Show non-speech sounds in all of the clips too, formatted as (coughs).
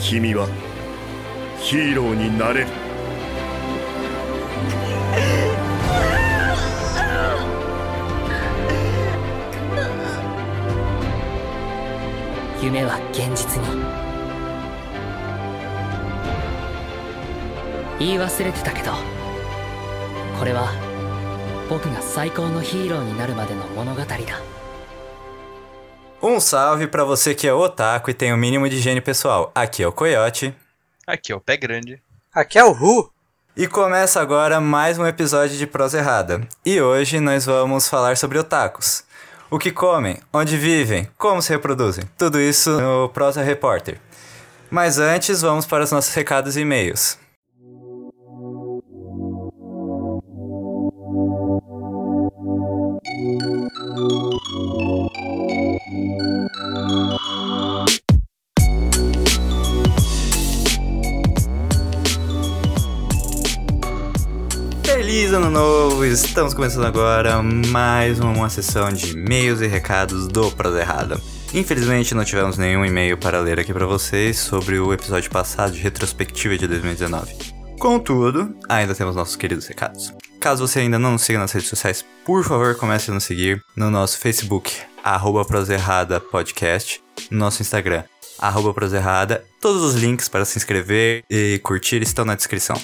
君はヒーローになれる。夢は現実に。言い忘れてたけどこれは僕が最高のヒーローになるまでの物語だ。Um salve pra você que é otaku e tem o mínimo de higiene pessoal. Aqui é o Coyote. Aqui, ó, pé grande. Aqui é o Ru. E começa agora mais um episódio de Prosa Errada. E hoje nós vamos falar sobre otakus. O que comem, onde vivem, como se reproduzem. Tudo isso no Prosa Repórter. Mas antes, vamos para os nossos recados e e-mails. Feliz ano novo! Estamos começando agora mais uma sessão de e-mails e recados do Prosa Errada. Infelizmente não tivemos nenhum e-mail para ler aqui para vocês sobre o episódio passado de retrospectiva de 2019. Contudo, ainda temos nossos queridos recados. Caso você ainda não nos siga nas redes sociais, por favor comece a nos seguir no nosso Facebook, arroba Podcast, no nosso Instagram, arroba Proserrada. Todos os links para se inscrever e curtir estão na descrição.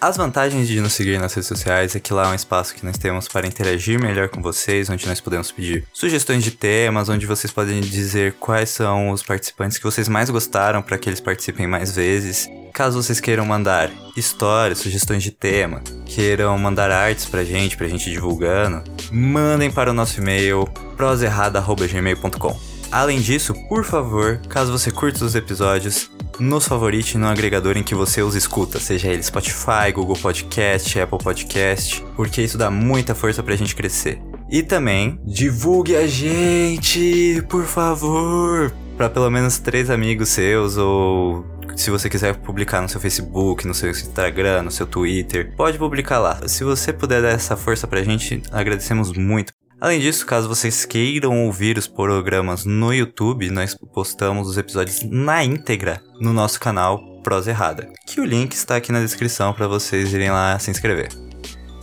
As vantagens de nos seguir nas redes sociais é que lá é um espaço que nós temos para interagir melhor com vocês, onde nós podemos pedir sugestões de temas, onde vocês podem dizer quais são os participantes que vocês mais gostaram para que eles participem mais vezes. Caso vocês queiram mandar histórias, sugestões de tema, queiram mandar artes pra gente, pra gente divulgando, mandem para o nosso e-mail proserrada.gmail.com. Além disso, por favor, caso você curta os episódios, nos favorite no agregador em que você os escuta, seja ele Spotify, Google Podcast, Apple Podcast, porque isso dá muita força pra gente crescer. E também, divulgue a gente, por favor, para pelo menos três amigos seus ou se você quiser publicar no seu Facebook, no seu Instagram, no seu Twitter, pode publicar lá. Se você puder dar essa força pra gente, agradecemos muito. Além disso, caso vocês queiram ouvir os programas no YouTube, nós postamos os episódios na íntegra no nosso canal Prosa Errada, que o link está aqui na descrição para vocês irem lá se inscrever.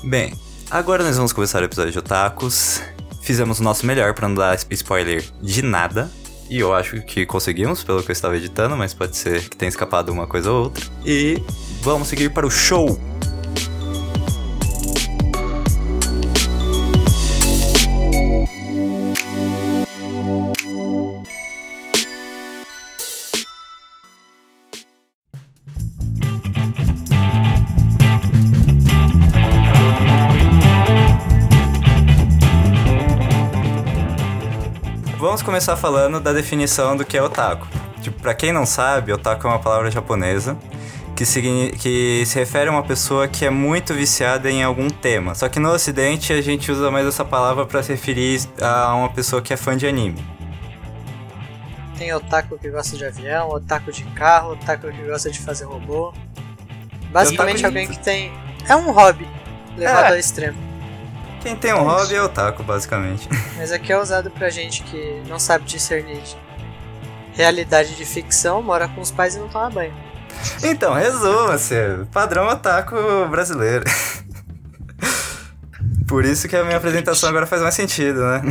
Bem, agora nós vamos começar o episódio de Otakus. Fizemos o nosso melhor para não dar spoiler de nada, e eu acho que conseguimos, pelo que eu estava editando, mas pode ser que tenha escapado uma coisa ou outra. E vamos seguir para o show! Vamos começar falando da definição do que é otaku. Tipo, pra quem não sabe, otaku é uma palavra japonesa que, que se refere a uma pessoa que é muito viciada em algum tema. Só que no ocidente a gente usa mais essa palavra para se referir a uma pessoa que é fã de anime. Tem otaku que gosta de avião, otaku de carro, otaku que gosta de fazer robô. Basicamente alguém que tem. É um hobby levado é. ao extremo. Quem tem um é hobby é otaku, basicamente. (laughs) Mas aqui é usado pra gente que não sabe discernir realidade de ficção, mora com os pais e não toma banho. Então, resuma-se. Padrão otaku brasileiro. (laughs) Por isso que a minha apresentação agora faz mais sentido, né?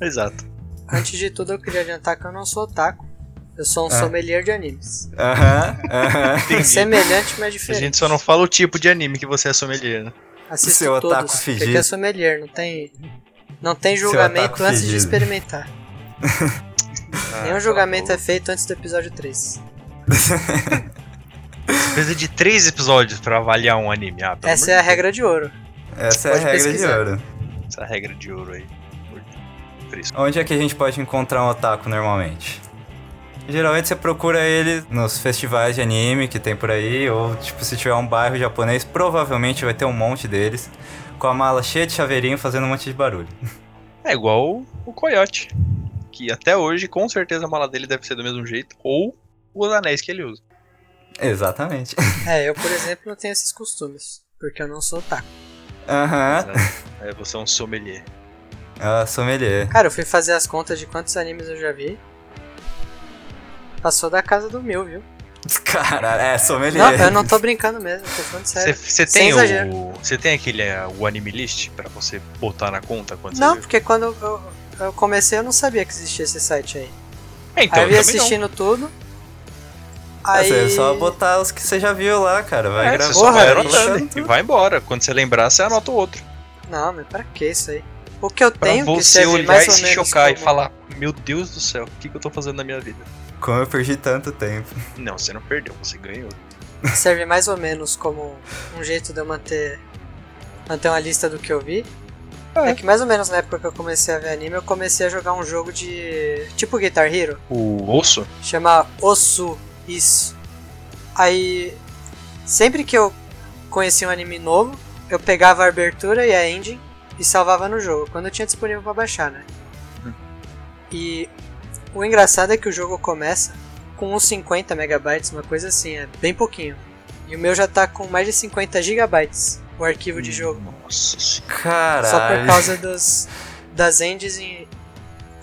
Exato. Antes de tudo, eu queria adiantar que eu não sou otaku. Eu sou um ah. sommelier de animes. Aham, aham. Semelhante, mas diferente. A gente só não fala o tipo de anime que você é sommelier, né? Assisto Seu todos, otaku fedido. Porque é sommelier, não tem, não tem julgamento antes fedido. de experimentar. (laughs) ah, Nenhum julgamento é feito antes do episódio 3. (laughs) Precisa de 3 episódios pra avaliar um anime. Ah, Essa é a regra de ouro. Essa pode é a regra pesquisar. de ouro. Essa é a regra de ouro aí. Onde é que a gente pode encontrar um otaku normalmente? Geralmente você procura ele nos festivais de anime que tem por aí, ou tipo, se tiver um bairro japonês, provavelmente vai ter um monte deles, com a mala cheia de chaveirinho fazendo um monte de barulho. (laughs) É igual o Coyote, que até hoje com certeza a mala dele deve ser do mesmo jeito, ou os anéis que ele usa. Exatamente. É, eu (laughs) por exemplo não tenho esses costumes, porque eu não sou otaku. Aham. Uhum. É, você é um sommelier. Ah, sommelier. Cara, eu fui fazer as contas de quantos animes eu já vi. Passou da casa do meu, viu? (laughs) Cara, é, sommelier. Não, eu não tô brincando mesmo, tô falando sério. Você tem exagero. o. Você tem aquele é, o anime list pra você botar na conta quando Não, você porque quando eu, eu comecei eu não sabia que existia esse site aí. É, então, aí eu ia eu também não. assistindo tudo. É, Aí. É só botar os que você já viu lá, cara. Vai É, gravar. você só vai anotando e vai embora. Quando você lembrar, você anota o outro. Não, mas pra que isso aí? O que eu Pra tenho que você olhar mais e ou se menos chocar e como- falar: Meu Deus do céu, o que, que eu tô fazendo na minha vida? Como eu perdi tanto tempo. Não, você não perdeu, você ganhou. serve mais ou menos como um jeito de eu manter manter uma lista do que eu vi. É. que mais ou menos na época que eu comecei a ver anime, eu comecei a jogar um jogo de tipo Guitar Hero, O osso? chama Osu, isso. Aí sempre que eu conhecia um anime novo, eu pegava a abertura e a engine e salvava no jogo, quando eu tinha disponível pra baixar, né? E o engraçado é que o jogo começa com uns 50 megabytes, uma coisa assim, é bem pouquinho. E o meu já tá com mais de 50 gigabytes, o arquivo de jogo. Nossa. Caralho. Só por causa dos, das endes e,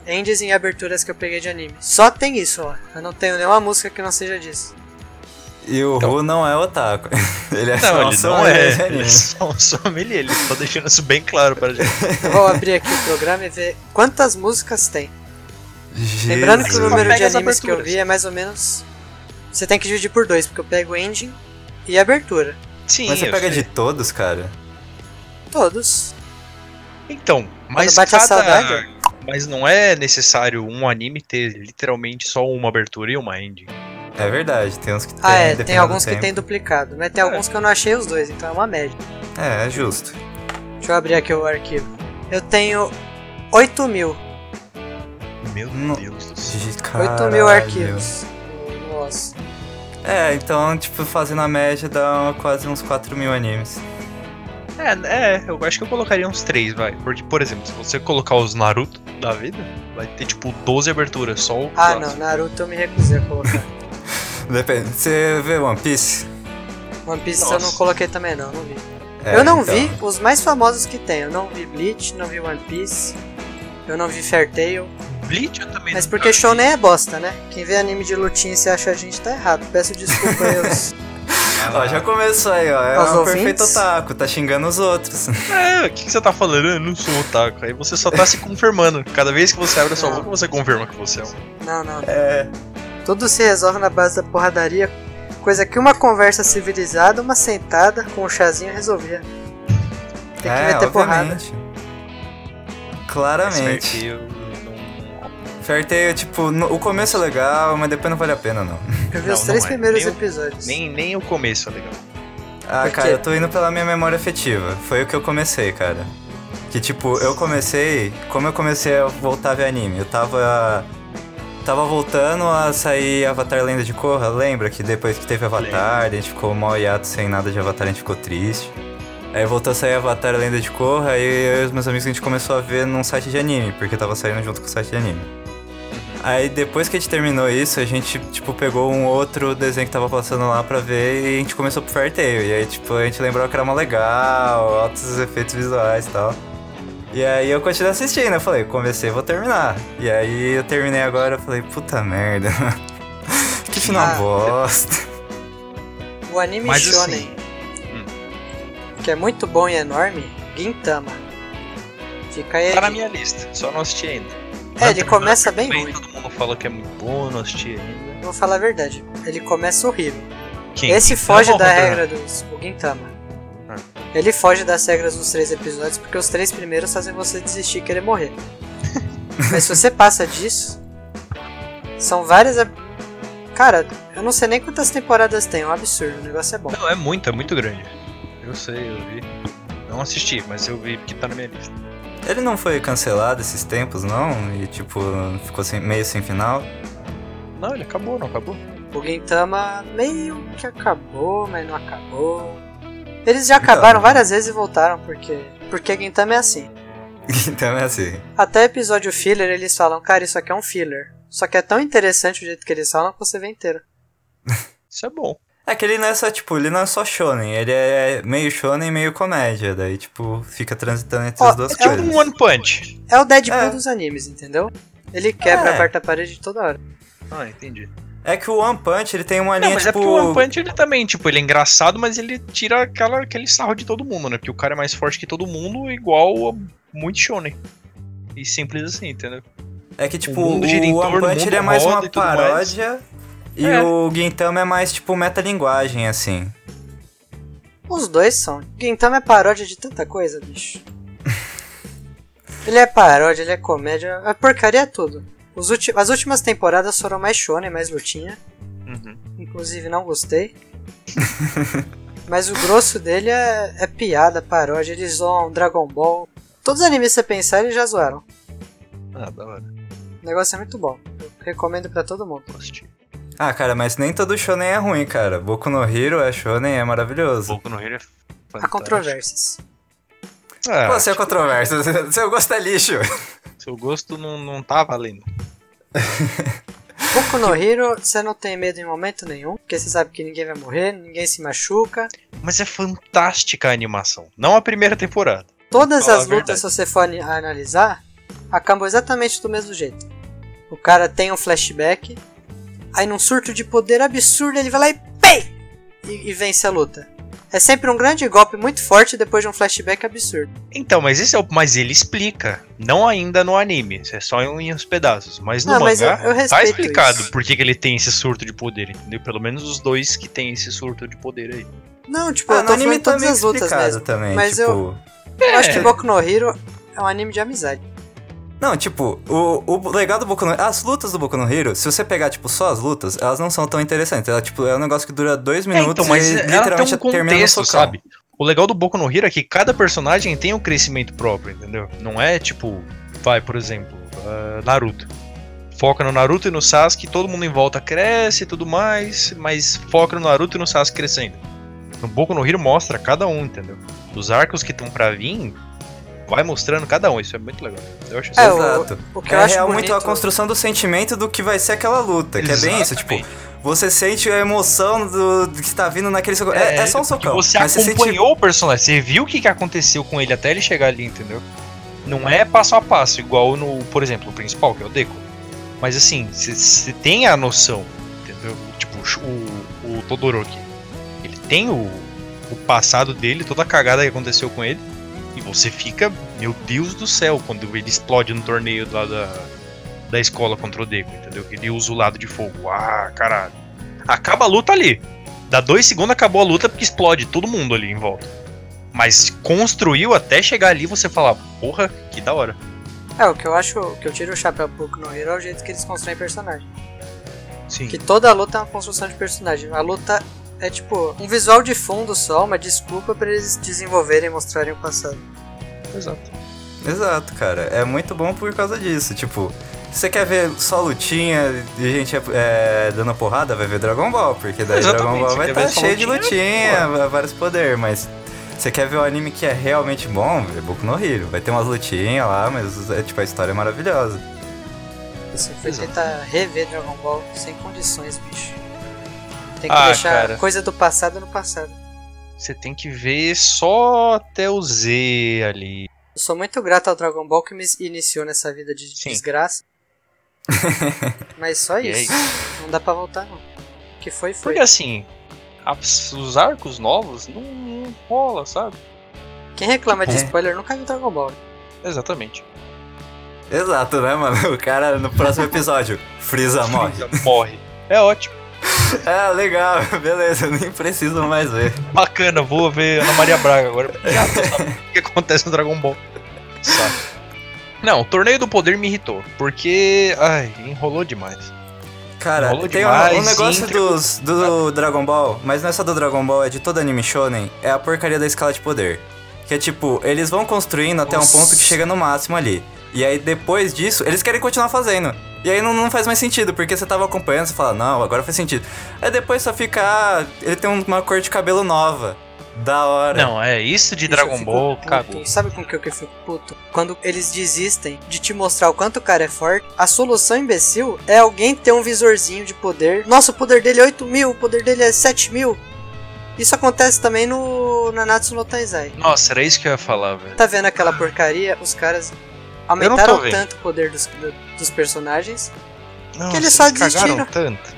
endes e aberturas que eu peguei de anime. Só tem isso, ó. Eu não tenho nenhuma música que não seja disso. E o Então- Ru não é otaku. (laughs) Ele é Não, só um ele não é. Ele é só um sommelier. Ele tá deixando isso bem claro pra gente. Eu vou abrir aqui o programa e ver quantas músicas tem. Lembrando que o Jesus. número de animes que eu vi é mais ou menos. Você tem que dividir por dois, porque eu pego engine e abertura. Sim, Mas você pega sei. de todos, cara? Todos. Então, mas bate a cada... saudade. Mas não é necessário um anime ter literalmente só uma abertura e uma ending. É verdade, tem uns que tem. Ah, é, tem alguns que tem duplicado, mas tem alguns que eu não achei os dois, então é uma média. É, é justo. Deixa eu abrir aqui o arquivo. Eu tenho 8 mil. Meu No- Deus do céu. De 8 caralho. mil arquivos. Nossa. É, então, tipo, fazendo a média dá quase uns 4 mil animes. É, é, eu acho que eu colocaria uns três, vai. Porque, por exemplo, se você colocar os Naruto da vida, vai ter tipo 12 aberturas, só o Ah, clássico. não, Naruto eu me recusei a colocar. (laughs) Depende. Você vê One Piece? One Piece eu Nossa. não coloquei também, não, não vi. É, eu não então. vi os mais famosos que tem. Eu não vi Bleach, não vi One Piece, eu não vi Fair Tail. Bleach eu também Mas porque shonen é bosta, né? Quem vê anime de lutinha e se acha a gente tá errado. Peço desculpa aí aos... (laughs) Ó, já começou aí, ó. É um ouvintes? perfeito otaku, tá xingando os outros. (laughs) É, o que, que você tá falando? Eu não sou otaku. Aí você só tá se confirmando. Cada vez que você abre a sua boca, você confirma que você é um. Não, não. É. Tudo se resolve na base da porradaria. Coisa que uma conversa civilizada, uma sentada com um chazinho resolvia. Tem que é, meter porrada. obviamente. Claramente. Fair Tail, tipo, no- o começo é legal, mas depois não vale a pena, não. (laughs) Eu vi Não, os três é. primeiros Nem o- episódios. Nem, nem o começo é legal. Ah, cara, eu tô indo pela minha memória afetiva. Foi o que eu comecei, cara. Que tipo, eu comecei. Como eu comecei a voltar a ver anime? Eu tava. Tava voltando a sair Avatar Lenda de Korra. Lembra que depois que teve Avatar, a gente ficou mal hiato sem nada de Avatar, a gente ficou triste. Aí voltou a sair Avatar Lenda de Korra, aí eu e os meus amigos a gente começou a ver num site de anime, porque tava saindo junto com o site de anime. Aí depois que a gente terminou isso, a gente, tipo, pegou um outro desenho que tava passando lá pra ver e a gente começou pro Fair Tail. E aí, tipo, a gente lembrou que era uma legal, altos efeitos visuais e tal. E aí eu continuei assistindo, eu falei, comecei, vou terminar. E aí eu terminei agora, eu falei, puta merda. (laughs) que final Ah. bosta. O anime Mas shonen, assim, que é muito bom e enorme, Gintama. Fica aí. Tá a na minha lista, só não assisti ainda. É, ele começa bem ruim. Todo mundo fala que é muito bom, não assisti ainda. Vou falar a verdade. Ele começa horrível. Quem? Esse foge da regra dos. O Gintama. Ah. Ele foge das regras dos três episódios porque os três primeiros fazem você desistir e querer morrer. (laughs) Mas se você passa disso, são várias. Cara, eu não sei nem quantas temporadas tem, é um absurdo, o negócio é bom. Não, é muito, é muito grande. Eu sei, eu vi. Não assisti, mas eu vi porque tá na minha lista. Ele não foi cancelado esses tempos, não? E tipo, ficou sem- meio sem final? Não, ele acabou, não acabou. O Gintama meio que acabou, mas não acabou. Eles já Então. acabaram várias vezes e voltaram, porque. Porque Gintama é assim. (laughs) então é assim. Até episódio filler eles falam, cara, isso aqui é um filler. Só que é tão interessante o jeito que eles falam que você vê inteiro. Isso é bom. É que ele não é só, tipo, ele não é só shonen, ele é meio shonen e meio comédia, daí, tipo, fica transitando entre Ó, as duas é coisas. Um One Punch. É o Deadpool É. dos animes, entendeu? Ele quebra É. a quarta parede toda hora. Ah, entendi. É que o One Punch, ele tem uma Não, linha, mas tipo... é porque o One Punch ele também, tipo, ele é engraçado, mas ele tira aquela, aquele sarro de todo mundo, né? Porque o cara é mais forte que todo mundo, igual a muito shonen. E simples assim, entendeu? É que, tipo, O o, One Punch ele é mais uma tudo mais. E É. o Gintama é mais, tipo, metalinguagem, assim. Os dois são. Gintama é paródia de tanta coisa, bicho. (laughs) ele é paródia, ele é comédia. A porcaria é tudo. Ulti- As últimas temporadas foram mais shonen, mais lutinha. Uhum. Inclusive não gostei. (laughs) Mas o grosso dele é, é piada, paródia. Eles zoam Dragon Ball. Todos os animes que você pensar, eles já zoaram. Ah, da hora. O negócio é muito bom. Eu recomendo pra todo mundo. Assisti. Ah, cara, mas nem todo shonen é ruim, cara. Boku no Hero é shonen, é maravilhoso. Boku no Hero é Há fantástico. controvérsias. Ah, Você é controverso, (laughs) seu gosto é lixo. seu gosto não, não tá valendo. (laughs) Boku no Hero, você não tem medo em momento nenhum, porque você sabe que ninguém vai morrer, ninguém se machuca. Mas é fantástica a animação. Não a primeira temporada. Todas as lutas, se você for analisar, acabam exatamente do mesmo jeito. O cara tem um flashback, aí num surto de poder absurdo ele vai lá e PEI! E, e vence a luta. É sempre um grande golpe muito forte depois de um flashback absurdo. Então, mas esse é o. Mas ele explica. Não ainda no anime. Isso é só em uns pedaços. Mas no Não, mas mangá eu- eu tá explicado isso. por que, que ele tem esse surto de poder, entendeu? Pelo menos os dois que tem esse surto de poder aí. Não, tipo, Ah, eu no tô anime falando todas é as lutas explicado mesmo. também, mas eu, tipo... eu acho que É. Boku no Hero é um anime de amizade. Não, tipo, o, o legal do Boku no As lutas do Boku no Hero, se você pegar, tipo, só as lutas, elas não são tão interessantes. Ela, tipo, é um negócio que dura dois É, minutos então, mas e literalmente um termina contexto, socão. sabe? O legal do Boku no Hero é que cada personagem tem um crescimento próprio, entendeu? Não é tipo, vai, por exemplo, ah, Naruto. Foca no Naruto e no Sasuke, todo mundo em volta cresce e tudo mais, mas foca no Naruto e no Sasuke crescendo. No Boku no Hero mostra cada um, entendeu? Os arcos que estão pra vir, vai mostrando cada um, isso é muito legal. Eu acho isso É, o- Exato. O que eu é acho real bonito... muito a construção do sentimento do que vai ser aquela luta, que é bem isso, tipo, Exatamente. você sente a emoção do, do que está vindo naquele socão. É, é só um socão. Você mas você sente acompanhou o personagem, você viu o que, que aconteceu com ele até ele chegar ali, entendeu? Não é passo a passo, igual no, por exemplo, o principal, que é o Deco. Mas assim, você tem a noção, entendeu? Tipo, o, o Todoroki. Ele tem o, o passado dele, toda a cagada que aconteceu com ele. E você fica, meu Deus do céu, quando ele explode no torneio lá da, da escola contra o Deco, entendeu? Que ele usa o lado de fogo. Ah, caralho. Acaba a luta ali. Dá dois segundos, acabou a luta porque explode todo mundo ali em volta. Mas construiu até chegar ali você falar, porra, que da hora. É, o que eu acho, o que eu tiro o chapéu pro no Hero é o jeito que eles constroem personagem. Sim. Que toda luta é uma construção de personagem. A luta é tipo um visual de fundo só, uma desculpa pra eles desenvolverem e mostrarem o passado. Exato. Exato, cara. É muito bom por causa disso. Tipo, se você quer ver só lutinha e gente é, dando porrada, vai ver Dragon Ball, porque daí Exatamente, Dragon Ball vai estar só cheio de lutinha, vários poderes, mas você quer ver o anime que é realmente bom, vê Boku no Hero. Vai ter umas lutinhas lá, mas é, tipo, a história é maravilhosa. Você foi tentar rever Dragon Ball sem condições, bicho. Tem que Ah, deixar cara. coisa do passado no passado. Você tem que ver só até o Z ali. Eu sou muito grato ao Dragon Ball que me iniciou nessa vida de Sim. desgraça. (laughs) Mas só é isso. Não dá pra voltar, não. O que foi, foi. Porque assim, as- os arcos novos não, não rola, sabe? Quem reclama de É. spoiler nunca viu Dragon Ball. Exatamente. Exato, né, mano? O cara no próximo episódio, Freeza morre. Morre. É ótimo. É, (laughs) legal, (laughs) beleza, nem preciso mais ver. Bacana, vou ver Ana Maria Braga agora. (laughs) o que acontece no Dragon Ball. Saco. Não, o torneio do poder me irritou. Porque. Ai, enrolou demais. Cara, Enrolou tem um, demais, um negócio entre- dos, do Dragon Ball, mas não é só do Dragon Ball, é de todo anime shonen, é a porcaria da escala de poder. Que é tipo, eles vão construindo até um ponto que chega no máximo ali. E aí depois disso, eles querem continuar fazendo. E aí não, não faz mais sentido, porque você tava acompanhando, você fala, não, agora faz sentido. Aí depois só fica, ah, ele tem uma cor de cabelo nova. Da hora. Não, é isso de Isso Dragon Ball, cagou. Sabe com que eu fico puto? Quando eles desistem de te mostrar o quanto o cara é forte, a solução imbecil é alguém ter um visorzinho de poder. Nossa, o poder dele é 8 mil, o poder dele é 7 mil. Isso acontece também no Nanatsu no Taizai. Nossa, era isso que eu ia falar, velho. Tá vendo aquela porcaria? Os caras aumentaram tanto o poder dos, do- dos personagens Não, Que eles só desistiram. tanto.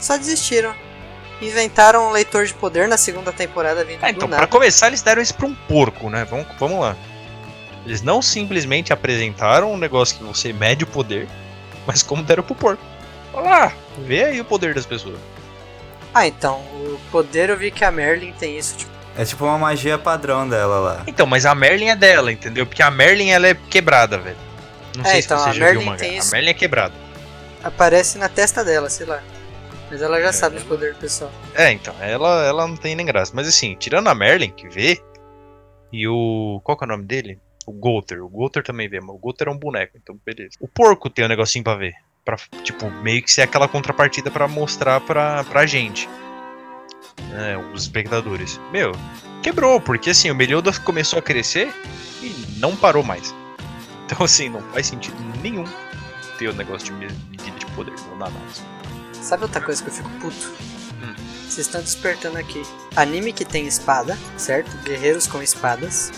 só desistiram. Inventaram um leitor de poder na segunda temporada vindo Ah, do então, nada. pra começar, eles deram isso pra um porco, né? Vamos, vamos lá. Eles não simplesmente apresentaram um negócio que você mede o poder, mas como deram pro porco. Olha lá, vê aí o poder das pessoas. Ah, então, o poder eu vi que a Merlin tem isso, tipo, É tipo uma magia padrão dela lá. Então, mas a Merlin é dela, entendeu? Porque a Merlin ela é quebrada, velho. Não É, sei então, se você a já Merlin viu o mangá. tem isso. A Merlin é quebrada. aparece na testa dela, sei lá. Mas ela já É. sabe os poderes do pessoal. É, então, ela, ela não tem nem graça. Mas assim, tirando a Merlin, que vê, e o. Qual que é o nome dele? O Golter. O Golter também vê, mas o Golter é um boneco, então beleza. O porco tem um negocinho pra ver. Pra, tipo, meio que ser aquela contrapartida pra mostrar pra, pra gente. Né, os espectadores. Meu, quebrou, porque assim, o Meliodas começou a crescer e não parou mais. Então assim, não faz sentido nenhum ter o negócio de me- medida de poder, não dá nada. Sabe outra coisa que eu fico puto? Hum. Vocês estão despertando aqui. Anime que tem espada, certo? Guerreiros com espadas.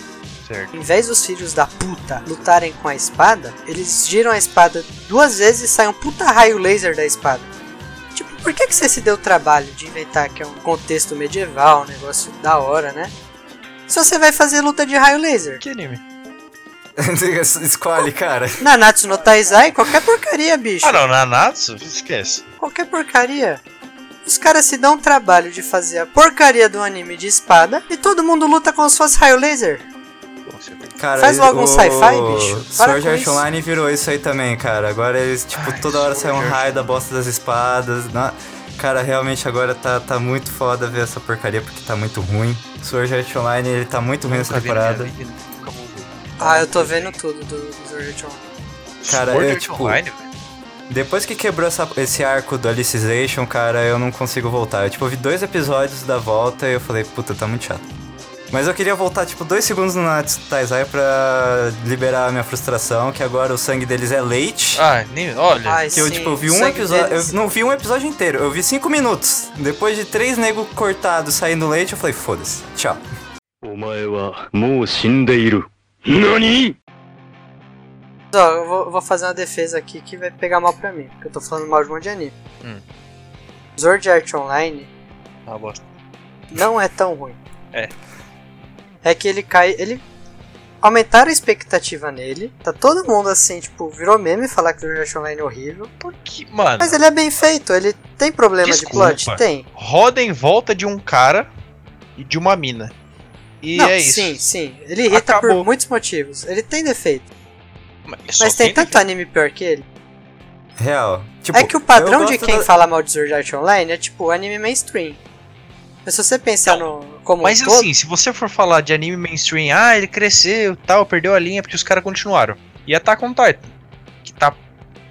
Certo. Em vez dos filhos da puta lutarem com a espada, eles giram a espada duas vezes e sai um puta raio laser da espada. Por que, que você se deu o trabalho de inventar que é um contexto medieval, um negócio da hora, né? Se você vai fazer luta de raio laser. Que anime? (laughs) Escolhe, cara. Nanatsu no Taizai, qualquer porcaria, bicho. Ah não, Nanatsu? Esquece. Qualquer porcaria. Os caras se dão o trabalho de fazer a porcaria do anime de espada e todo mundo luta como se fosse raio laser. Cara, Faz logo um o sci-fi, bicho. Para Sword Art isso. Online virou isso aí também, cara. Agora eles, tipo, Ai, toda hora sai um raio da bosta das espadas. Na- Cara, realmente agora tá, tá muito foda ver essa porcaria porque tá muito ruim. Sword Art Online, ele tá muito ruim essa temporada. vida. Ah, eu tô vendo tudo do, do Sword Art Online. Cara, Sword eu, Art tipo, Online, velho. Depois que quebrou essa- esse arco do Alicization, cara, eu não consigo voltar. Eu, tipo, eu vi dois episódios da volta e eu falei, puta, tá muito chato. Mas eu queria voltar, tipo, dois segundos no Taizai pra liberar a minha frustração, que agora o sangue deles é leite. Ah, nem, olha. Ai, que eu, tipo, vi um episódio. Eu não vi um episódio inteiro, eu vi cinco minutos. Depois de três nego cortados saindo leite, eu falei, foda-se, tchau. Nani? Ó, eu vou, vou, fazer uma defesa aqui que vai pegar mal pra mim, porque eu tô falando mal de um monte de anime. Hum. Art Online. Ah, bosta. Não é tão ruim. É. É que ele cai. Ele. Aumentaram a expectativa nele. Tá todo mundo assim, tipo, virou meme falar que o Art Online é horrível. Porque, mano, Mas ele é bem feito, ele tem problema Desculpa. de plot? Tem. roda em volta de um cara e de uma mina. E não, é isso. sim, sim. Ele irrita Acabou. por muitos motivos. Ele tem defeito. Mas, Mas tem tanto defeito. anime pior que ele. Real. Tipo, é que o padrão eu de quem da- fala mal de Sword Art Online é tipo anime mainstream. Mas se você pensar no como Mas um todo, assim, se você for falar de anime mainstream, ah, ele cresceu tal, perdeu a linha porque os caras continuaram. E Attack on Titan, que tá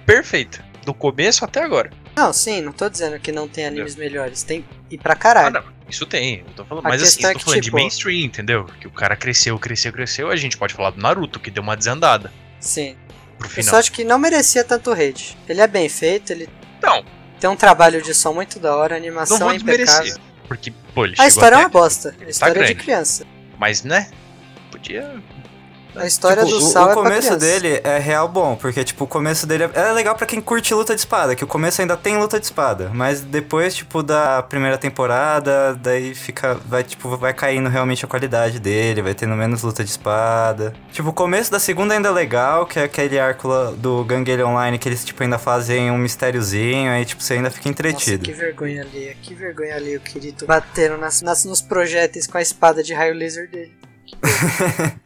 perfeito. Do começo até agora. não, sim, não tô dizendo que não tem animes melhores, tem e pra caralho. Ah, isso tem. Eu tô falando, A mas assim, eu é tô que, falando tipo- de mainstream, entendeu? Que o cara cresceu, cresceu, cresceu. A gente pode falar do Naruto, que deu uma desandada Sim. pro Eu final. só acho que não merecia tanto hate. Ele é bem feito, ele Não, tem um trabalho de som muito da hora, a animação não vou é impecável. desmerecer. Porque, pô, ele A história é uma bosta. A história é de criança. Mas, né? Podia. A história Tipo, do o, Sal o é pra começo dele é real bom, porque tipo, o começo dele é, é legal pra quem curte luta de espada, que o começo ainda tem luta de espada, mas depois, tipo, da primeira temporada, daí fica, vai, tipo, vai caindo realmente a qualidade dele, vai tendo menos luta de espada. Tipo, o começo da segunda ainda é legal, que é aquele arco do Gangue Online que eles, tipo, ainda fazem um mistériozinho, aí, tipo, você ainda fica Nossa, entretido. que vergonha ali, que vergonha ali o Kirito batendo nas, nas- nos projéteis com a espada de raio laser dele. (laughs)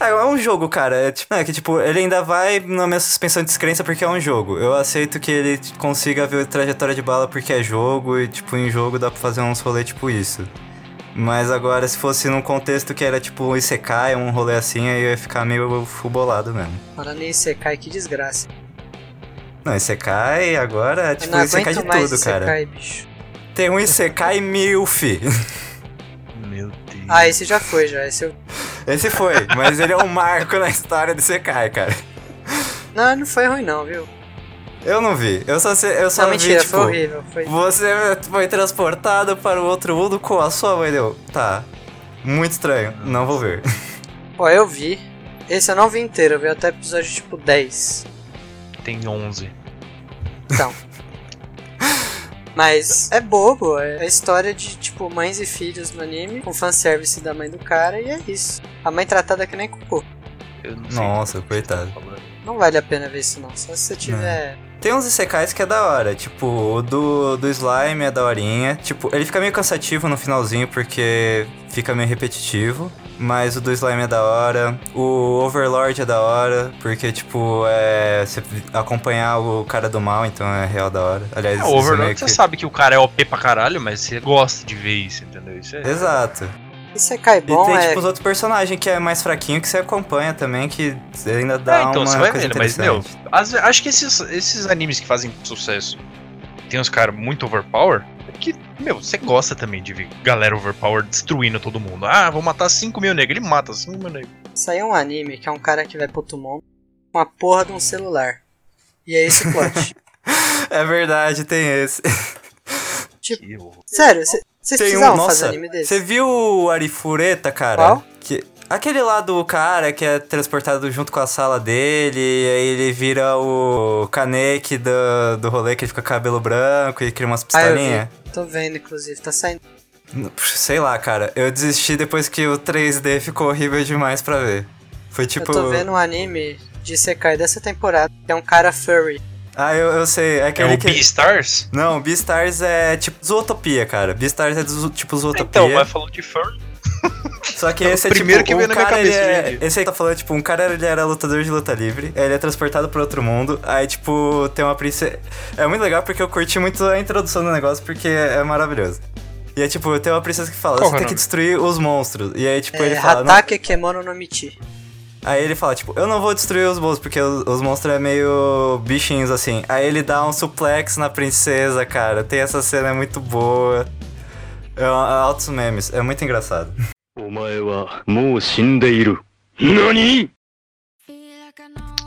Ah, é um jogo, cara. É, tipo, (laughs) é que, tipo, ele ainda vai na minha suspensão de descrença porque é um jogo. Eu aceito que ele consiga ver a trajetória de bala porque é jogo e, tipo, em jogo dá pra fazer uns rolê tipo isso. Mas agora, se fosse num contexto que era, tipo, um Isekai, um rolê assim, aí eu ia ficar meio fubolado mesmo. Falando em Isekai, que desgraça. Não, Isekai agora é, tipo, Isekai de tudo, cara. Isekai, bicho. Tem um Isekai milf. (laughs) Meu Deus. Ah, esse já foi, já. Esse eu... Esse foi, mas ele é um marco na história do Isekai, cara. Não, não foi ruim não, viu? Eu não vi. Eu só, sei- eu só Não, vi, mentira, tipo... foi horrível. Foi... Você foi transportado para o outro mundo com a sua mãe, deu. Tá. Muito estranho. Não vou ver. Ó, eu vi. Esse eu não vi inteiro, eu vi até episódio tipo 10. Tem 11. Então. Mas é bobo, é a história de, tipo, mães e filhos no anime, com fanservice da mãe do cara, e é isso. A mãe tratada que nem cocô. Não Nossa, tá coitado. falando. Não vale a pena ver isso não, só se você tiver... Tem uns Isekais que é da hora, tipo, o do, do Slime é daorinha. Tipo, ele fica meio cansativo no finalzinho porque fica meio repetitivo. Mas o do Slime é da hora. O Overlord é da hora, porque, tipo, é. Você acompanhar o cara do mal, então é real da hora. Aliás, É, o Overlord, que- você sabe que o cara é OP pra caralho, mas você gosta de ver isso, entendeu? Isso é... Exato. Isso é cai E tem, é... tipo, os outros personagens que é mais fraquinho que você acompanha também, que ainda dá É, então, uma você vai coisa vendo, mas, meu, as- acho que esses, esses animes que fazem sucesso, tem uns caras muito overpower, é que, meu, você gosta também de ver galera overpower destruindo todo mundo. Ah, vou matar 5 mil negros, ele mata 5 mil negros. Isso aí é um anime que é um cara que vai pro outro mundo com a porra de um celular. E é esse o plot. (laughs) É verdade, tem esse. Tipo, sério, cê- vocês um, precisavam fazer nossa, anime desse? você viu o Arifureta, cara? Qual? Que, aquele lá do cara que é transportado junto com a sala dele, e aí ele vira o Kaneki do, do rolê, que ele fica com cabelo branco e cria umas Ah, pistolinhas. vi. Tô vendo, inclusive. Tá saindo. Sei lá, cara. Eu desisti depois que o 3D ficou horrível demais pra ver. Foi tipo. Eu tô vendo um anime de Sekai dessa temporada, que é um cara furry. Ah, eu, eu sei. É É aquele o que. Beastars? Não, Beastars é tipo Zootopia, cara. Beastars é tipo Zootopia. Então, mas falou de fur. Só que esse é primeiro tipo, que veio na minha cabeça é. Esse aí tá falando, tipo, um cara ele era lutador de luta livre, aí ele é transportado pra outro mundo, aí, tipo, tem uma princesa... É muito legal porque eu curti muito a introdução do negócio, porque é maravilhoso. E é, tipo, tem uma princesa que fala, Qual você é tem que nome? destruir os monstros. E aí, tipo, É, ele fala... não- Hatake Kemono no Michi. Aí ele fala, tipo, eu não vou destruir os monstros, porque os, os monstros é meio bichinhos, assim. Aí ele dá um suplex na princesa, cara. Tem essa cena, é muito boa. É, é, altos memes, é muito engraçado.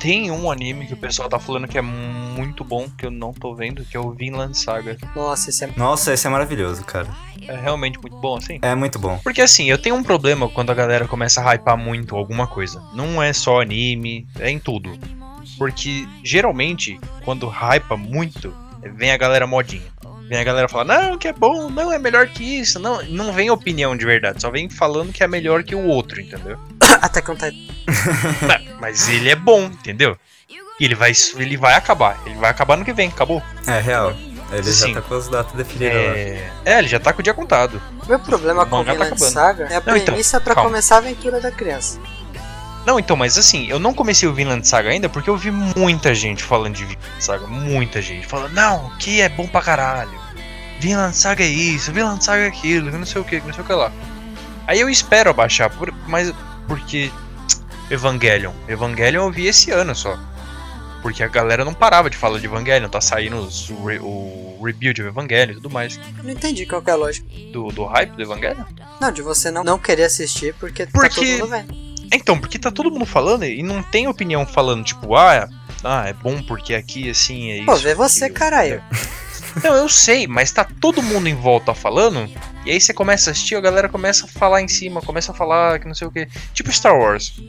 Tem um anime que o pessoal tá falando que é muito bom, que eu não tô vendo, que é o Vinland Saga. Nossa, esse é, Nossa, esse é maravilhoso, cara. é realmente muito bom, assim. É muito bom. Porque assim, eu tenho um problema quando a galera começa a hypar muito alguma coisa. Não é só anime, é em tudo. Porque geralmente, quando hypa muito, vem a galera modinha. Vem a galera falar, não, que é bom, não, é melhor que isso. Não, não vem opinião de verdade, só vem falando que é melhor que o outro, entendeu? (coughs) Até que. Não, mas ele é bom, entendeu? E ele vai, ele vai acabar. Ele vai acabar no que vem, acabou. É real. Ele Sim. já tá com as datas definidas lá. É, é, ele já tá com o dia contado. Meu problema O com tá Vinland acabando. Saga é a Não, então, premissa pra calma. começar a aventura da criança. Não, então, mas assim, eu não comecei o Vinland Saga ainda porque eu vi muita gente falando de Vinland Saga. Muita gente falando, não, que é bom pra caralho. Vinland Saga é isso, Vinland Saga é aquilo, não sei o que, não sei o que lá. Aí eu espero abaixar, por, mas porque. Evangelion. Evangelion eu vi esse ano só. Porque a galera não parava de falar de Evangelion, tá saindo os- o, re- o rebuild do Evangelion e tudo mais. Eu não entendi qual que é a lógica. Do, do hype do Evangelion? Não, de você não, não querer assistir porque, tá Porque- todo mundo vendo. Então, porque tá todo mundo falando e não tem opinião falando, tipo, ah, ah é bom porque aqui assim é isso. Pô, vê você, aquilo. caralho. Não, eu sei, mas tá todo mundo em volta falando, e aí você começa a assistir, a galera começa a falar em cima, começa a falar que não sei o que. Tipo Star Wars.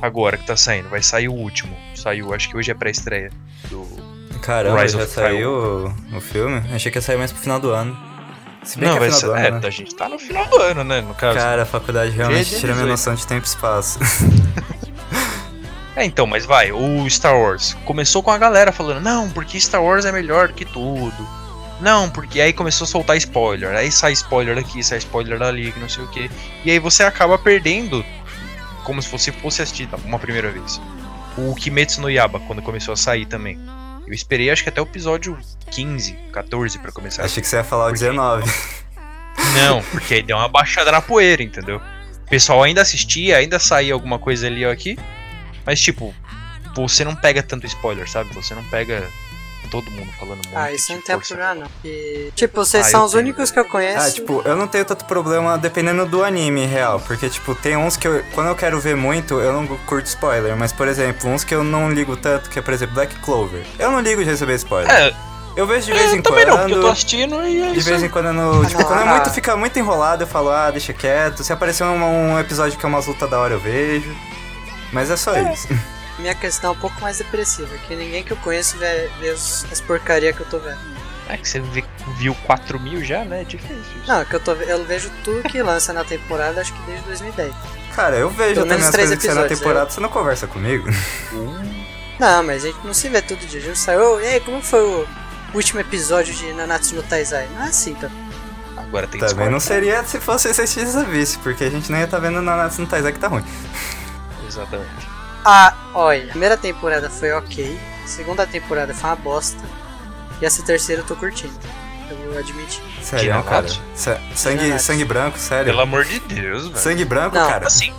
Agora que tá saindo, vai sair o último. Saiu, acho que hoje é pré-estreia do. Caramba, Rise já of saiu o, o filme? Achei que ia sair mais pro final do ano. Se bem Não, que é vai final ser. do É, ano, né? a gente tá no final do ano, né? No caso. Cara, a faculdade realmente tira minha 18. noção de tempo e espaço. É, então, mas vai, o Star Wars começou com a galera falando, não, porque Star Wars é melhor que tudo. Não, porque aí começou a soltar spoiler. Aí sai spoiler daqui, sai spoiler dali, que não sei o que. E aí você acaba perdendo, como se você fosse assistir uma primeira vez. O Kimetsu no Yaba, quando começou a sair também. Eu esperei acho que até o episódio 15, 14 pra começar. Achei que você ia falar o Por quê? 19. Não, porque aí deu uma baixada na poeira, entendeu? O pessoal ainda assistia, ainda saía alguma coisa ali ou aqui, mas tipo, você não pega tanto spoiler, sabe? Você não pega todo mundo falando muito. Ah, isso não tem problema não. E, tipo, vocês Ah, são os tenho. únicos que eu conheço. Ah, tipo, eu não tenho tanto problema dependendo do anime real. Porque, tipo, tem uns que eu, quando eu quero ver muito, eu não curto spoiler. Mas, por exemplo, uns que eu não ligo tanto, que é, por exemplo, Black Clover. Eu não ligo de receber spoiler. É, Eu vejo de vez eu em também quando. não, porque eu tô assistindo e é De vez em quando, no, tipo, quando é ah. muito, fica muito enrolado, eu falo, ah, deixa quieto. Se aparecer um, um episódio que é uma luta da hora, eu vejo. Mas é só isso. (laughs) Minha questão é um pouco mais depressiva, que ninguém que eu conheço vê, vê os- as porcaria que eu tô vendo. É que você vê- viu 4 mil já, né? É difícil. isso. Não, é que eu, tô, eu vejo tudo que lança na temporada, acho que desde 2010. Cara, eu vejo Pelo também menos as três coisas que saem na episódios, temporada, você não conversa comigo? (laughs) Não, mas a gente não se vê todo dia. A gente saiu. E aí, como foi o último episódio de Nanatsu no Taizai? Não é assim, tá? Agora tem que Também não discordar. seria se fosse esse X vice, porque a gente nem ia estar vendo na Natsu no Taizai que tá ruim. Exatamente. Ah, olha. A primeira temporada foi ok. A segunda temporada foi uma bosta. E essa terceira eu tô curtindo. Eu vou admitir. Sério, Nanatsu? cara. Sa- sangue, Nanatsu. sangue branco, sério. Pelo amor de Deus, velho. Sangue branco, Não. cara. Assim,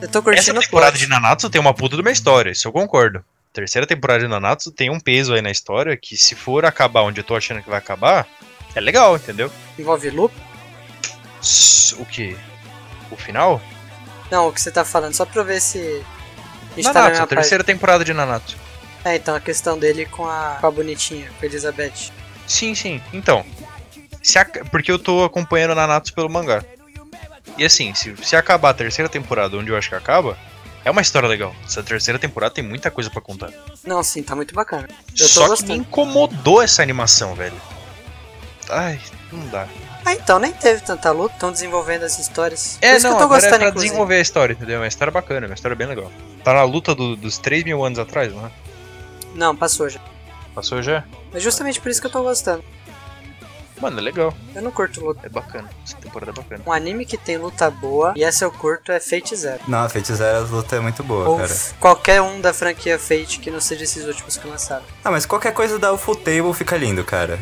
Eu tô essa curtindo o temporada de Nanatsu tem uma puta de uma história, isso eu concordo. Terceira temporada de Nanatsu tem um peso aí na história que se for acabar onde eu tô achando que vai acabar, é legal, entendeu? Envolve loop? O que? O final? Não, o que você tá falando, só pra eu ver se. A tá na Nanatsu, mesma a terceira temporada de Nanatsu. parte. É, então a questão dele com a, com a bonitinha, com a Elizabeth. Sim, sim. Então, se ac- porque eu tô acompanhando Nanatsu pelo mangá. E assim, se, se acabar a terceira temporada onde eu acho que acaba, é uma história legal. Essa terceira temporada tem muita coisa pra contar. Não, sim, tá muito bacana. Eu Só que me gostando. incomodou essa animação, velho. Ai, não dá. Ah, então, nem teve tanta luta, estão desenvolvendo as histórias. É, não, que eu tô agora gostando, é pra inclusive. desenvolver a história, entendeu? É uma história bacana, é uma história bem legal. Tá na luta do- dos 3 mil anos atrás, não é? Não, passou já. Passou já? Mas justamente por isso que eu tô gostando. Mano, é legal. Eu não curto luta. É bacana. Essa temporada é bacana. Um anime que tem luta boa, e essa eu curto, é Fate Zero. Não, Fate Zero, a luta é muito boa, Ou cara. qualquer um da franquia Fate que não seja esses últimos que lançaram. Ah, mas qualquer coisa da Full Table fica lindo, cara.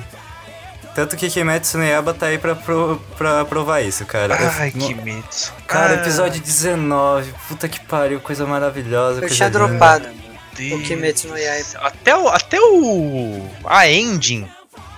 Tanto que Kimetsu no Yaba tá aí pra, pro- pra provar isso, cara. Eu- Ai, que medo. Cara, Ah, episódio 19, puta que pariu, coisa maravilhosa. Eu tinha dropado. Deus. o Kimetsu no Yaiba. Até o, até o. A ending.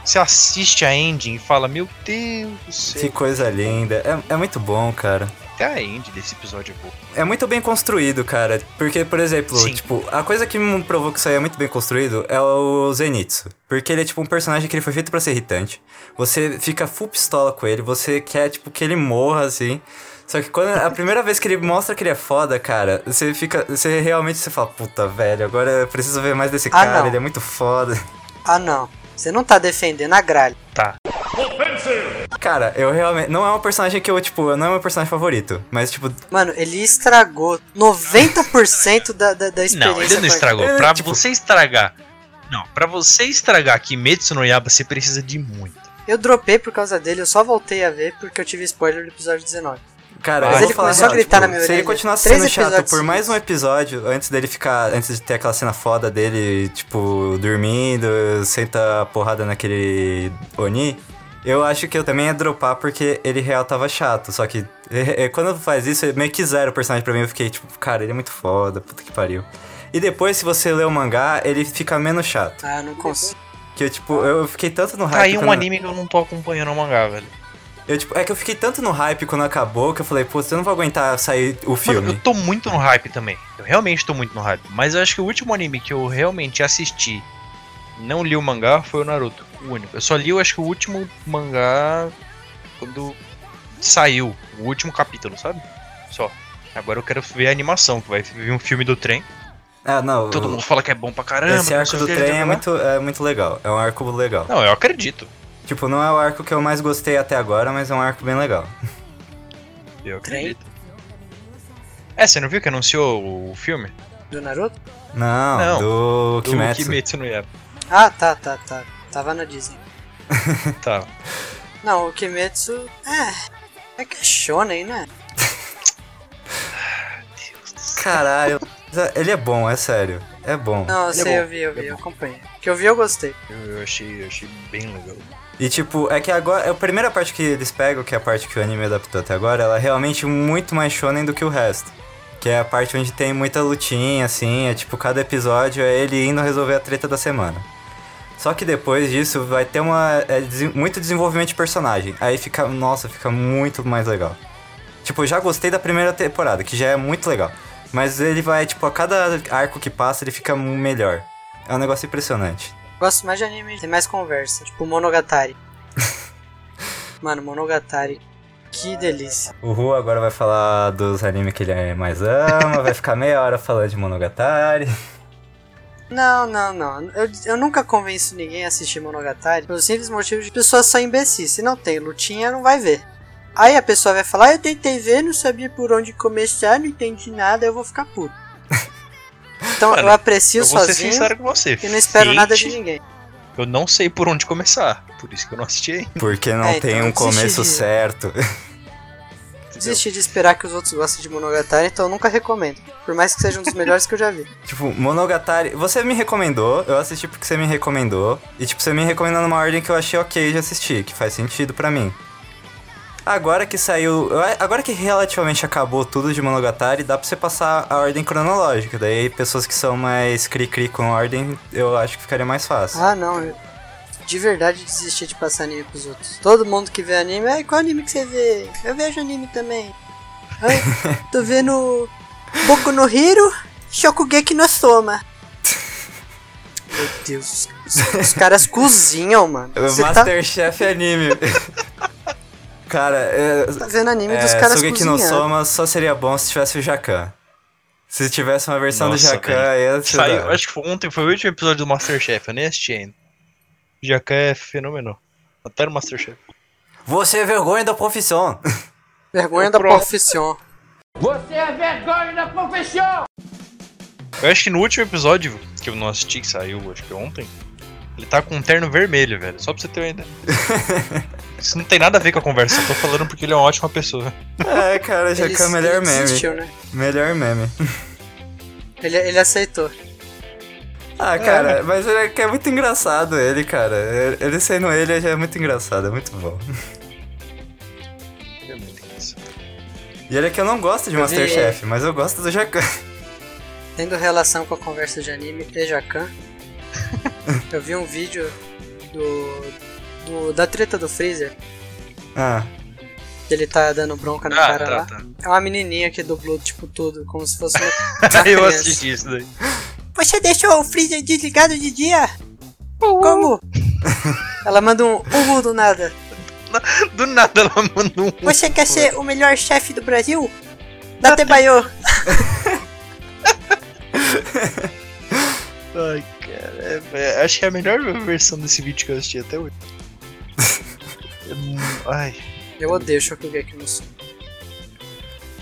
Você assiste a ending e fala, meu Deus do céu. Que coisa linda. É, é muito bom, cara. Até a ending desse episódio é boa. É muito bem construído, cara. Porque, por exemplo, Sim. tipo, a coisa que me provou que isso aí é muito bem construído é o Zenitsu. Porque ele é tipo um personagem que ele foi feito pra ser irritante. Você fica full pistola com ele, você quer, tipo, que ele morra, assim. Só que quando a primeira vez que ele mostra que ele é foda, cara, você fica. Você realmente você fala, puta, velho, agora eu preciso ver mais desse Ah, cara, não. ele é muito foda. Ah, não. Você não tá defendendo a gralha. Tá. Cara, eu realmente. Não é um personagem que eu, tipo, não é meu personagem favorito. Mas, tipo, Mano, ele estragou 90% da, da, da experiência. Não, ele não estragou. Pra tipo- você estragar. Não, pra você estragar Kimetsu no Yaba, você precisa de muito. Eu dropei por causa dele, eu só voltei a ver porque eu tive spoiler do episódio 19. Cara, Mas eu ele começou a gritar tipo, na minha Se ele orelha. continuasse Três sendo chato episódios por mais um episódio, antes dele ficar. Antes de ter aquela cena foda dele, tipo, dormindo, senta a porrada naquele Oni, eu acho que eu também ia dropar porque ele real tava chato. Só que é, é, quando faz isso, é meio que zero o personagem pra mim. Eu fiquei tipo, cara, ele é muito foda, puta que pariu. E depois, se você lê o mangá, ele fica menos chato. Ah, não consigo. Que eu, tipo, eu fiquei tanto no hype. Tá aí um anime que eu não tô acompanhando o mangá, velho. Eu, tipo, é que eu fiquei tanto no hype quando acabou que eu falei, pô, eu não vou aguentar sair o Mano, filme. eu tô muito no hype também. Eu realmente tô muito no hype. Mas eu acho que o último anime que eu realmente assisti, não li o mangá, foi o Naruto. O único. Eu só li, eu acho que o último mangá quando saiu. O último capítulo, sabe? Só. Agora eu quero ver a animação, que vai vir um filme do trem. Ah, não. Todo o- mundo fala que é bom pra caramba. Esse arco do trem é muito, é muito legal. É um arco legal. Não, eu acredito. Tipo, não é o arco que eu mais gostei até agora, mas é um arco bem legal. (laughs) Eu acredito. É, você não viu que anunciou o filme? Do Naruto? Não, Não, do Do Kimetsu. Kimetsu no Yaiba. Ah, tá, tá, tá. Tava na Disney. (laughs) Tá. Não, o Kimetsu. É. É que é shonen, né? Caralho. Ele é bom, é sério. É bom. Não, eu é sei, bom, eu vi, eu vi, é eu bom. acompanhei. O que eu vi, eu gostei. Eu, eu achei, eu achei bem legal. E tipo, é que agora. A primeira parte que eles pegam, que é a parte que o anime adaptou até agora, ela é realmente muito mais shonen do que o resto. Que é a parte onde tem muita lutinha, assim, é tipo, cada episódio é ele indo resolver a treta da semana. Só que depois disso vai ter uma. é, muito desenvolvimento de personagem. Aí fica. Nossa, fica muito mais legal. Tipo, eu já gostei da primeira temporada, que já é muito legal. Mas ele vai, tipo, a cada arco que passa, ele fica melhor. É um negócio impressionante. Gosto mais de anime, tem mais conversa. Tipo Monogatari. (laughs) Mano, Monogatari. Que delícia. O Ru agora vai falar dos animes que ele mais ama, vai ficar meia hora falando de Monogatari. (laughs) Não, não, não. Eu, eu nunca convenço ninguém a assistir Monogatari pelo simples motivo de pessoas são imbecis. Se não tem lutinha, não vai ver. Aí a pessoa vai falar, "Ah, eu tentei ver, não sabia por onde começar, não entendi nada, eu vou ficar puto. (laughs) Então Mano, eu aprecio Eu vou ser sozinho sincero com você. e não espero Fate, nada de ninguém. Eu não sei por onde começar. Por isso que eu não assisti ainda. Porque não É, tem então um começo certo. (laughs) Desisti de esperar que os outros gostem de Monogatari, então eu nunca recomendo. Por mais que seja um dos melhores que eu já vi. (laughs) tipo, Monogatari. Você me recomendou, eu assisti porque você me recomendou. E, tipo, você me recomendou numa ordem que eu achei ok de assistir, que faz sentido pra mim. Agora que saiu. Agora que relativamente acabou tudo de Monogatari, dá pra você passar a ordem cronológica. Daí, pessoas que são mais cri-cri com ordem, eu acho que ficaria mais fácil. Ah, não. Eu de verdade desisti de passar anime pros outros. Todo mundo que vê anime, ai, qual anime que você vê? Eu vejo anime também. Ai, (laughs) tô vendo Boku no Hiro, Shokugeki no Soma. Meu Deus, os, os caras cozinham, mano. O Você tá, Masterchef anime. (laughs) Cara, é, tá vendo anime dos é, caras Sugeki no. Soma só seria bom se tivesse o Jacan. Se tivesse uma versão Nossa, do Jacan, ia ser Saiu, acho que foi ontem foi o último episódio do Masterchef, eu nem assisti ainda. Jacan é fenomenal. Até no Masterchef. Você é vergonha da profissão. Vergonha O da pro- profissão. Eu acho que no último episódio que eu não assisti, que saiu, acho que ontem, ele tá com um terno vermelho, velho. Só pra você ter uma ideia. (laughs) Isso não tem nada a ver com a conversa, eu tô falando porque ele é uma ótima pessoa. É, cara, Jacan é Ele- melhor meme. desistiu, né? Melhor meme. Ele, ele aceitou. Ah, cara, mas ele é, que é muito engraçado ele, cara. Ele sendo ele já é muito engraçado, é muito bom. Ele é muito engraçado. E ele é que eu não gosto de Masterchef, mas eu gosto do Jacan. Tendo relação com a conversa de anime e Jacan, (laughs) eu vi um vídeo do, do- da treta do Freezer, Ah, ele tá dando bronca no Ah, cara tá, lá. tá. É uma menininha que dublou, tipo, tudo, como se fosse (laughs) uma, eu assisti isso daí. Você deixou o Freezer desligado de dia? Como? (laughs) Ela manda um uhu do nada. (laughs) Do nada ela mandou um. Você quer ser o melhor chefe do Brasil? Date Baiô. (laughs) Ai, cara. é- é- acho que é a melhor versão desse vídeo que eu assisti até hoje. Hum, Ai. Eu odeio Shokugeki no Soma.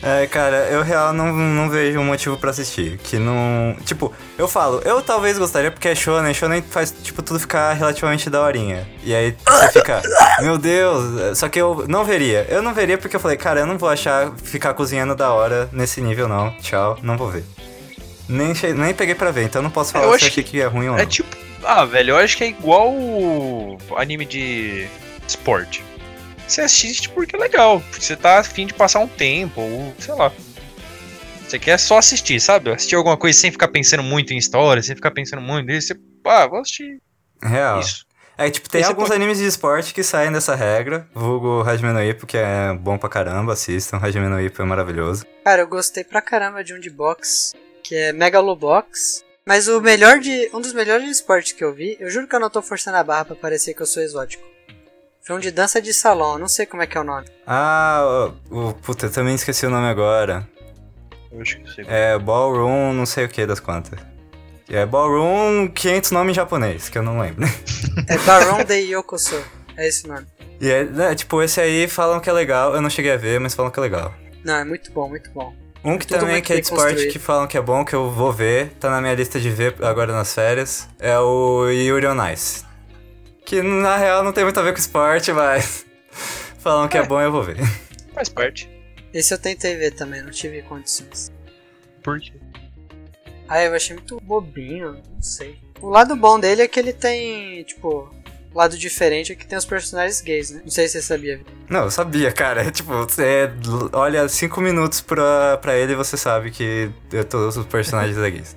É, cara, eu real não, não vejo um motivo pra assistir. Que não. Tipo, eu falo, eu talvez gostaria porque é shonen, shonen faz, tipo, tudo ficar relativamente daorinha. E aí você fica, meu Deus, só que eu não veria. Eu não veria porque eu falei, cara, eu não vou achar ficar cozinhando da hora nesse nível, não. Tchau, não vou ver. Nem, che- nem peguei pra ver, então não posso falar Eu se acho achei que é ruim ou não. É tipo. Ah, velho, eu acho que é igual anime de esporte. Você assiste porque é legal, porque você tá afim de passar um tempo, ou sei lá. Você quer só assistir, sabe? Assistir alguma coisa sem ficar pensando muito em história, sem ficar pensando muito nisso. Você, ah, vou assistir Real. isso. É, tipo, tem Aí você alguns pode- animes de esporte que saem dessa regra. Vulgo Hajime no Ippo, que é bom pra caramba, assistam. Hajime no Ippo é maravilhoso. Cara, eu gostei pra caramba de um de box, que é Megalobox. Mas o melhor de. Um dos melhores de esporte que eu vi, eu juro que eu não tô forçando a barra pra parecer que eu sou exótico. Um de dança de salão, não sei como é que é o nome. Ah, o, o- puta, eu também esqueci o nome agora. Eu acho que eu sei. É Ballroom, não sei o que das quantas. É Ballroom 500 nome em japonês, que eu não lembro. É Baron de Yokoso. É esse o nome. E é, né, tipo, esse aí falam que é legal, eu não cheguei a ver, mas falam que é legal. Não, é muito bom, muito bom. Um que Tudo também que é de esporte que falam que é bom, que eu vou ver, tá na minha lista de ver agora nas férias, é o Yuri on Ice. Que na real não tem muito a ver com esporte, mas (laughs) falam que é, É. bom eu vou ver. Faz parte. Esse eu tentei ver também, não tive condições. Por quê? Ah, eu achei muito bobinho, não sei. O lado bom dele é que ele tem, tipo, o lado diferente é que tem os personagens gays, né? Não sei se você sabia. Não, eu sabia, cara. (laughs) Tipo, você olha cinco minutos pra, pra ele e você sabe que todos os personagens é gays.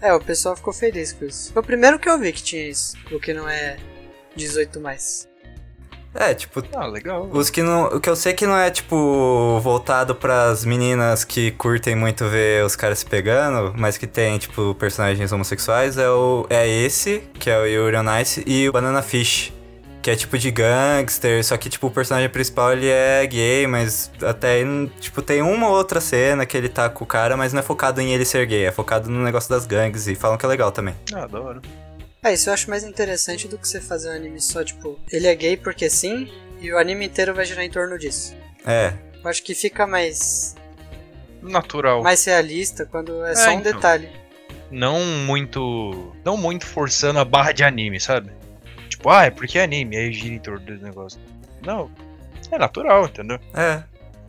É, o pessoal ficou feliz com isso. Foi o primeiro que eu vi que tinha isso, o que não é 18 mais. É, tipo, Ah, legal. Os que não. O que eu sei que não é, tipo, voltado pras meninas que curtem muito ver os caras se pegando, mas que tem, tipo, personagens homossexuais, é, o, é esse, que é o Yuri on Ice, e o Banana Fish, que é tipo de gangster, só que tipo o personagem principal ele é gay, mas até aí, tipo tem uma ou outra cena que ele tá com o cara, mas não é focado em ele ser gay, é focado no negócio das gangues e falam que é legal também. Ah, da hora. É, isso eu acho mais interessante do que você fazer um anime só, tipo, ele é gay porque sim, e o anime inteiro vai girar em torno disso. É, Eu acho que fica mais, Natural. mais realista quando é, só um então. detalhe. Não muito. Não muito forçando a barra de anime, sabe? Tipo, ah, é porque é anime, aí gira em torno desse negócio. Não. É natural, entendeu? é.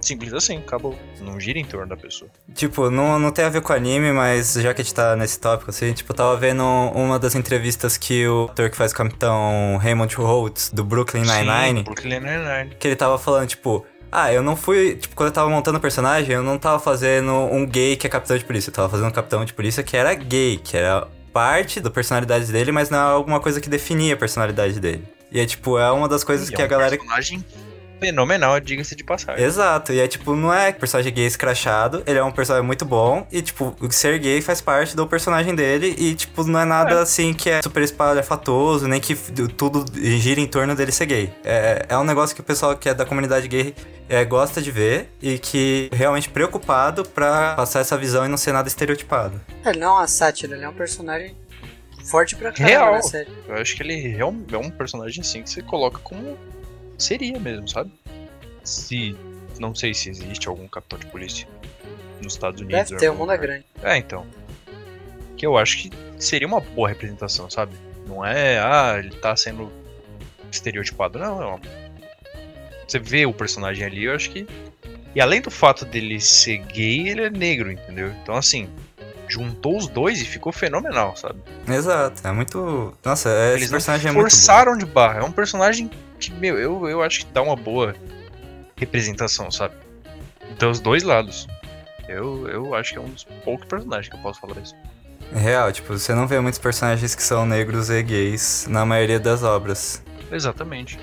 Simples assim, acabou. Não gira em torno da pessoa. Tipo, não, não tem a ver com anime, mas já que a gente tá nesse tópico, assim, tipo, eu tava vendo uma das entrevistas que o ator que faz o Capitão Raymond Rhodes, do Brooklyn Sim, Nine-Nine, Brooklyn Nine-Nine. que ele tava falando, tipo, ah, eu não fui, tipo, quando eu tava montando o personagem, eu não tava fazendo um gay que é capitão de polícia, eu tava fazendo um capitão de polícia que era gay, que era parte da personalidade dele, mas não é alguma coisa que definia a personalidade dele. E é, tipo, é uma das coisas E que é a um galera personagem fenomenal, diga-se de passagem. Exato, e é tipo, não é personagem gay escrachado, ele é um personagem muito bom, e tipo, o ser gay faz parte do personagem dele, e tipo, não é nada É. assim que é super espalhafatoso, nem que tudo gira em torno dele ser gay. É, é um negócio que o pessoal que é da comunidade gay é, gosta de ver, e que é realmente preocupado pra passar essa visão e não ser nada estereotipado. Ele não é uma sátira, ele é um personagem forte pra caramba Real. na série. Eu acho que ele é um, é um personagem assim que você coloca como seria mesmo, sabe? Se. Não sei se existe algum capitão de polícia nos Estados Unidos. Deve ter, o mundo é grande. É, então. Que eu acho que seria uma boa representação, sabe? Não é, ah, ele tá sendo estereotipado. Não, não. Você vê o personagem ali, eu acho que. E além do fato dele ser gay, ele é negro, entendeu? Então, assim, juntou os dois e ficou fenomenal, sabe? Exato, é muito. Nossa, esse Eles não personagem é muito. forçaram de barra. É um personagem que, meu, eu, eu acho que dá uma boa representação, sabe? Dos dois lados. Eu, eu acho que é um dos poucos personagens que eu posso falar isso. É Real, tipo, você não vê muitos personagens que são negros e gays na maioria das obras. Exatamente.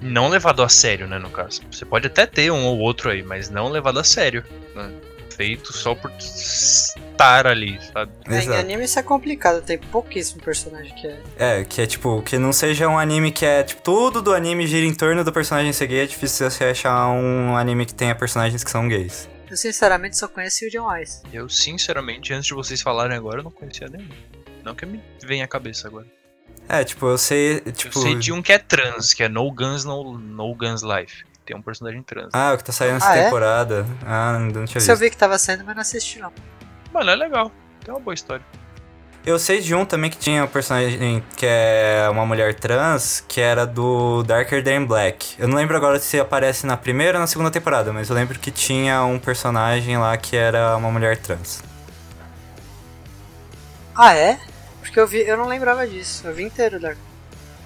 Não levado a sério, né, no caso. Você pode até ter um ou outro aí, mas não levado a sério. né? Feito só por estar ali, sabe? É, em anime isso é complicado, tem pouquíssimo personagem que é. É, que é tipo, que não seja um anime que é, tipo, tudo do anime gira em torno do personagem ser gay, é difícil você achar um anime que tenha personagens que são gays. Eu sinceramente só conheço o John Wise. Eu, sinceramente, antes de vocês falarem agora, eu não conhecia nenhum. Não que me venha à cabeça agora. É, tipo, eu sei, tipo... Eu sei de um que é trans, que é No Guns, No, no Guns Life. Tem um personagem trans. Ah, o que tá saindo essa Ah, é? temporada. Ah, não tinha Se eu visto. vi que tava saindo, mas não assisti não. Mano, é legal. Tem uma boa história. Eu sei de um também que tinha um personagem que é uma mulher trans, que era do Darker Than Black. Eu não lembro agora se aparece na primeira ou na segunda temporada, mas eu lembro que tinha um personagem lá que era uma mulher trans. Ah, é? Porque eu vi, eu não lembrava disso. Eu vi inteiro da.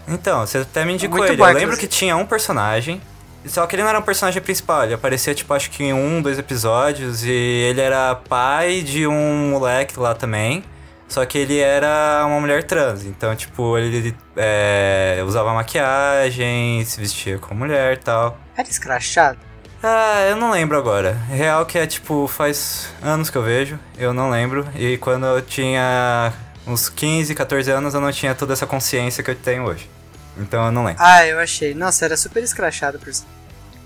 Então, você até me indicou Muito ele. bom, eu lembro inclusive. que tinha um personagem, só que ele não era um personagem principal. Ele aparecia, tipo, acho que em um, dois episódios, e ele era pai de um moleque lá também. Só que ele era uma mulher trans, então, tipo, ele é, usava maquiagem, se vestia como mulher e tal. Era escrachado? Ah, eu não lembro agora. Real que é, tipo, faz anos que eu vejo, eu não lembro. E quando eu tinha uns 15, 14 anos, eu não tinha toda essa consciência que eu tenho hoje. Então eu não lembro. Ah, eu achei. Nossa, era super escrachado por sinal.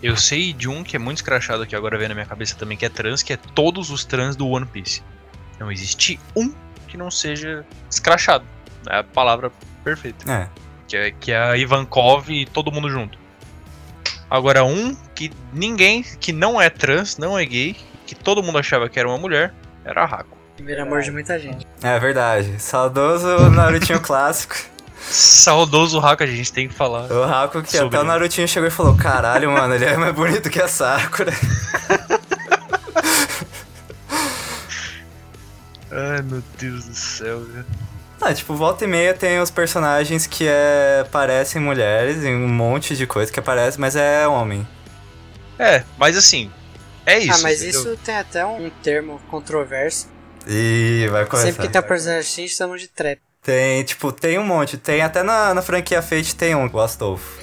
Eu sei de um que é muito escrachado que agora vem na minha cabeça também, que é trans, que é todos os trans do One Piece. Não existe um que não seja escrachado. É a palavra perfeita. É. Que é, que é a Ivankov e todo mundo junto. Agora, um que ninguém, que não é trans, não é gay, que todo mundo achava que era uma mulher, era a Hako. Primeiro amor de muita gente. É verdade. Saudoso Narutinho (laughs) clássico. Saudoso Hako, a gente tem que falar. O Haku que até o Narutinho chegou e falou: Caralho, mano, ele é mais bonito que a Sakura. (laughs) Ai, meu Deus do céu, velho. Ah, tipo, volta e meia tem os personagens que é, parecem mulheres em um monte de coisa que aparece, mas é homem. É, mas assim, é isso. ah, mas entendeu? isso tem até um termo controverso. E vai começar. Sempre que tem um personagem assim, chamamos de trap. Tem, tipo, tem um monte. Tem até na, na franquia Fate tem um, o Astolfo.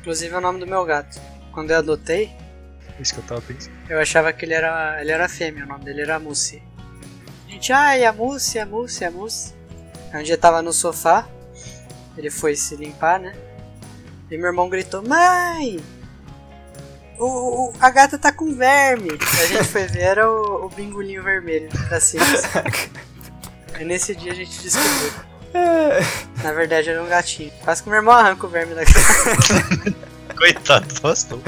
Inclusive é o nome do meu gato. Quando eu adotei, Isso que eu tava pensando. eu achava que ele era, ele era fêmea, o nome dele era Mussi. A gente, ai, a Mussi, a Mussi, a Mussi. Aí um dia tava no sofá, ele foi se limpar, né? E meu irmão gritou: Mãe! O, o- a gata tá com verme. A gente foi ver, era o, o bingolinho vermelho da Simples. (laughs) E nesse dia a gente descobriu. Na verdade era um gatinho. Quase que meu irmão arranca o verme da gata. (laughs) Coitado do Aston.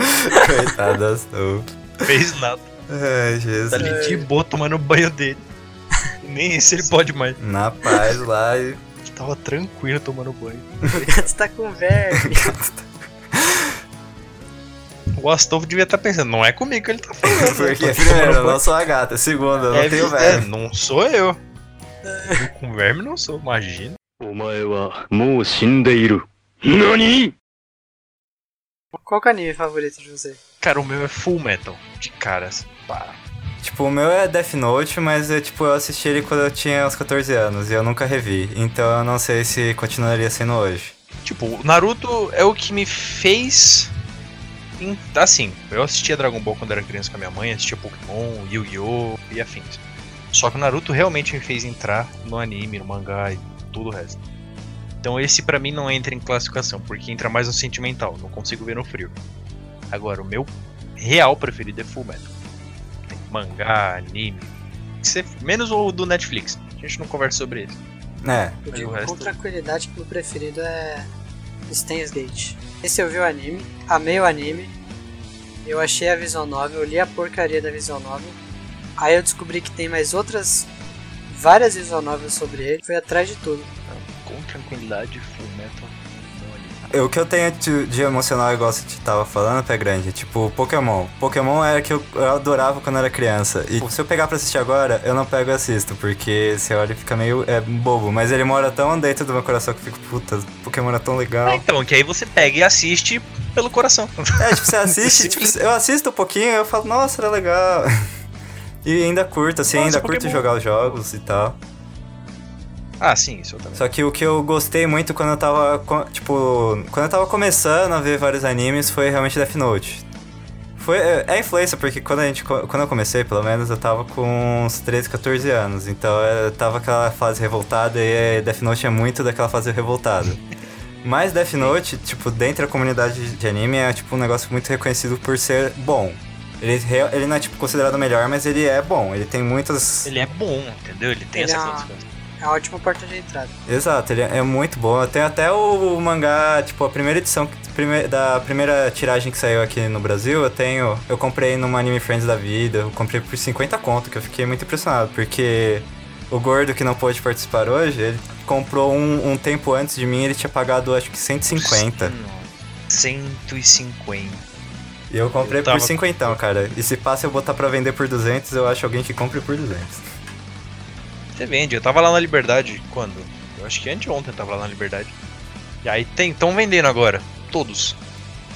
Coitado, estou. Fez nada. Ai, Tá Jesus. ali de boa tomando banho dele. Nem isso ele pode mais. Na paz lá e. Tava tranquilo tomando banho. O gato tá com verme. (laughs) O Astolfo devia estar pensando, não é comigo que ele tá falando. Porque, né? Tá primeiro, eu não sou a gata. Segundo, eu não É, tenho é, verme. não sou eu. Eu com verme não sou, imagina. NANI? Qual que é o anime favorito de você? Cara, o meu é Full Metal, de caras. Pá. Tipo, o meu é Death Note, mas eu tipo, eu assisti ele quando eu tinha uns 14 anos e eu nunca revi. Então eu não sei se continuaria sendo hoje. Tipo, Naruto é o que me fez. Assim, eu assistia Dragon Ball quando era criança com a minha mãe, assistia Pokémon, Yu-Gi-Oh! e afins. Só que o Naruto realmente me fez entrar no anime, no mangá e tudo o resto. Então esse pra mim não entra em classificação, porque entra mais no sentimental, não consigo ver no frio. Agora, o meu real preferido é Full Metal. Tem mangá, anime. Menos o do Netflix. A gente não conversa sobre ele. É, Eu digo o resto- com tranquilidade que o preferido é Steins Gate. Esse eu vi o anime, amei o anime, eu achei a visual novel, eu li a porcaria da visual novel, aí eu descobri que tem mais outras, várias visual novels sobre ele, fui atrás de tudo. Com tranquilidade, Full Metal. o que eu tenho de, de emocional, igual você tava falando, Pé Grande, tipo, Pokémon. Pokémon era que eu, eu adorava quando era criança. E se eu pegar pra assistir agora, eu não pego e assisto, porque você olha e fica meio é, bobo. Mas ele mora tão dentro do meu coração que eu fico, puta, Pokémon é tão Ah, legal. então, que aí você pega e assiste pelo coração. É, tipo, você assiste, (laughs) tipo, eu assisto um pouquinho e eu falo, nossa, era legal. E ainda curto, assim, Nossa, ainda curto Pokémon. jogar os jogos e tal. Ah, sim, isso eu também. Só que o que eu gostei muito quando eu tava, tipo, quando eu tava começando a ver vários animes foi realmente Death Note. Foi, é é influência, porque quando, a gente, quando eu comecei, pelo menos, eu tava com uns 13, 14 anos. Então eu tava aquela fase revoltada e Death Note é muito daquela fase revoltada. (laughs) Mas Death Note, tipo, dentro da comunidade de anime, é tipo um negócio muito reconhecido por ser bom. Ele, ele não é, tipo, considerado o melhor, mas ele é bom. Ele tem muitas... Ele é bom, entendeu? Ele tem Ele essa é uma-. É uma ótima porta de entrada. Exato, ele é muito bom. Eu tenho até o mangá, tipo, a primeira edição prime- da primeira tiragem que saiu aqui no Brasil, eu tenho. Eu comprei numa Anime Friends da vida, eu comprei por 50 conto, que eu fiquei muito impressionado, porque o gordo que não pôde participar hoje, ele comprou um, um tempo antes de mim, ele tinha pagado acho que 150. Nossa, 150. E eu comprei Eu tava- por 50, cara. E se passa eu botar pra vender por 200, eu acho alguém que compre por 200. Você vende. Eu tava lá na Liberdade quando? Eu acho que anteontem eu tava lá na Liberdade. E aí tem, estão vendendo agora. Todos.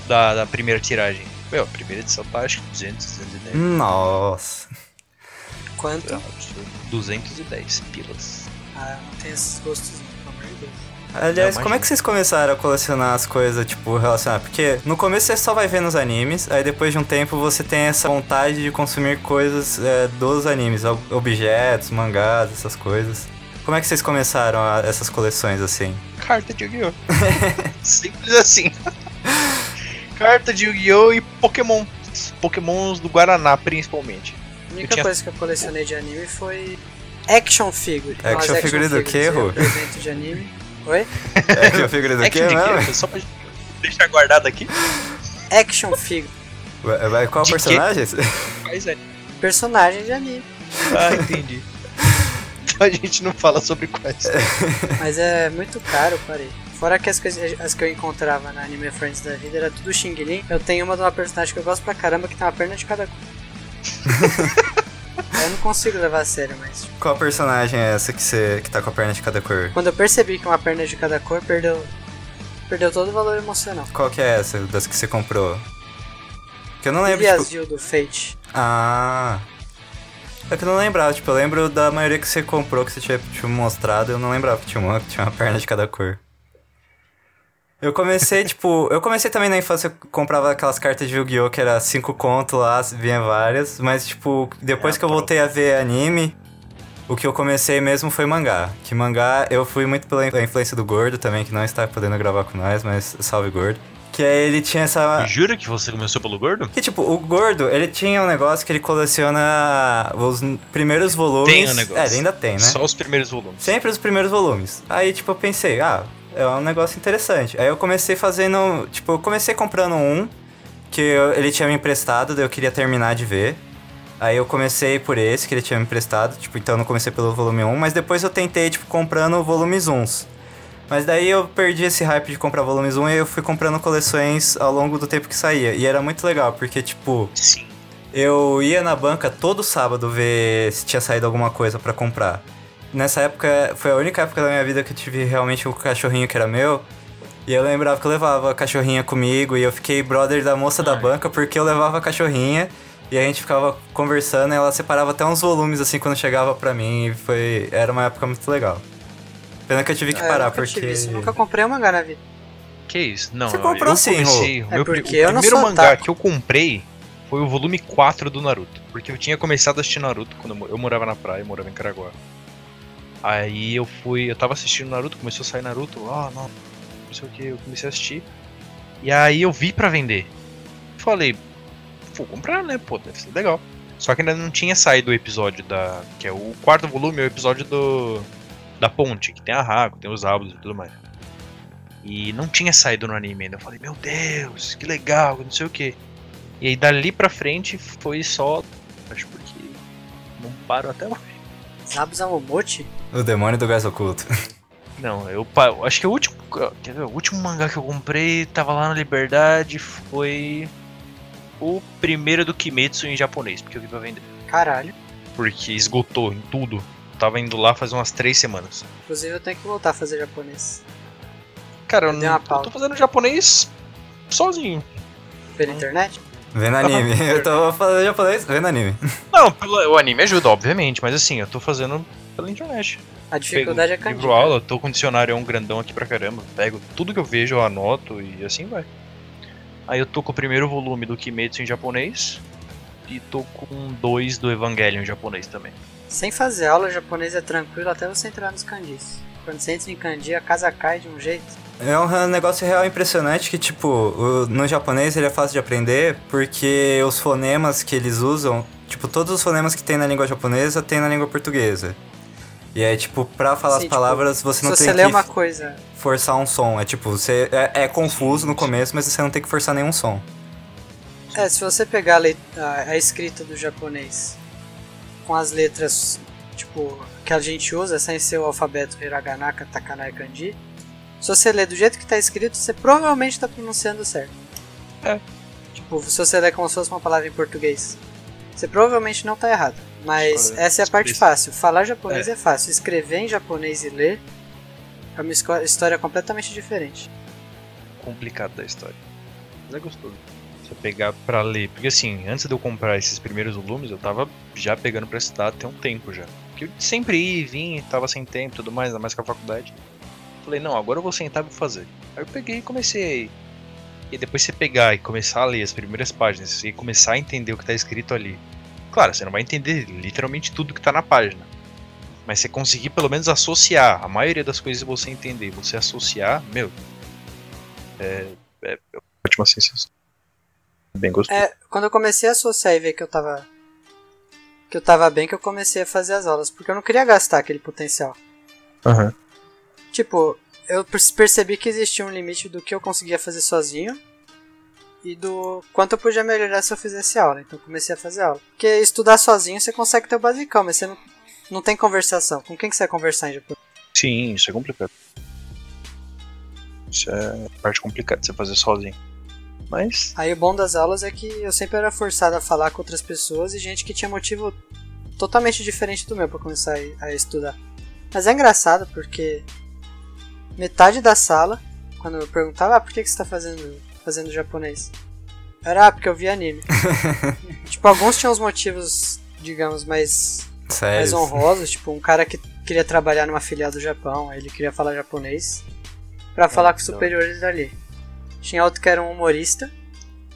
Da, da primeira tiragem. Meu, a primeira edição tá acho que 200, 210. Nossa. Quanto? É um absurdo. 210 pilas. Ah, não tem esses gostos, Aliás, como é que vocês começaram a colecionar as coisas, tipo, relacionadas? Porque no começo você só vai ver nos animes, aí depois de um tempo você tem essa vontade de consumir coisas é, dos animes, ob- objetos, mangás, essas coisas. Como é que vocês começaram a- essas coleções assim? Carta de Yu-Gi-Oh! (laughs) Simples assim. (laughs) Carta de Yu-Gi-Oh! e Pokémon. Pokémons do Guaraná, principalmente. A única tinha- coisa que eu colecionei de anime foi Action Figure. Action figure do quê, aí, Rô? presente de anime. Oi? É que eu figura do É quê, de quê? Só pra deixar guardado aqui. Action Figure. Vai- vai- Qual De personagem? É. Personagem de anime. Ah, entendi. então a gente não fala sobre quais. Mas é muito caro, parei. Fora que as coisas as que eu encontrava na Anime Friends da vida era tudo Xing Ling. Eu tenho uma de uma personagem que eu gosto pra caramba que tem uma perna de cada cor. (laughs) eu não consigo levar a sério, mas Qual personagem é essa que, você, que tá com a perna de cada cor? quando eu percebi que uma perna de cada cor, perdeu, perdeu todo o valor emocional. Qual que é essa das que você comprou? Que eu não lembro, E tipo... as Jill do Fate. Ah. É que eu não lembrava, tipo, eu lembro da maioria que você comprou, que você tinha, tinha mostrado, eu não lembrava que tinha uma, que tinha uma perna de cada cor. Eu comecei, tipo, eu comecei também na infância, eu comprava aquelas cartas de Yu-Gi-Oh! que era 5 conto lá, vinha várias, mas, tipo, depois É, que eu voltei a ver anime, o que eu comecei mesmo foi mangá. Que mangá eu fui muito pela influência do Gordo também, que não está podendo gravar com nós, mas salve Gordo. Que aí ele tinha essa. Jura que você começou pelo gordo? Que tipo, o gordo, ele tinha um negócio que ele coleciona os primeiros volumes. Tem um negócio. É, ele ainda tem, né? Só os primeiros volumes. Sempre os primeiros volumes. Aí, tipo, eu pensei, ah, é um negócio interessante. Aí eu comecei fazendo. Tipo, eu comecei comprando um que eu- ele tinha me emprestado, daí eu queria terminar de ver. Aí eu comecei por esse que ele tinha me emprestado, tipo, então eu não comecei pelo volume 1, mas depois eu tentei, tipo, comprando volumes 1. Mas daí eu perdi esse hype de comprar volumes 1 e eu fui comprando coleções ao longo do tempo que saía. E era muito legal, porque, tipo, Sim. eu ia na banca todo sábado ver se tinha saído alguma coisa pra comprar. Nessa época, foi a única época da minha vida que eu tive realmente um cachorrinho que era meu. E eu lembrava que eu levava a cachorrinha comigo e eu fiquei brother da moça da banca porque eu levava a cachorrinha e a gente ficava conversando e ela separava até uns volumes assim quando chegava pra mim e foi era uma época muito legal. Pena que eu tive que É, parar nunca porque tive isso, nunca comprei um mangá na vida. Que isso? Não, Você eu- comprou eu sim, comecei, É meu porque o eu não primeiro sou mangá que eu comprei foi o volume 4 do Naruto. Porque eu tinha começado a assistir Naruto quando eu, eu morava na praia, eu morava em Caraguá. Aí eu fui, eu tava assistindo Naruto, começou a sair Naruto, ah, não, não sei o que, eu comecei a assistir. E aí eu vi pra vender. Falei, vou comprar, né, pô, deve ser legal. Só que ainda não tinha saído o episódio da. Que é o quarto volume, é o episódio do. Da ponte, que tem a Haku, tem os álbuns e tudo mais. E não tinha saído no anime ainda. Eu falei, meu Deus, que legal, não sei o que. E aí dali pra frente foi só. Acho porque não paro até hoje. Zabu Zamomochi? o demônio do gás oculto. (laughs) Não, eu acho que o último. Quer ver? O último mangá que eu comprei tava lá na Liberdade foi. O primeiro do Kimetsu em japonês, porque eu vi pra vender. Caralho. Porque esgotou em tudo. Tava indo lá faz umas três semanas. Inclusive eu tenho que voltar a fazer japonês. Cara, eu, Deu não, eu tô fazendo japonês sozinho. Pela internet? Vendo anime. (laughs) eu tô falando japonês, vendo anime. Não, pelo- o anime ajuda, obviamente, mas assim, eu tô fazendo pela internet. A dificuldade é Pego kanji. livro aula, tô com um dicionário é um grandão aqui pra caramba. Pego tudo que eu vejo, eu anoto e assim vai. Aí eu tô com o primeiro volume do Kimetsu em japonês. E tô com dois do Evangelion em japonês também. Sem fazer aula, japonês é tranquilo até você entrar nos kanjis. Quando você entra em kanji, a casa cai de um jeito. É um negócio real impressionante que, tipo, no japonês ele é fácil de aprender porque os fonemas que eles usam, tipo, todos os fonemas que tem na língua japonesa tem na língua portuguesa. E aí, tipo, pra falar Sim, as tipo, palavras, você Se não você tem lê que uma coisa forçar um som. É tipo, você é, é confuso no começo, mas você não tem que forçar nenhum som. É, se você pegar a, le- a- a escrita do japonês com as letras, tipo, que a gente usa, sem ser o alfabeto hiragana, katakana e kanji, se você ler do jeito que tá escrito, você provavelmente tá pronunciando certo. É. Tipo, se você ler como se fosse uma palavra em português, você provavelmente não tá errado. Mas Olha, essa é a parte fácil. Falar japonês é. fácil. Escrever em japonês e ler é uma história completamente diferente. Complicado da história. Mas é gostoso. Você pegar pra ler. Porque assim, antes de eu comprar esses primeiros volumes, eu tava já pegando pra estudar até um tempo já. Porque eu sempre ia e vinha, tava sem tempo e tudo mais, ainda mais com a faculdade. Falei, não, agora eu vou sentar e vou fazer. Aí eu peguei e comecei. E depois você pegar e começar a ler as primeiras páginas e começar a entender o que tá escrito ali. Claro, você não vai entender literalmente tudo que tá na página. Mas você conseguir pelo menos associar a maioria das coisas que você entender, você associar, meu, é, é ótima sensação. Bem gostoso. É, quando eu comecei a associar e ver que eu tava. que eu tava bem, que eu comecei a fazer as aulas, porque eu não queria gastar aquele potencial. Aham. Tipo, eu per- percebi que existia um limite do que eu conseguia fazer sozinho e do quanto eu podia melhorar se eu fizesse aula. Então comecei a fazer aula. Porque estudar sozinho você consegue ter o basicão, mas você não, não tem conversação. Com quem que você vai conversar em japonês? Sim, isso é complicado. Isso é a parte complicada de você fazer sozinho. Mas, Aí o bom das aulas é que eu sempre era forçado a falar com outras pessoas e gente que tinha motivo totalmente diferente do meu pra começar a estudar. Mas é engraçado porque metade da sala, quando eu perguntava, ah, por que, que você tá fazendo, fazendo japonês? Era, ah, porque eu vi anime. (laughs) tipo, alguns tinham os motivos, digamos, mais, mais honrosos, tipo, um cara que queria trabalhar numa filial do Japão, ele queria falar japonês pra falar com os superiores dali. Tinha outro que era um humorista,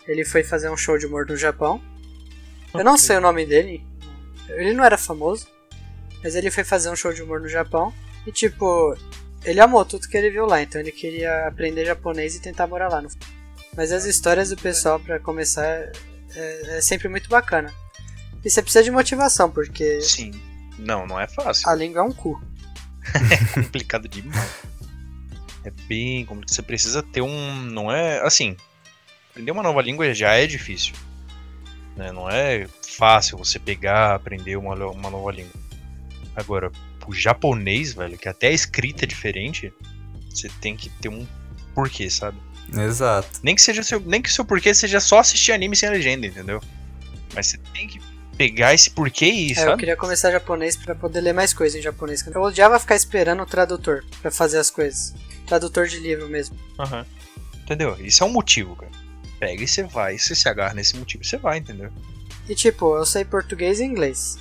ele foi fazer um show de humor no Japão. Eu não Ok. sei o nome dele, ele não era famoso, mas ele foi fazer um show de humor no Japão e, tipo, ele amou tudo que ele viu lá, então ele queria aprender japonês e tentar morar lá. No... Mas as histórias do pessoal, pra começar, é, é sempre muito bacana. E você precisa de motivação, porque Sim. Não, não é fácil. a língua é um cu. (laughs) É complicado demais. É bem complicado. Você precisa ter um. Não é. Assim. Aprender uma nova língua já é difícil. né? Não é fácil você pegar, aprender uma, uma nova língua. Agora, o japonês, velho, que até a escrita é diferente, você tem que ter um porquê, sabe? Exato. Nem que seja o seu, nem que seu porquê seja só assistir anime sem legenda, entendeu? Mas você tem que pegar esse porquê e, É, eu queria começar japonês pra poder ler mais coisas em japonês. Eu odiava ficar esperando o tradutor pra fazer as coisas. Tradutor de livro mesmo. Aham. Entendeu? Isso é um motivo, cara. Pega e você vai, você se agarra nesse motivo, você vai, entendeu? E tipo, eu sei português e inglês.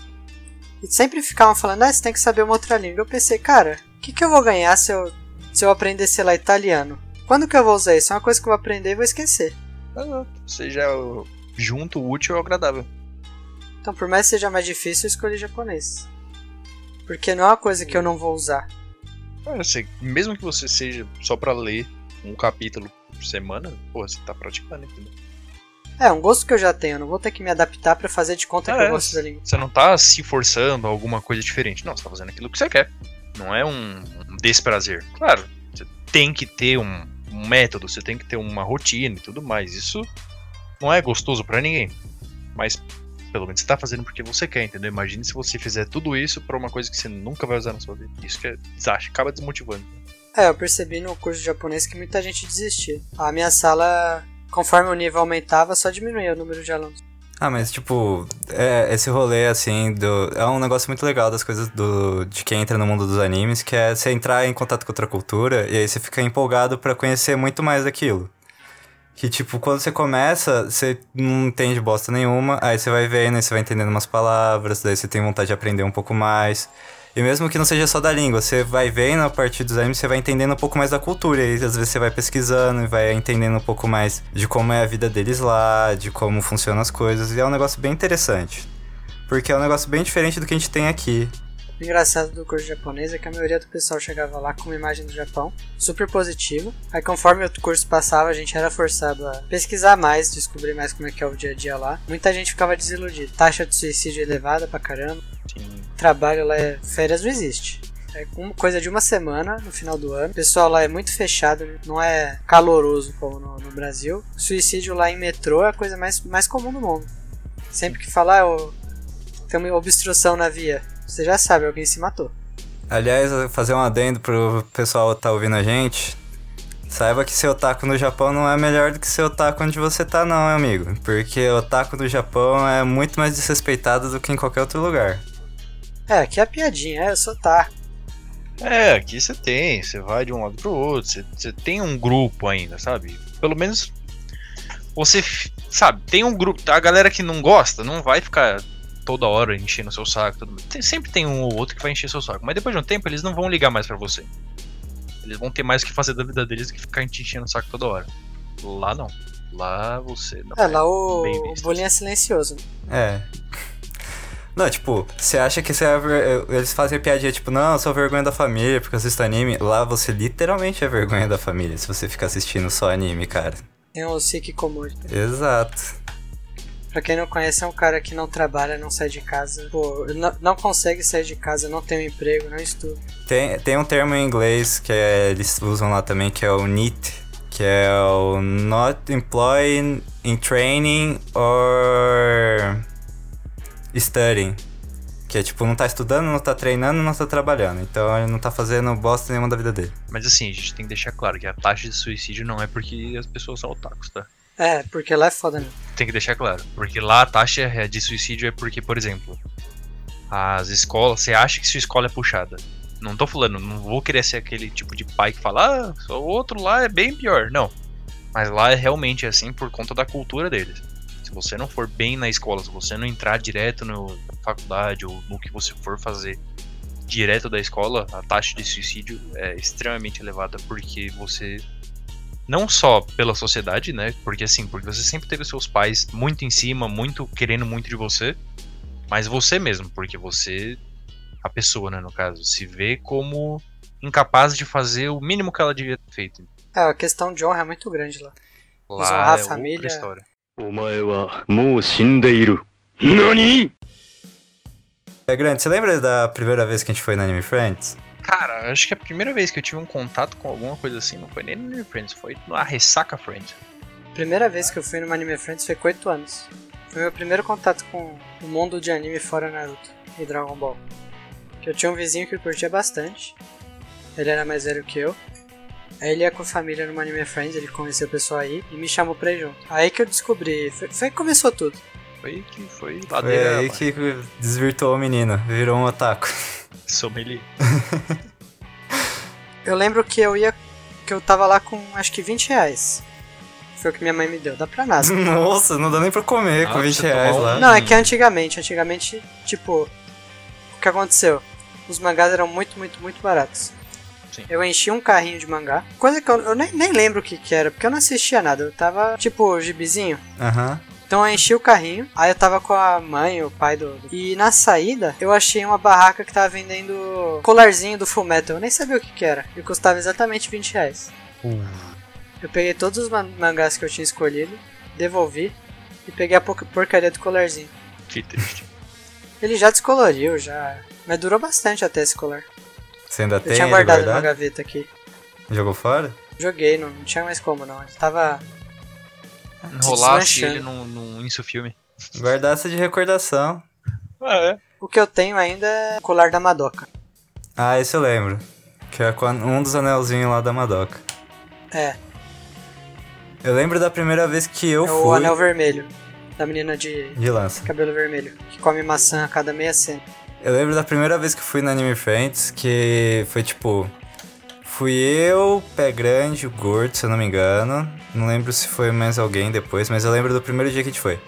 E sempre ficavam falando, ah, você tem que saber uma outra língua. Eu pensei, cara, o que, que eu vou ganhar se eu, se eu aprender, sei lá, italiano? Quando que eu vou usar isso? É uma coisa que eu vou aprender e vou esquecer. Exato. Você já junta o útil ao agradável. Então, por mais que seja mais difícil, eu escolhi japonês. Porque não é uma coisa que eu não vou usar. Ah, você- mesmo que você seja só pra ler um capítulo por semana, pô, você tá praticando, entendeu? É, um gosto que eu já tenho. Eu não vou ter que me adaptar pra fazer de conta que É, eu gosto da língua. Você não tá se forçando a alguma coisa diferente. Não, você tá fazendo aquilo que você quer. Não é um, um desprazer. Claro, você tem que ter um, um método, você tem que ter uma rotina e tudo mais. Isso não é gostoso pra ninguém. Mas pelo menos você tá fazendo porque você quer, entendeu? Imagine se você fizer tudo isso pra uma coisa que você nunca vai usar na sua vida. Isso que é, desacha- acaba desmotivando. É, eu percebi no curso de japonês que muita gente desistia. A minha sala, conforme o nível aumentava, só diminuía o número de alunos. Ah, mas tipo, é, esse rolê assim do. É um negócio muito legal das coisas do. de quem entra no mundo dos animes, que é você entrar em contato com outra cultura e aí você fica empolgado pra conhecer muito mais daquilo. Que tipo, quando você começa, você não entende bosta nenhuma, aí você vai vendo, aí você vai entendendo umas palavras, daí você tem vontade de aprender um pouco mais. E mesmo que não seja só da língua, você vai vendo a partir dos animes, você vai entendendo um pouco mais da cultura. E às vezes você vai pesquisando e vai entendendo um pouco mais de como é a vida deles lá, de como funcionam as coisas. E é um negócio bem interessante. Porque é um negócio bem diferente do que a gente tem aqui. O engraçado do curso japonês é que a maioria do pessoal chegava lá com uma imagem do Japão, super positivo. Aí conforme o curso passava, a gente era forçado a pesquisar mais, descobrir mais como é que é o dia a dia lá. Muita gente ficava desiludida. Taxa de suicídio elevada pra caramba. Sim. Trabalho lá é... Férias não existe. É uma coisa de uma semana no final do ano. O pessoal lá é muito fechado, não é caloroso como no, no Brasil. Suicídio lá em metrô é a coisa mais, mais comum do mundo. Sempre que falar, oh, tem uma obstrução na via. Você já sabe, alguém se matou. Aliás, fazer um adendo pro pessoal que tá ouvindo a gente. Saiba que seu otaku no Japão não é melhor do que seu otaku onde você tá, não, amigo. Porque o otaku no Japão é muito mais desrespeitado do que em qualquer outro lugar. É, aqui é a piadinha, é, eu sou tá. É, aqui você tem, você vai de um lado pro outro, você, você tem um grupo ainda, sabe? Pelo menos você, sabe, tem um grupo, a galera que não gosta não vai ficar toda hora enchendo o seu saco, tudo. Tem- sempre tem um ou outro que vai encher seu saco, mas depois de um tempo eles não vão ligar mais pra você. Eles vão ter mais o que fazer da vida deles do que ficar te enchendo o saco toda hora. Lá não. Lá você não. É, lá o, o bullying é silencioso. É. Não, tipo, você acha que você é ver- eles fazem piadinha, tipo, não, eu sou vergonha da família porque eu assisto anime. Lá você literalmente é vergonha da família se você ficar assistindo só anime, cara. Tem o Siki Komori. Exato. Pra quem não conhece, é um cara que não trabalha, não sai de casa. Pô, não, não consegue sair de casa, não tem um emprego, não estuda. Tem, tem um termo em inglês que é- eles usam lá também, que é o NEET, que é o Not Employed in Training or Studying. Que é tipo, não tá estudando, não tá treinando, não tá trabalhando. Então ele não tá fazendo bosta nenhuma da vida dele. Mas assim, a gente tem que deixar claro que a taxa de suicídio não é porque as pessoas são otakus, tá? É, porque lá é foda, né? Tem que deixar claro. Porque lá a taxa de suicídio é porque, por exemplo, as escolas. Você acha que sua escola é puxada. Não tô falando, não vou querer ser aquele tipo de pai que fala, ah, o outro lá é bem pior. Não. Mas lá é realmente assim por conta da cultura deles. Se você não for bem na escola, se você não entrar direto na faculdade ou no que você for fazer direto da escola, a taxa de suicídio é extremamente elevada porque você não só pela sociedade, né? Porque assim, porque você sempre teve seus pais muito em cima, muito querendo muito de você, mas você mesmo, porque você a pessoa, né, no caso, se vê como incapaz de fazer o mínimo que ela devia ter feito. É, a questão de honra é muito grande lá. lá Desonrar a é família. História. É grande, você lembra da primeira vez que a gente foi na Anime Friends? Acho que a primeira vez que eu tive um contato com alguma coisa assim não foi nem no Anime Friends, foi na Ressaca Friends. Primeira vez que eu fui no Anime Friends foi com 8 anos. Foi meu primeiro contato com o mundo de anime fora Naruto e Dragon Ball. Que eu tinha um vizinho que curtia bastante. Ele era mais velho que eu. Aí ele ia com a família no Anime Friends, ele conheceu o pessoal aí e me chamou pra ir junto. Aí que eu descobri, foi, foi que começou tudo. Foi que foi Foi ladeira aí abaixo. que desvirtuou o menino, virou um otaku. Sommelier. (laughs) Eu lembro que eu ia. que eu tava lá com acho que 20 reais. Foi o que minha mãe me deu, dá pra nada. (laughs) Nossa, não dá nem pra comer Ah, com 20 você reais lá. Não, é que antigamente, antigamente, tipo, o que aconteceu? Os mangás eram muito, muito, muito baratos. Sim. Eu enchi um carrinho de mangá, coisa que eu, eu nem, nem lembro o que, que era, porque eu não assistia nada, eu tava tipo gibizinho. Aham. Então eu enchi o carrinho, aí eu tava com a mãe, o pai do. E na saída eu achei uma barraca que tava vendendo colarzinho do Full Metal, eu nem sabia o que, que era, e custava exatamente 20 reais. Eu peguei todos os man- mangás que eu tinha escolhido, devolvi e peguei a por- porcaria do colarzinho. Que triste. Ele já descoloriu, já. Mas durou bastante até esse colar. Você ainda Eu tem tinha ele guardado numa gaveta aqui. Jogou fora? Joguei, não, não tinha mais como não. Ele tava. Enrolasse ele num, num Insufilme. Guardasse de recordação. Ah, é. O que eu tenho ainda é o colar da Madoka. Ah, esse eu lembro. Que é um dos anelzinhos lá da Madoka. É, Eu lembro da primeira vez que eu é o fui anel vermelho. Da menina de de lança. cabelo vermelho. Que come maçã a cada meia cena. Eu lembro da primeira vez que eu fui no Anime Friends, que foi tipo. Fui eu, Pé Grande, o Gordo, se eu não me engano. Não lembro se foi mais alguém depois, mas eu lembro do primeiro dia que a gente foi.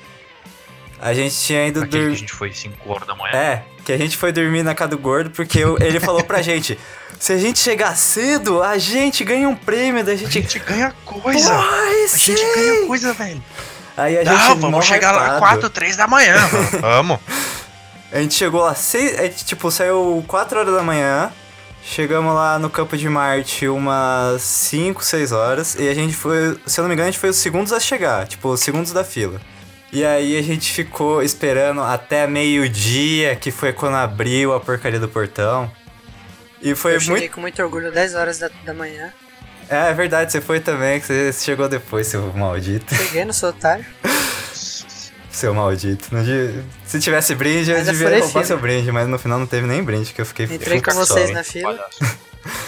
A gente tinha ido Aquele que a dormir. gente foi 5 horas da manhã. É, que a gente foi dormir na casa do gordo porque eu- ele falou pra (laughs) gente: se a gente chegar cedo, a gente ganha um prêmio da A gente. gente ganha coisa. Aí A gente sim! ganha coisa, velho. Aí a Não, gente vamos chegar lá hypado. 4, 3 da manhã. Vamos. (laughs) A gente chegou lá seis. A gente, tipo, saiu 4 horas da manhã. Chegamos lá no Campo de Marte umas 5, 6 horas. E a gente foi. Se eu não me engano, a gente foi os segundos a chegar. Tipo, os segundos da fila. E aí a gente ficou esperando até meio-dia, que foi quando abriu a porcaria do portão. E foi eu muito. cheguei com muito orgulho 10 horas da, da manhã. É, é verdade, você foi também, que você chegou depois, seu maldito. Cheguei no seu otário. (laughs) Seu maldito. Se tivesse brinde, eu Mas eu devia furei roubar fila. seu brinde, mas no final não teve nem brinde, que eu fiquei Entrei com só, vocês hein? na fila.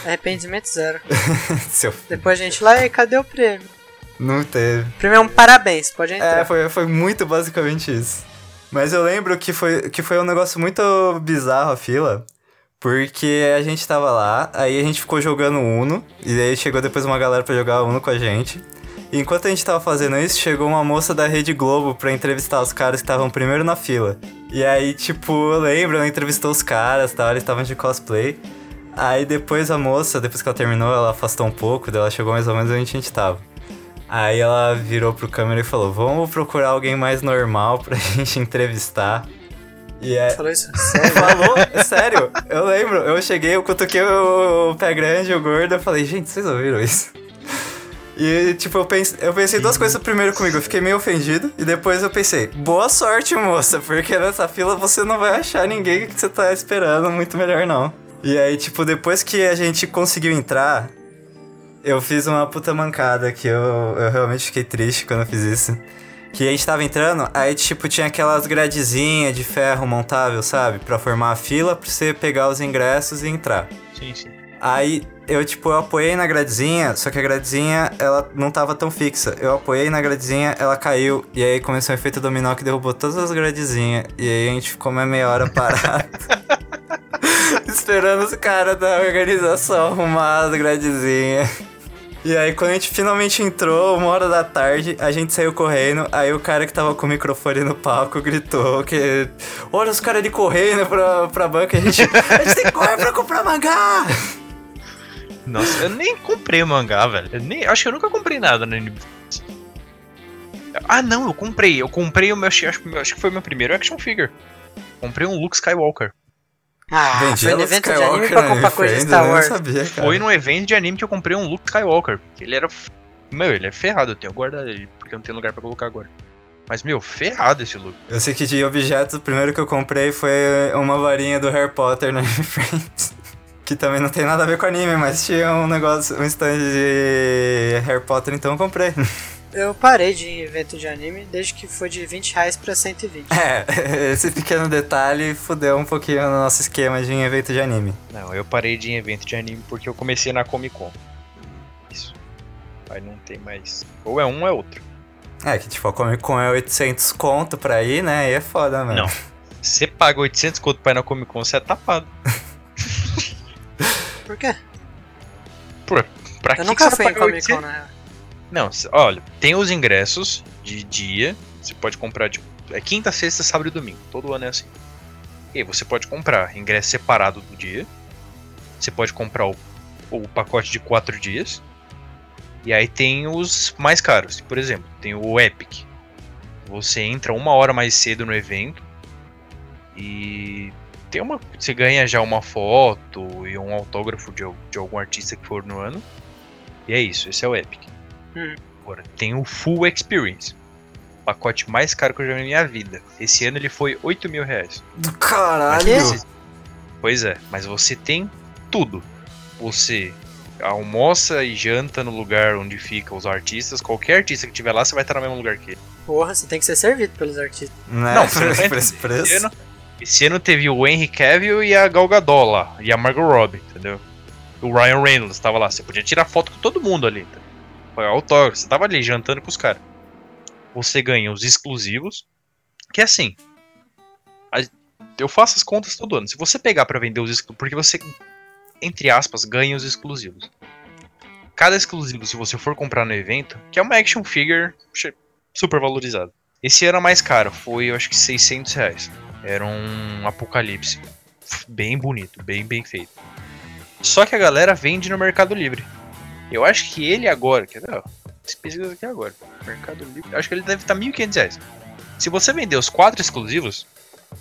Arrependimento zero. (laughs) Seu... Depois a gente lá e cadê o prêmio? Não teve. O prêmio é um parabéns, pode entrar. É, foi, foi muito basicamente isso. Mas eu lembro que foi, que foi um negócio muito bizarro a fila. Porque a gente tava lá, aí a gente ficou jogando Uno, e aí chegou depois uma galera pra jogar Uno com a gente. E enquanto a gente tava fazendo isso, chegou uma moça da Rede Globo pra entrevistar os caras que estavam primeiro na fila. E aí, tipo, eu lembro, ela entrevistou os caras, tal, eles estavam de cosplay. Aí depois a moça, depois que ela terminou, ela afastou um pouco, daí ela chegou mais ou menos onde a gente tava. Aí ela virou pro câmera e falou: Vamos procurar alguém mais normal pra (laughs) gente entrevistar. E é. Falou isso? Sério? (laughs) Falou? Sério? Eu lembro. Eu cheguei, eu cutuquei o pé grande, o gordo, eu falei, gente, vocês ouviram isso? E, tipo, eu pensei, eu pensei duas coisas primeiro comigo. Eu fiquei meio ofendido. E depois eu pensei, boa sorte, moça, porque nessa fila você não vai achar ninguém que você tá esperando, muito melhor não. E aí, tipo, depois que a gente conseguiu entrar, eu fiz uma puta mancada que eu, eu realmente fiquei triste quando eu fiz isso. Que a gente tava entrando, aí tipo tinha aquelas gradezinhas de ferro montável, sabe? Pra formar a fila pra você pegar os ingressos e entrar. Sim, sim. Aí eu tipo, eu apoiei na gradezinha, só que a gradezinha ela não tava tão fixa. Eu apoiei na gradezinha, ela caiu, e aí começou um efeito dominó que derrubou todas as gradezinhas. E aí a gente ficou mais meia hora parado. (laughs) Esperando os caras da organização arrumar as gradezinhas. E aí, quando a gente finalmente entrou, uma hora da tarde, a gente saiu correndo. Aí o cara que tava com o microfone no palco gritou que. Olha os caras ali correndo pra, pra banca. A gente, a gente tem que correr pra comprar mangá! Nossa, eu nem comprei o mangá, velho. Eu nem, acho que eu nunca comprei nada no anime. Ah, não, eu comprei. Eu comprei o meu. Acho, acho, que foi o meu primeiro action figure. Comprei um Luke Skywalker. Ah, Vendi foi no evento de Skywalker anime pra na comprar coisa de Star Wars. sabia, cara. Foi num evento de anime que eu comprei um Luke Skywalker. Ele era Meu, ele é ferrado, eu tenho guardado ele, porque eu não tenho lugar pra colocar agora. Mas, meu, ferrado esse look. Eu sei que de objetos, o primeiro que eu comprei foi uma varinha do Harry Potter no Anime Friends. Que também não tem nada a ver com anime, mas tinha um negócio, um stand de Harry Potter, então eu comprei. (laughs) Eu parei de ir em evento de anime desde que foi de 20 reais pra 120. É, (laughs) esse pequeno detalhe fudeu um pouquinho no nosso esquema de evento de anime. Não, eu parei de ir em evento de anime porque eu comecei na Comic Con. Isso. Aí não tem mais. Ou é um ou é outro. É, que tipo, a Comic Con é 800 conto pra ir, né? E é foda, mano. Não. Você paga 800 conto pra ir na Comic Con, você é tapado. (laughs) Por quê? Por, pra Eu que nunca fui em Comic Con, 800? né? Não, olha, tem os ingressos de dia. Você pode comprar, tipo, é quinta, sexta, sábado e domingo. Todo ano é assim. E você pode comprar ingresso separado do dia. Você pode comprar o, o pacote de quatro dias. E aí tem os mais caros. Por exemplo, tem o Epic. Você entra uma hora mais cedo no evento. E tem uma. Você ganha já uma foto e um autógrafo de, de algum artista que for no ano. E é isso, esse é o Epic. Hum. Agora, tem o Full Experience. O pacote mais caro que eu já vi na minha vida. Esse ano ele foi 8 mil reais. Caralho! você- Pois é, mas você tem tudo. Você almoça e janta no lugar onde ficam os artistas. Qualquer artista que tiver lá, você vai estar no mesmo lugar que ele. Porra, você tem que ser servido pelos artistas. Né? Não, (laughs) não por. Esse preço. Esse ano teve o Henry Cavill e a Gal Gadot lá. E a Margot Robbie, entendeu? O Ryan Reynolds tava lá. Você podia tirar foto com todo mundo ali. Tá? Foi autógrafo. Você tava ali jantando com os caras. Você ganha os exclusivos. Que é assim. eu faço as contas todo ano. Se você pegar pra vender os exclusivos. Porque você, entre aspas, ganha os exclusivos. Cada exclusivo, se você for comprar no evento, que é uma action figure super valorizada. Esse ano a mais caro foi, eu acho que 600 reais. Era um Apocalipse. Bem bonito, bem bem feito. Só que a galera vende no Mercado Livre. Eu acho que ele agora, quer ver? pesquisa aqui agora. Mercado Livre. Acho que ele deve estar 1.500 reais. Se você vender os quatro exclusivos,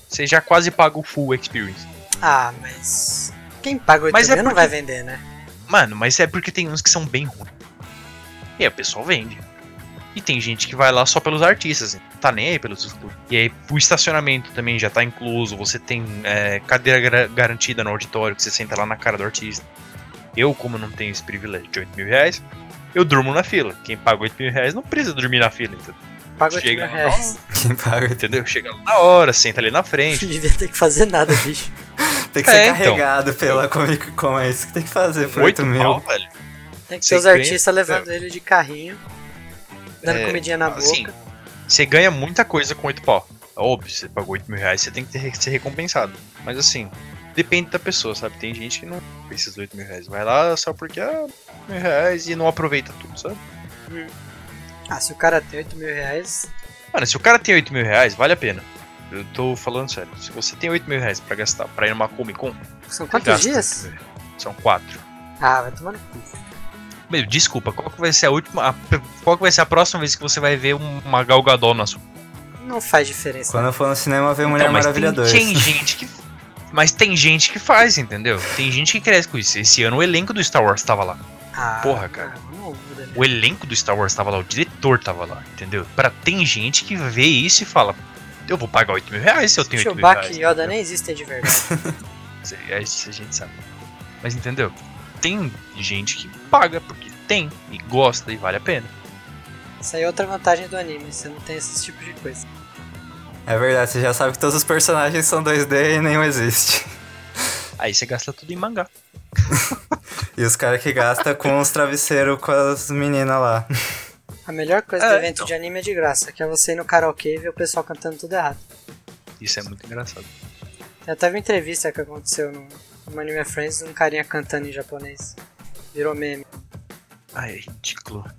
você já quase paga o full experience. Ah, mas. Quem paga 8 Mas mil é não porque- vai vender, né? Mano, mas é porque tem uns que são bem ruins. E aí o pessoal vende. E tem gente que vai lá só pelos artistas, não tá nem aí pelos exclusivos. E aí o estacionamento também já tá incluso, você tem é, cadeira garantida no auditório, que você senta lá na cara do artista. Eu, como não tenho esse privilégio de 8 mil reais, eu durmo na fila. Quem paga 8 mil reais não precisa dormir na fila, entendeu? Paga 8 Chega mil reais. (laughs) Quem paga entendeu? Chega lá na hora, senta ali na Não frente. (laughs) devia ter que fazer nada, bicho. (laughs) tem que É, ser então. carregado pela Comic Con. É isso que tem que fazer por 8 8 mil. mil, velho. Tem que ter os artistas levando ele de carrinho, dando É, comidinha na assim, boca. Você ganha muita coisa com 8 pau. Óbvio, você pagou 8 mil reais, você tem que ter, ser recompensado. Mas assim, depende da pessoa, sabe? Tem gente que não precisa de 8 mil reais. Vai lá só porque é mil reais e não aproveita tudo, sabe? Ah, se o cara tem 8 mil reais, Mano, se o cara tem 8 mil reais, vale a pena. Eu tô falando sério. Se você tem 8 mil reais pra gastar pra ir numa Comic Con, são quantos dias? 8 mil reais. São 4. Ah, vai tomar no cu. Desculpa, qual que vai ser a última. a- qual que vai ser a próxima vez que você vai ver uma Gal Gadot na sua Não faz diferença. Quando eu for no cinema ver Mulher Então, mas Maravilha tem, 2. tem gente que. Mas tem gente que faz, entendeu? Tem gente que cresce com isso. Esse ano o elenco do Star Wars tava lá. Ah, Porra, cara. Não, muda, né? O elenco do Star Wars tava lá, o diretor tava lá, entendeu? Pra tem gente que vê isso e fala. Eu vou pagar 8 mil reais se eu tenho 8 mil reais. e Yoda nem existem de verdade. (laughs) Isso é a gente sabe. Mas entendeu? Tem gente que paga porque tem e gosta e vale a pena. Isso aí é outra vantagem do anime, você não tem esse tipo de coisa. É verdade, você já sabe que todos os personagens são 2D e nenhum existe. Aí você gasta tudo em mangá. (laughs) E os caras que gastam com os travesseiros com as meninas lá. A melhor coisa É, do evento então. de anime é de graça, que é você ir no karaokê e ver o pessoal cantando tudo errado. Isso é muito engraçado. Eu teve uma entrevista que aconteceu no, no Anime Friends, um carinha cantando em japonês. Virou meme. Ai, é ridículo. (laughs)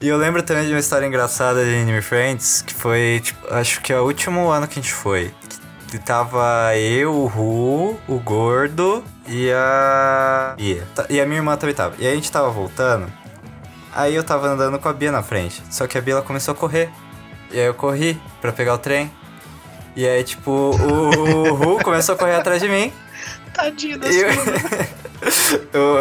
E eu lembro também de uma história engraçada de Anime Friends, que foi, tipo, acho que é o último ano que a gente foi. Que tava eu, o Ru, o Gordo e a Bia. Ta- E a minha irmã também tava. E aí a gente tava voltando. Aí eu tava andando com a Bia na frente. Só que a Bia ela começou a correr. E aí eu corri pra pegar o trem. E aí, tipo, o Ru começou a correr atrás de mim. Tadinho da E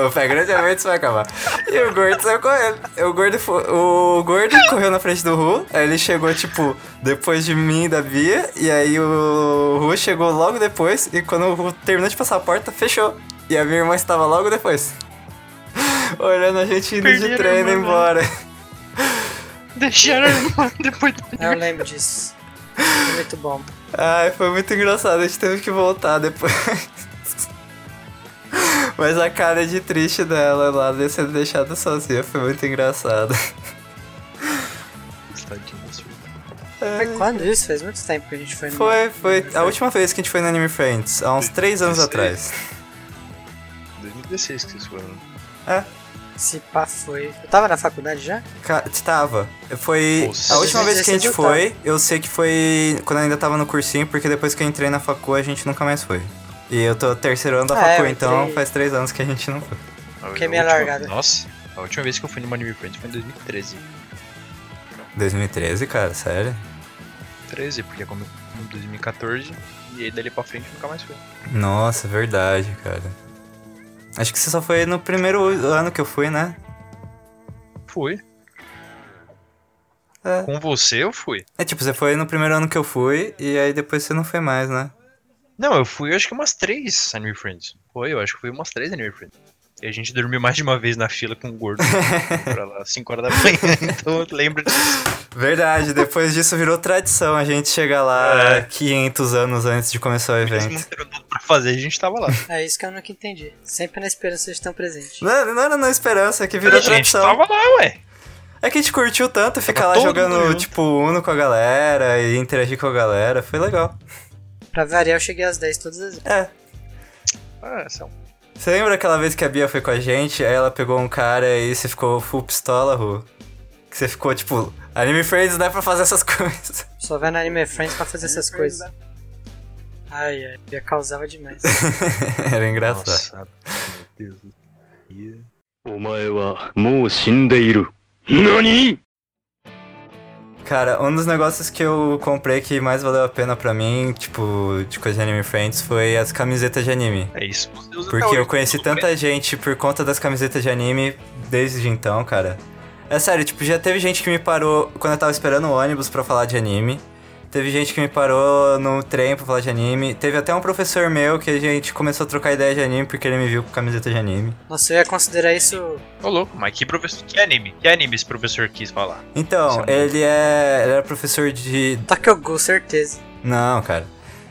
o, (laughs) pé grande é isso vai acabar. E o gordo saiu correndo. O gordo, fo- o gordo correu na frente do Ru. Aí ele chegou, tipo, depois de mim e da Bia. E aí o Ru chegou logo depois. E quando o Ru terminou de passar a porta, fechou. E a minha irmã estava logo depois. (laughs) Olhando a gente indo de Perderam a treino irmã, embora. Deixaram a irmã (laughs) depois do Eu lembro disso. Foi muito bom. Ai, foi muito engraçado. A gente teve que voltar depois. Mas a cara de triste dela lá, de sendo deixada sozinha, foi muito engraçado. Tadinho da sua Foi quando isso? Faz muito tempo que a gente foi no. Foi, foi a última vez que a gente foi no Anime Friends, há uns três anos 16. atrás. 2016 que vocês foram. É, Se pá, foi. Eu tava na faculdade já? ca- tava. Foi Nossa. a última vez que a gente 16 eu tava. foi, eu sei que foi quando eu ainda tava no cursinho, porque depois que eu entrei na facu a gente nunca mais foi. E eu tô terceiro ano da Ah, é, facu, eu então faz três anos que a gente não foi. É minha última- largada. Nossa, a última vez que eu fui no Anime Friends foi em 2013. 2013, cara, sério? 13, porque como em 2014 e aí dali pra frente nunca mais foi. Nossa, verdade, cara. Acho que você só foi no primeiro ano que eu fui, né? Fui. É. Com você eu fui. É tipo, você foi no primeiro ano que eu fui e aí depois você não foi mais, né? Não, eu fui acho que umas três Anime Friends. Foi, eu acho que fui umas três Anime Friends. E a gente dormiu mais de uma vez na fila com o gordo (laughs) pra lá, 5 horas da manhã, (laughs) então eu lembro disso. Verdade, depois disso virou tradição a gente chegar lá É. 500 anos antes de começar o não evento. tendo nada pra fazer, a gente tava lá. É isso que eu nunca entendi. Sempre na esperança de estar presente. Não, não era na esperança, é que virou a gente tradição. tava lá, ué. É que a gente curtiu tanto ficar lá jogando, tipo, Uno com a galera e interagir com a galera. Foi legal. Pra variar, eu cheguei às 10 todas as vezes. É. Ah, são. Você lembra aquela vez que a Bia foi com a gente, aí ela pegou um cara e você ficou full pistola, Ru? Que você ficou, tipo, Anime Friends não é pra fazer essas (laughs) coisas. Só vai no Anime Friends pra fazer essas coisas. Ai, ai, ia causava demais. (laughs) Era engraçado. Nossa, meu Deus do céu. お前はもう死んでいる。何 Cara, um dos negócios que eu comprei que mais valeu a pena pra mim, tipo, de coisa de Anime Friends, foi as camisetas de anime. É isso. Porque eu conheci tanta gente por conta das camisetas de anime desde então, cara. É sério, tipo, já teve gente que me parou quando eu tava esperando o ônibus pra falar de anime. Teve gente que me parou no trem pra falar de anime. Teve até um professor meu que a gente começou a trocar ideia de anime porque ele me viu com camiseta de anime. Nossa, eu ia considerar isso. Ô, louco, mas que professor. Que anime? Que anime esse professor quis falar? Então, é ele é. Ele era professor de. Tokyo Ghoul, certeza. Não, cara.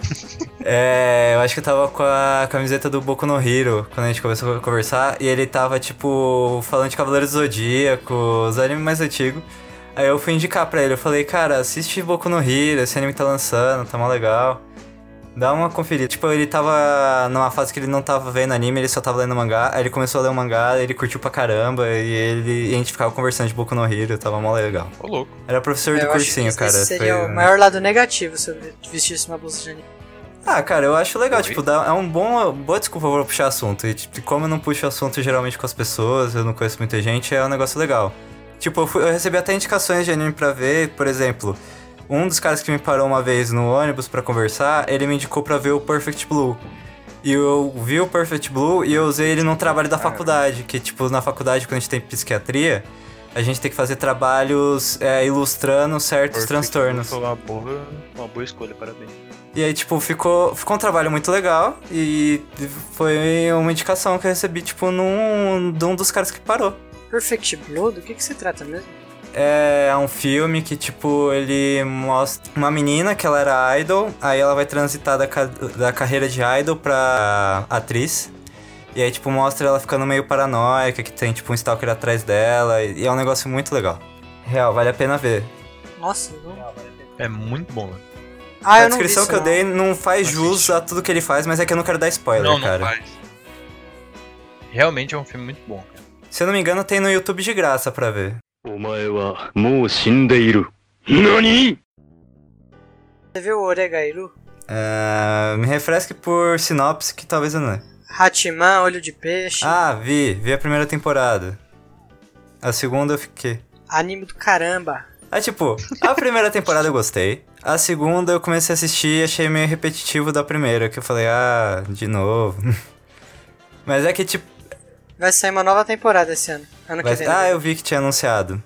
(laughs) é, eu acho que eu tava com a camiseta do Boku no Hero quando a gente começou a conversar. E ele tava, tipo, falando de Cavaleiros do Zodíaco, os animes mais antigos. Aí eu fui indicar pra ele, eu falei, cara, assiste Boku no Hero, esse anime tá lançando, tá mó legal. Dá uma conferida. Tipo, ele tava numa fase que ele não tava vendo anime, ele só tava lendo mangá. Aí ele começou a ler o mangá, ele curtiu pra caramba. E ele e a gente ficava conversando de Boku no Hero, tava mó legal. Ô, louco. Era professor do eu acho que cursinho, esse cara. seria foi- o maior lado negativo se eu vestisse uma blusa de anime. Ah, cara, eu acho legal, Oi? tipo, dá, é um bom, boa desculpa pra puxar assunto. E, tipo, como eu não puxo assunto geralmente com as pessoas, eu não conheço muita gente, é um negócio legal. Tipo, eu, fui- eu recebi até indicações de anime pra ver, por exemplo, um dos caras que me parou uma vez no ônibus pra conversar, ele me indicou pra ver o Perfect Blue. E eu vi o Perfect Blue e eu usei ele num trabalho da faculdade, que, tipo, na faculdade, quando a gente tem psiquiatria, a gente tem que fazer trabalhos é, ilustrando certos transtornos. Foi uma boa, uma boa escolha, parabéns. E aí, tipo, ficou, ficou um trabalho muito legal e foi uma indicação que eu recebi, tipo, num, de um dos caras que parou. Perfect Blue, do que, que se trata mesmo? É um filme que, tipo, ele mostra uma menina que ela era idol, aí ela vai transitar da, ca- da carreira de idol pra atriz. E aí, tipo, mostra ela ficando meio paranoica, que tem, tipo, um stalker atrás dela, e é um negócio muito legal. Real, vale a pena ver. Nossa, não. É muito bom, né? Ah, a eu não vi descrição isso, que eu não. dei não faz Não jus assiste. a tudo que ele faz, mas é que eu não quero dar spoiler, não, não cara. faz. Realmente é um filme muito bom. Se eu não me engano, tem no YouTube de graça pra ver. Você viu o Oregairu? É, me refresque por sinopse que talvez eu não. É. Hatiman, Olho de Peixe. Ah, vi. Vi a primeira temporada. A segunda eu fiquei. Anime do caramba. É tipo, a primeira temporada eu gostei. A segunda eu comecei a assistir e achei meio repetitivo da primeira, que eu falei, ah, de novo. (laughs) Mas é que, tipo, Vai sair uma nova temporada esse ano. Ano vai- que vem. né? Ah, eu vi que tinha anunciado.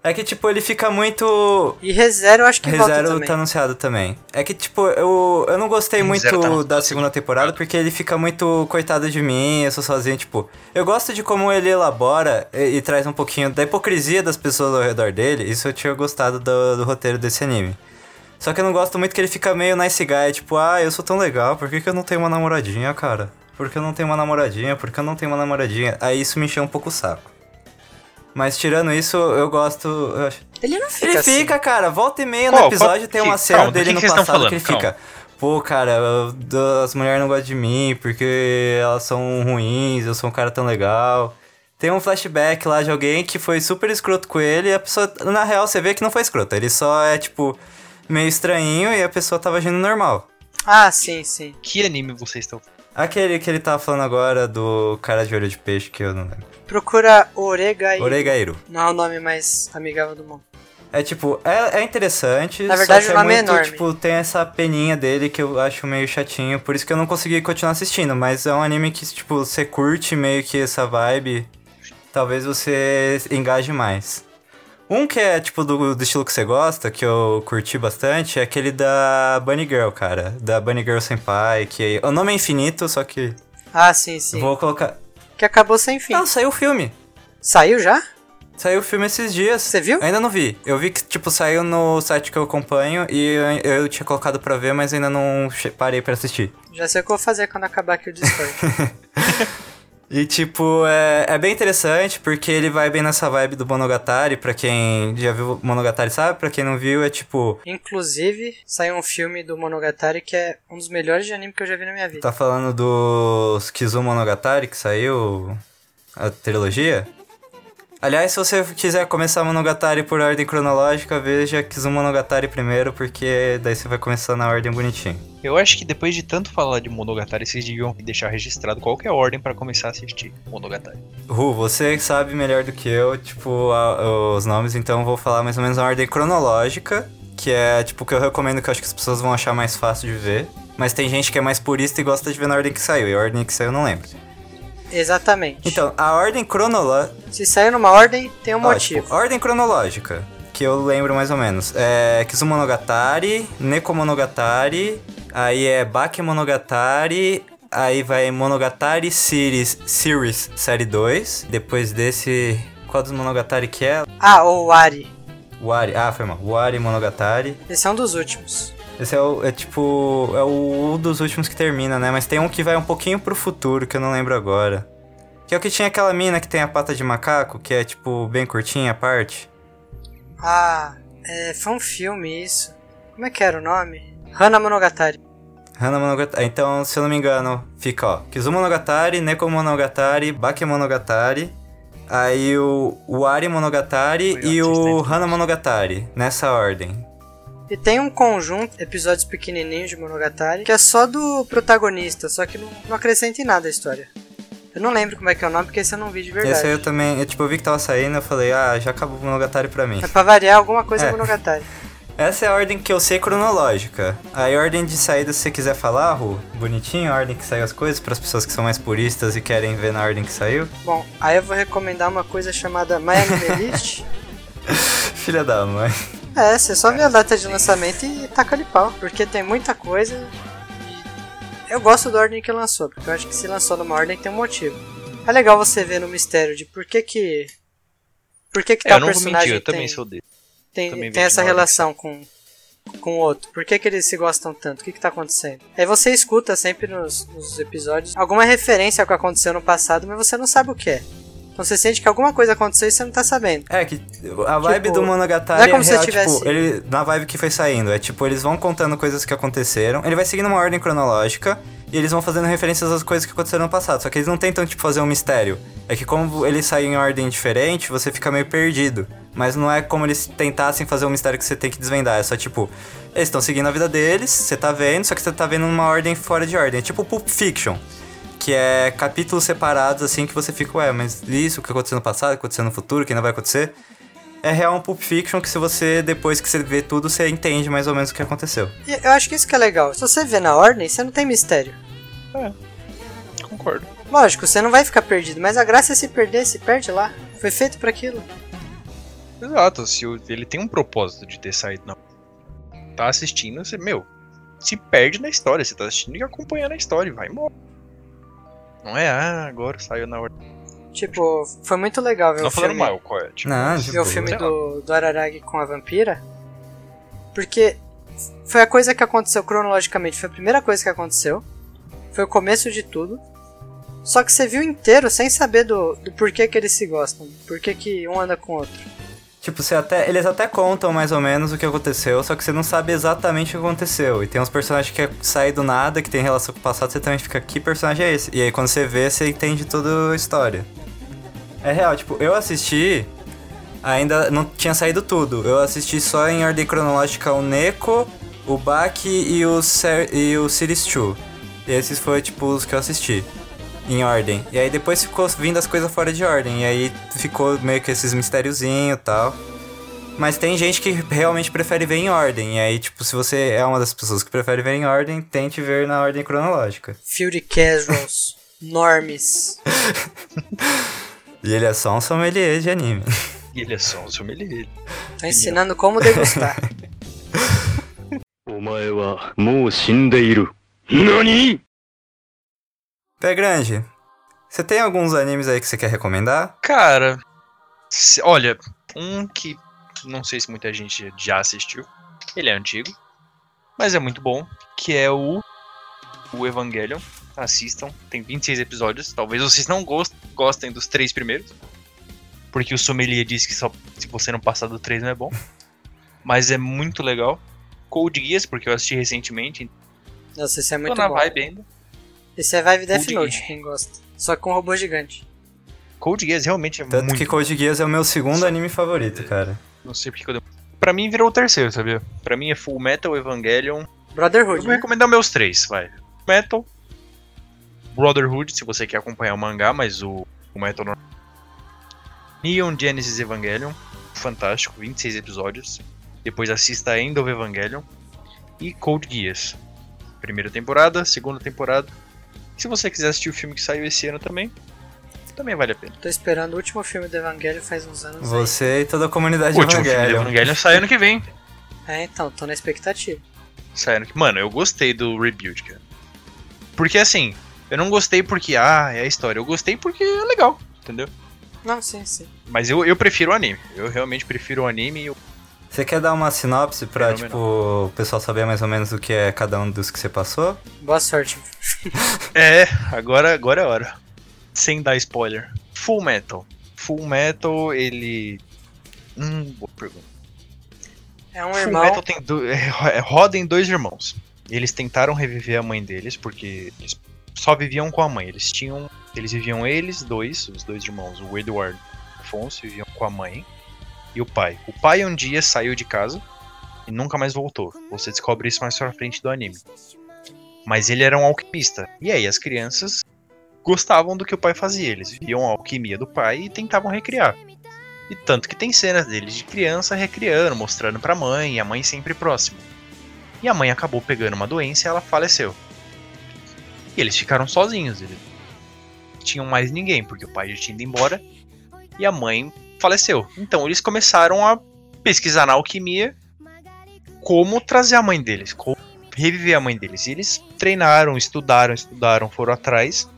É que, tipo, ele fica muito. E ReZero eu acho que volta ReZero também. tá anunciado também. É que, tipo, eu, eu não gostei muito tá da segunda temporada porque ele fica muito coitado de mim, eu sou sozinho, tipo. Eu gosto de como ele elabora e, e traz um pouquinho da hipocrisia das pessoas ao redor dele. Isso eu tinha gostado do, do roteiro desse anime. Só que eu não gosto muito que ele fica meio nice guy, tipo, ah, eu sou tão legal, por que, que eu não tenho uma namoradinha, cara? Por que eu não tenho uma namoradinha? Por que eu não tenho uma namoradinha? Aí isso me encheu um pouco o saco. Mas tirando isso, eu gosto. eu acho- Ele não fica ele assim. fica, cara, volta e meia Qual? no episódio Qual? tem Que- uma cena dele que no que passado que ele falando? fica. Pô, cara, eu- as mulheres não gostam de mim porque elas são ruins, eu sou um cara tão legal. Tem um flashback lá de alguém que foi super escroto com ele e a pessoa, na real, você vê que não foi escroto. Ele só é, tipo, meio estranhinho e a pessoa tava agindo normal. Ah, sim, sim. Que anime vocês estão Aquele que ele tava falando agora do cara de olho de peixe que eu não lembro. Procura Oregai. Oregairo. Não é o nome mais amigável do mundo. É tipo, é, é interessante. Na verdade, o nome é muito, enorme. Tipo, tem essa peninha dele que eu acho meio chatinho. Por isso que eu não consegui continuar assistindo. Mas é um anime que, tipo, você curte meio que essa vibe. Talvez você engaje mais. Um que é, tipo, do, do estilo que você gosta, que eu curti bastante, é aquele da Bunny Girl, cara. Da Bunny Girl Senpai, que... O nome é infinito, só que... Ah, sim, sim. Vou colocar... Que acabou sem fim. Não, saiu o filme. Saiu já? Saiu o filme esses dias. Você viu? Ainda não vi. Eu vi que, tipo, saiu no site que eu acompanho e eu, eu tinha colocado pra ver, mas ainda não parei pra assistir. Já sei o que eu vou fazer quando acabar aqui o Discord. (laughs) E, tipo, é, é bem interessante porque ele vai bem nessa vibe do Monogatari. Pra quem já viu Monogatari sabe, pra quem não viu, é tipo. Inclusive, saiu um filme do Monogatari que é um dos melhores de anime que eu já vi na minha vida. Tá falando do Kizu Monogatari que saiu a trilogia? Aliás, se você quiser começar Monogatari por ordem cronológica, veja Kizu Monogatari primeiro, porque daí você vai começar na ordem bonitinho. Eu acho que depois de tanto falar de Monogatari, vocês deviam deixar registrado qualquer ordem pra começar a assistir Monogatari. Ru, você sabe melhor do que eu, tipo, a- os nomes, então eu vou falar mais ou menos na ordem cronológica, que é, tipo, o que eu recomendo que eu acho que as pessoas vão achar mais fácil de ver. Mas tem gente que é mais purista e gosta de ver na ordem que saiu, e a ordem que saiu eu não lembro. Exatamente. Então, a ordem cronológica... Se saiu numa ordem, tem um Ó, motivo. tipo, ordem cronológica, que eu lembro mais ou menos. É Kizumonogatari, Nekomonogatari, aí é Bakemonogatari, aí vai Monogatari Series, Series Série 2. Depois desse, qual dos Monogatari que é? Ah, o Wari. Wari, ah, foi mal. Wari Monogatari. Esse é um dos últimos. Esse é, o, é tipo, é o um dos últimos que termina, né? Mas tem um que vai um pouquinho pro futuro, que eu não lembro agora. Que é o que tinha aquela mina que tem a pata de macaco, que é tipo bem curtinha a parte. Ah, é, foi um filme isso. Como é que era o nome? Hana Monogatari. Hana Monogatari. Então, se eu não me engano, fica, ó. Kizumonogatari, Nekomonogatari, Bakemonogatari. Aí o Wari Monogatari Foi e o o Hana Monogatari. Nessa ordem. E tem um conjunto, episódios pequenininhos de Monogatari, que é só do protagonista, só que não, não acrescenta em nada a história. Eu não lembro como é que é o nome, porque esse eu não vi de verdade. Esse aí eu também. Eu, tipo, eu vi que tava saindo, eu falei, ah, já acabou o Monogatari pra mim. É pra variar alguma coisa É. Monogatari. Essa é a ordem que eu sei cronológica. Aí a ordem de saída, se você quiser falar, Ru, bonitinho, a ordem que saiu as coisas, para as pessoas que são mais puristas e querem ver na ordem que saiu. Bom, aí eu vou recomendar uma coisa chamada My Anime List. Filha da mãe. É, você só vê a data de lançamento e taca ali pau, porque tem muita coisa. Eu gosto da ordem que lançou, porque eu acho que se lançou numa ordem tem um motivo. É legal você ver no mistério de por que que. Por que que É, tal eu não vou personagem mentir, eu também tem, sou dele. tem, também tem essa relação com, com o outro. Por que, que eles se gostam tanto? O que, que tá acontecendo? Aí você escuta sempre nos, nos episódios alguma referência ao que aconteceu no passado, mas você não sabe o que é. Então você sente que alguma coisa aconteceu e você não tá sabendo. É que a vibe Tipo, do não Monogatari é como é se real, tivesse- tipo, ele, na vibe que foi saindo. É tipo, eles vão contando coisas que aconteceram. Ele vai seguindo uma ordem cronológica e eles vão fazendo referências às coisas que aconteceram no passado. Só que eles não tentam, tipo, fazer um mistério. É que como eles saem em ordem diferente, você fica meio perdido. Mas não é como eles tentassem fazer um mistério que você tem que desvendar. É só tipo, eles estão seguindo a vida deles, você tá vendo, só que você tá vendo numa ordem fora de ordem. É tipo Pulp Fiction. Que é capítulos separados, assim, que você fica, ué, mas isso, o que aconteceu no passado, o que aconteceu no futuro, o que ainda vai acontecer. É real um Pulp Fiction que se você, depois que você vê tudo, você entende mais ou menos o que aconteceu. E eu acho que isso que é legal. Se você vê na ordem, você não tem mistério. Concordo. Lógico, você não vai ficar perdido, mas a graça é se perder, se perde lá. Foi feito pra aquilo. Exato, se ele tem um propósito de ter saído na. Tá assistindo, você, meu, se perde na história. Você tá assistindo e acompanhando a história vai embora. Não é, ah, agora saiu na ordem. Tipo, foi muito legal ver Não o falando filme. mal, qual é? Tipo, Não, ver o filme do, do Araragi com a vampira. Porque foi a coisa que aconteceu cronologicamente. Foi a primeira coisa que aconteceu. Foi o começo de tudo. Só que você viu inteiro sem saber do, do porquê que eles se gostam. Porquê que um anda com o outro. Tipo, você até, eles até contam mais ou menos o que aconteceu, só que você não sabe exatamente o que aconteceu. E tem uns personagens que saem do nada, que tem relação com o passado, você também fica, que personagem é esse? E aí quando você vê, você entende toda a história. É real, tipo, eu assisti, ainda não tinha saído tudo. Eu assisti só em ordem cronológica o Neko, o Baki e o, Ser e o Series 2. E esses foram, tipo, os que eu assisti em ordem. E aí depois ficou vindo as coisas fora de ordem. E aí ficou meio que esses mistériozinhos e tal. Mas tem gente que realmente prefere ver em ordem. E aí, tipo, se você é uma das pessoas que prefere ver em ordem, tente ver na ordem cronológica. Field Casuals, (laughs) Normes. e ele é só um sommelier de anime. Ele é só um sommelier. Tá ensinando como degustar. (laughs) (laughs) Omae wa mou shindeiru. Nani? Pé grande, você tem alguns animes aí que você quer recomendar? Cara, se- olha, um que não sei se muita gente já assistiu. Ele é antigo, mas é muito bom, que é o o Evangelion. Assistam, tem 26 episódios. Talvez vocês não gos- gostem dos três primeiros, porque o sommelier disse que só se você não passar do 3 não é bom. (laughs) Mas é muito legal. Code Geass, porque eu assisti recentemente, Nossa, esse é tô muito na bom. vibe ainda. Esse é vibe Death Code Note, quem gosta. Só com um robô gigante. Code Geass realmente é Tanto muito que Code Geass é o meu segundo anime favorito, cara. Não sei porque que eu dei. Pra mim virou o terceiro, sabia? Pra mim é Full Metal, Evangelion. Eu Brotherhood. vou né? recomendar meus três, vai. Metal, Brotherhood, se você quer acompanhar o mangá, mas o, o Metal não. Neon Genesis Evangelion, fantástico, 26 episódios. Depois assista End of Evangelion. E Code Geass. Primeira temporada, segunda temporada. Se você quiser assistir o filme que saiu esse ano também, também vale a pena. Tô esperando o último filme do Evangelho faz uns anos. aí. Você e toda a comunidade O último filme do. Evangelion sai ano que vem. É, então, tô na expectativa. Sai ano que... Mano, eu gostei do Rebuild, cara. Porque assim, eu não gostei porque, ah, é a história. Eu gostei porque é legal, entendeu? Não, sim, sim. Mas eu, eu prefiro o anime. Eu realmente prefiro o anime e o. Você quer dar uma sinopse pra, Fenomenal. tipo, o pessoal saber mais ou menos o que é cada um dos que você passou? Boa sorte. (laughs) É, agora, agora é a hora. Sem dar spoiler. Full Metal. Full Metal, ele. Hum, boa pergunta. É um Full irmão. Metal tem do... é, é, roda em dois irmãos. Eles tentaram reviver a mãe deles porque eles só viviam com a mãe. Eles tinham, eles viviam eles dois, os dois irmãos, o Edward e o Afonso viviam com a mãe e o pai. O pai um dia saiu de casa e nunca mais voltou. Você descobre isso mais pra frente do anime. Mas ele era um alquimista. E aí as crianças gostavam do que o pai fazia. Eles viam a alquimia do pai e tentavam recriar. E tanto que tem cenas deles de criança recriando, mostrando pra mãe, e a mãe sempre próxima. E a mãe acabou pegando uma doença e ela faleceu. E eles ficaram sozinhos, eles não tinham mais ninguém, porque o pai já tinha ido embora e a mãe faleceu. Então eles começaram a pesquisar na alquimia como trazer a mãe deles, como reviver a mãe deles. E eles treinaram, estudaram, estudaram, foram atrás.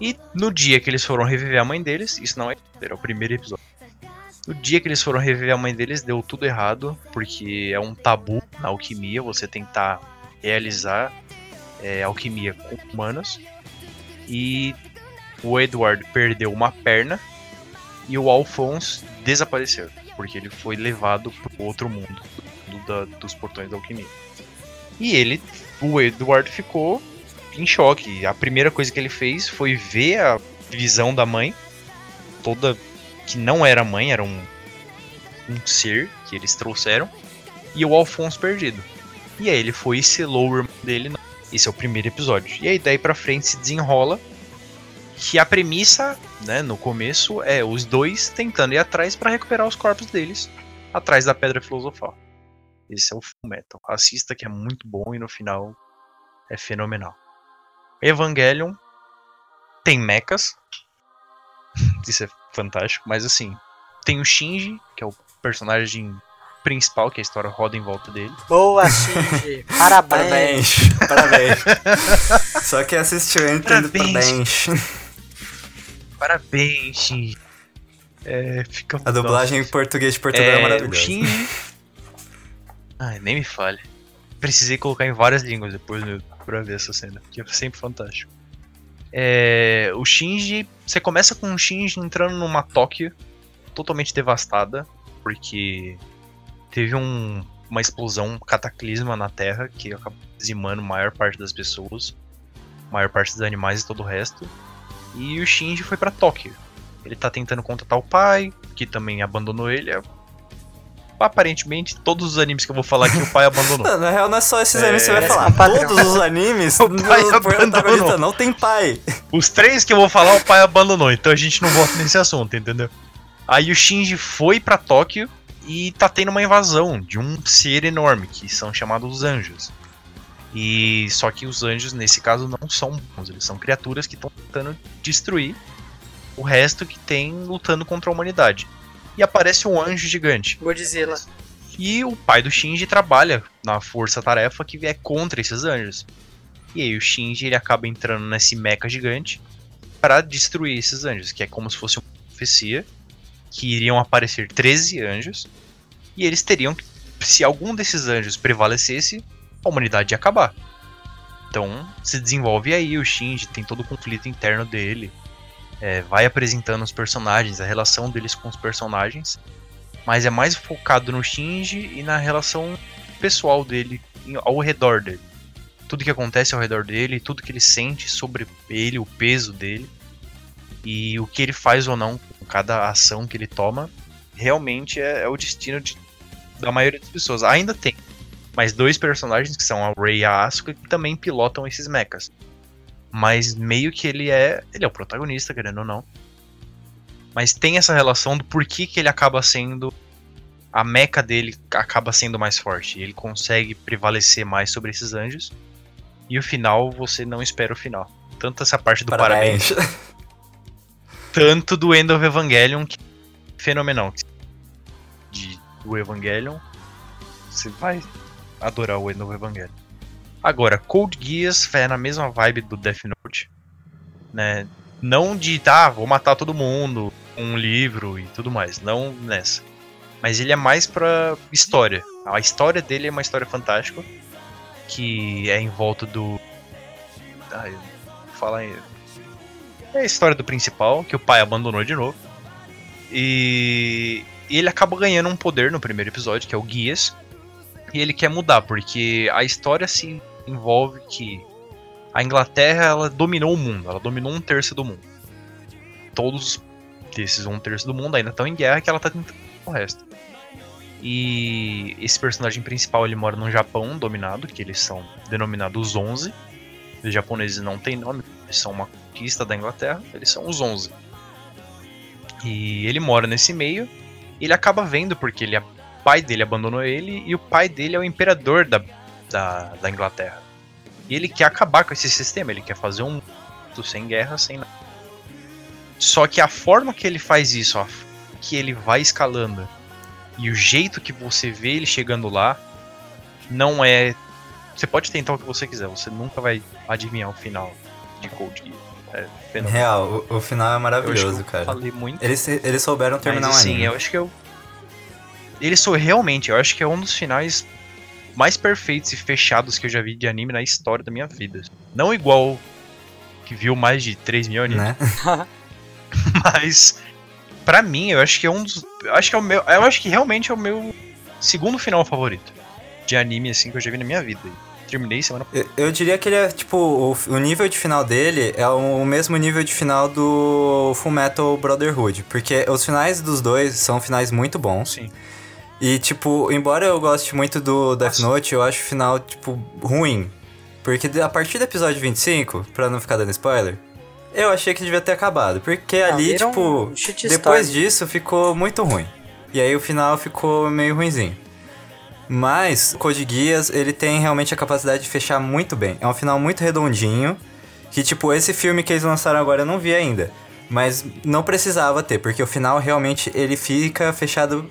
E no dia que eles foram reviver a mãe deles, isso não é, era o primeiro episódio. No dia que eles foram reviver a mãe deles, deu tudo errado, porque é um tabu na alquimia você tentar realizar é, alquimia com humanos. E o Edward perdeu uma perna e o Alphonse desapareceu, porque ele foi levado para outro mundo, mundo da- dos portões da alquimia. E ele, o Edward, ficou em choque. A primeira coisa que ele fez foi ver a visão da mãe, toda que não era mãe, era um, um ser que eles trouxeram, e o Alphonse perdido. E aí ele foi e selou o irmão dele. Esse é o primeiro episódio. E aí daí pra frente se desenrola que a premissa, né, no começo é os dois tentando ir atrás pra recuperar os corpos deles atrás da pedra filosofal. Esse é o Full Metal. Assista que é muito bom e no final é fenomenal. Evangelion tem mechas. (laughs) Isso é fantástico, mas assim, tem o Shinji, que é o personagem principal, que a história roda em volta dele. Boa, Shinji. (laughs) Parabéns. Parabéns. Parabéns. (laughs) Só que assistiu, entendo. Parabéns. Parabéns. Parabéns, Shinji. É, fica A dublagem em português de Portugal é, é maravilhosa. Shinji. Ai, nem me fale. Precisei colocar em várias línguas depois YouTube pra ver essa cena, que é sempre fantástico. É, o Shinji. Você começa com o Shinji entrando numa Tóquio totalmente devastada, porque teve um- uma explosão, um cataclisma na Terra que acabou dizimando a maior parte das pessoas, a maior parte dos animais e todo o resto. E o Shinji foi pra Tóquio. Ele tá tentando contatar o pai, que também abandonou ele. É- Aparentemente, todos os animes que eu vou falar aqui, o pai abandonou. (laughs) Não, na real, não é só esses É, animes que você vai é falar. padrão. Todos os animes, (laughs) O pai abandonou. não tem pai. Os três que eu vou falar, o pai abandonou, então a gente não volta nesse assunto, entendeu? Aí o Shinji foi pra Tóquio e tá tendo uma invasão de um ser enorme, que são chamados os anjos. E só que os anjos, nesse caso, não são bons, eles são criaturas que estão tentando destruir o resto que tem lutando contra a humanidade. E aparece um anjo gigante. Godzilla. E o pai do Shinji trabalha na força-tarefa que é contra esses anjos. E aí o Shinji ele acaba entrando nesse mecha gigante para destruir esses anjos, que é como se fosse uma profecia que iriam aparecer 13 anjos e eles teriam que se algum desses anjos prevalecesse, a humanidade ia acabar. Então, se desenvolve aí o Shinji, tem todo o conflito interno dele. é, vai apresentando os personagens, a relação deles com os personagens mas é mais focado no Shinji e na relação pessoal dele, ao redor dele. Tudo que acontece ao redor dele, tudo que ele sente sobre ele, o peso dele e o que ele faz ou não com cada ação que ele toma, realmente é, é o destino de- da maioria das pessoas. Ainda tem mais dois personagens que são a Rei e a Asuka que também pilotam esses mechas. Mas meio que ele é, ele é o protagonista, querendo ou não. Mas tem essa relação do porquê que ele acaba sendo. A meca dele acaba sendo mais forte. Ele consegue prevalecer mais sobre esses anjos. E o final, você não espera o final. Tanto essa parte do parabéns, tanto do End of Evangelion, que é fenomenal. De, do Evangelion, você vai adorar o End of Evangelion. Agora, Code Geass vai na mesma vibe do Death Note, né? Não de, tá, vou matar todo mundo um livro e tudo mais, não nessa. Mas ele é mais pra história. A história dele é uma história fantástica, que é em volta do... Ai, fala aí... É a história do principal, que o pai abandonou de novo. E, e ele acaba ganhando um poder no primeiro episódio, que é o Guias. E ele quer mudar, porque a história se envolve que a Inglaterra ela dominou o mundo, ela dominou um terço do mundo. Todos desses um terço do mundo ainda estão em guerra que ela tá tentando o resto. E esse personagem principal ele mora num Japão dominado, que eles são denominados os 11. Os japoneses não têm nome, eles são uma conquista da Inglaterra, eles são os 11. E ele mora nesse meio, ele acaba vendo porque ele, pai dele abandonou ele e o pai dele é o imperador da, da, da Inglaterra. E ele quer acabar com esse sistema, ele quer fazer um mundo sem guerra, sem nada. Só que a forma que ele faz isso, f- que ele vai escalando e o jeito que você vê ele chegando lá não é. Você pode tentar o que você quiser, você nunca vai adivinhar o final de Cold Geass. É fenomenal. Real, o, o final é maravilhoso, cara. falei muito. Eles, eles souberam terminar Mas um assim, anime. eu acho que eu. Ele sou realmente, eu acho que é um dos finais mais perfeitos e fechados que eu já vi de anime na história da minha vida. Não igual que viu mais de 3 mil animes, Né? (laughs) mas pra mim, eu acho que é um dos. Eu acho que é o meu. Eu acho que realmente é o meu segundo final favorito de anime assim que eu já vi na minha vida. Terminei semana Eu, eu diria que ele é, tipo, o, o nível de final dele é o mesmo nível de final do Fullmetal Brotherhood. Porque os finais dos dois são finais muito bons. Sim. E, tipo, embora eu goste muito do Death. Note, eu acho o final, tipo, ruim. Porque a partir do episódio 25, pra não ficar dando spoiler, eu achei que devia ter acabado. Porque ali, um tipo, shitstorm. depois disso ficou muito ruim. E aí o final ficou meio ruinzinho. Mas o Code Geass, ele tem realmente a capacidade de fechar muito bem. É um final muito redondinho. Que, tipo, esse filme que eles lançaram agora eu não vi ainda. Mas não precisava ter, porque o final realmente ele fica fechado.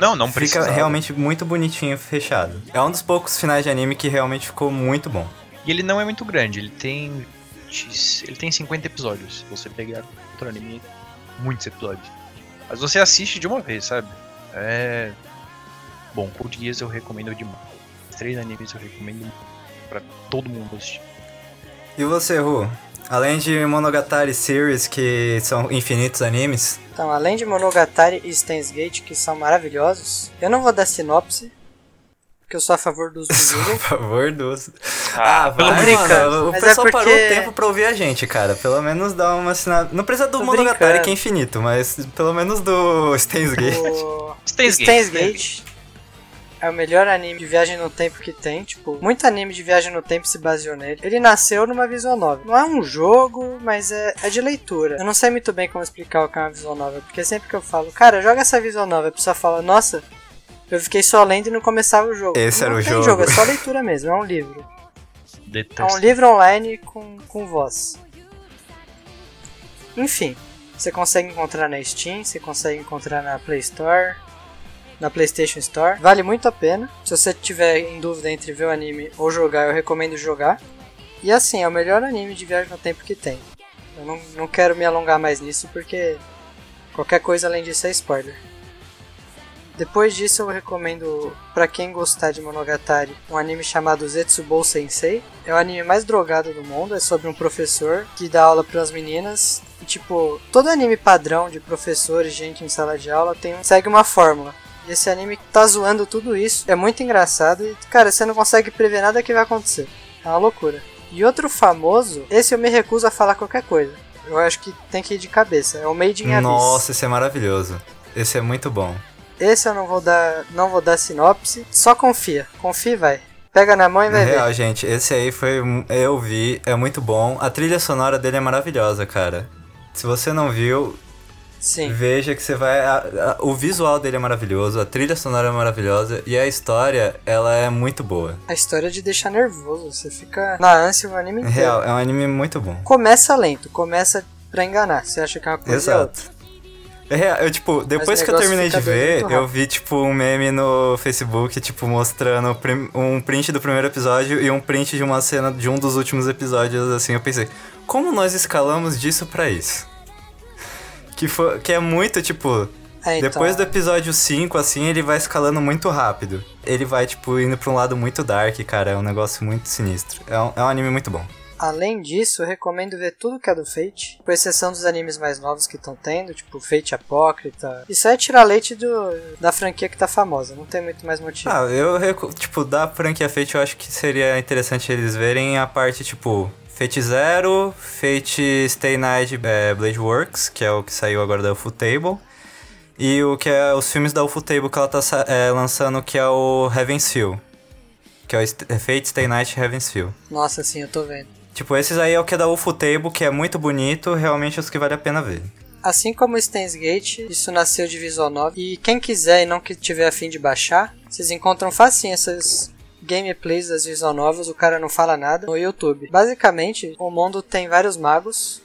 Não, não fica precisa. realmente muito bonitinho fechado. É um dos poucos finais de anime que realmente ficou muito bom. E ele não é muito grande, ele tem. Ele tem 50 episódios. Se você pegar outro anime, muitos episódios. Mas você assiste de uma vez, sabe? É. Bom, Code Geass eu recomendo demais. Três animes eu recomendo pra todo mundo assistir. E você, Ru? Além de Monogatari Series, que são infinitos animes, Então, além de Monogatari e Steins Gate, que são maravilhosos, eu não vou dar sinopse, porque eu sou a favor do uso (laughs) do por Google. favor, dos. Ah, vai, brincando. mano, O Mas é pessoal parou porque- o tempo pra ouvir a gente, cara. Pelo menos dá uma assinada. Não precisa do Tô Monogatari, brincando. que é infinito, mas pelo menos do Steins Gate. O Steins Gate. Steins Gate é o melhor anime de viagem no tempo que tem. Tipo, muito anime de viagem no tempo se baseou nele. Ele nasceu numa visual novel. Não é um jogo, mas é, é de leitura. Eu não sei muito bem como explicar o que é uma visual novel, porque sempre que eu falo, cara, joga essa visual novel, a pessoa fala, nossa, eu fiquei só lendo e não começava o jogo. Esse não era o tem jogo. é só leitura mesmo, é um livro. É Detesto. um livro online com, com voz. Enfim, você consegue encontrar na Steam, você consegue encontrar na Play Store, na PlayStation Store. Vale muito a pena. Se você tiver em dúvida entre ver o anime ou jogar, eu recomendo jogar. E assim, é o melhor anime de viagem no tempo que tem. Eu não, não quero me alongar mais nisso porque qualquer coisa além disso é spoiler. Depois disso eu recomendo pra quem gostar de Monogatari um anime chamado Zetsubou Sensei. É o anime mais drogado do mundo, é sobre um professor que dá aula para as meninas. E tipo, todo anime padrão de professores, gente em sala de aula tem segue uma fórmula. E esse anime tá zoando tudo isso, é muito engraçado e cara, você não consegue prever nada que vai acontecer. É uma loucura. E outro famoso, esse eu me recuso a falar qualquer coisa. Eu acho que tem que ir de cabeça. É o Made in Abyss. Nossa, esse é maravilhoso. Esse é muito bom. Esse eu não vou dar, não vou dar sinopse. Só confia. Confia e vai. Pega na mão e Na vai ver. real, gente, esse aí foi. Eu vi, é muito bom. A trilha sonora dele é maravilhosa, cara. Se você não viu, Sim. veja que você vai. a- a- o visual dele é maravilhoso, a trilha sonora é maravilhosa e a história, ela é muito boa. A história de deixar nervoso. Você fica na ânsia o anime inteiro. real, é um anime muito bom. Começa lento. Começa pra enganar. Você acha que é uma coisa. Exato. É real, eu, tipo, depois que eu terminei de ver, eu vi, tipo, um meme no Facebook, tipo, mostrando um print do primeiro episódio e um print de uma cena de um dos últimos episódios, assim, eu pensei, como nós escalamos disso pra isso? Que, foi, que é muito, tipo, É, então, depois do episódio 5, assim, ele vai escalando muito rápido. Ele vai, tipo, indo pra um lado muito dark, cara, é um negócio muito sinistro. É um, é um anime muito bom. Além disso, eu recomendo ver tudo que é do Fate, com exceção dos animes mais novos que estão tendo, tipo Fate Apócrita. Isso é tirar leite do, da franquia que tá famosa, não tem muito mais motivo. Ah, eu, tipo, da franquia Fate, eu acho que seria interessante eles verem a parte, tipo, Fate Zero, Fate Stay Night é, Blade Works, que é o que saiu agora da Ufotable, e o que é os filmes da Ufotable que ela tá é, lançando, que é o Heaven's Feel, que é o St- Fate Stay Night Heaven's Feel. Nossa, sim, eu tô vendo. Tipo, esses aí é o que é da Ufotable, que é muito bonito, realmente os que vale a pena ver. Assim como o Steins Gate, isso nasceu de Visual Novel. E quem quiser e não que tiver afim de baixar, vocês encontram facinho essas gameplays das Visual Novels, o cara não fala nada, no YouTube. Basicamente, o mundo tem vários magos.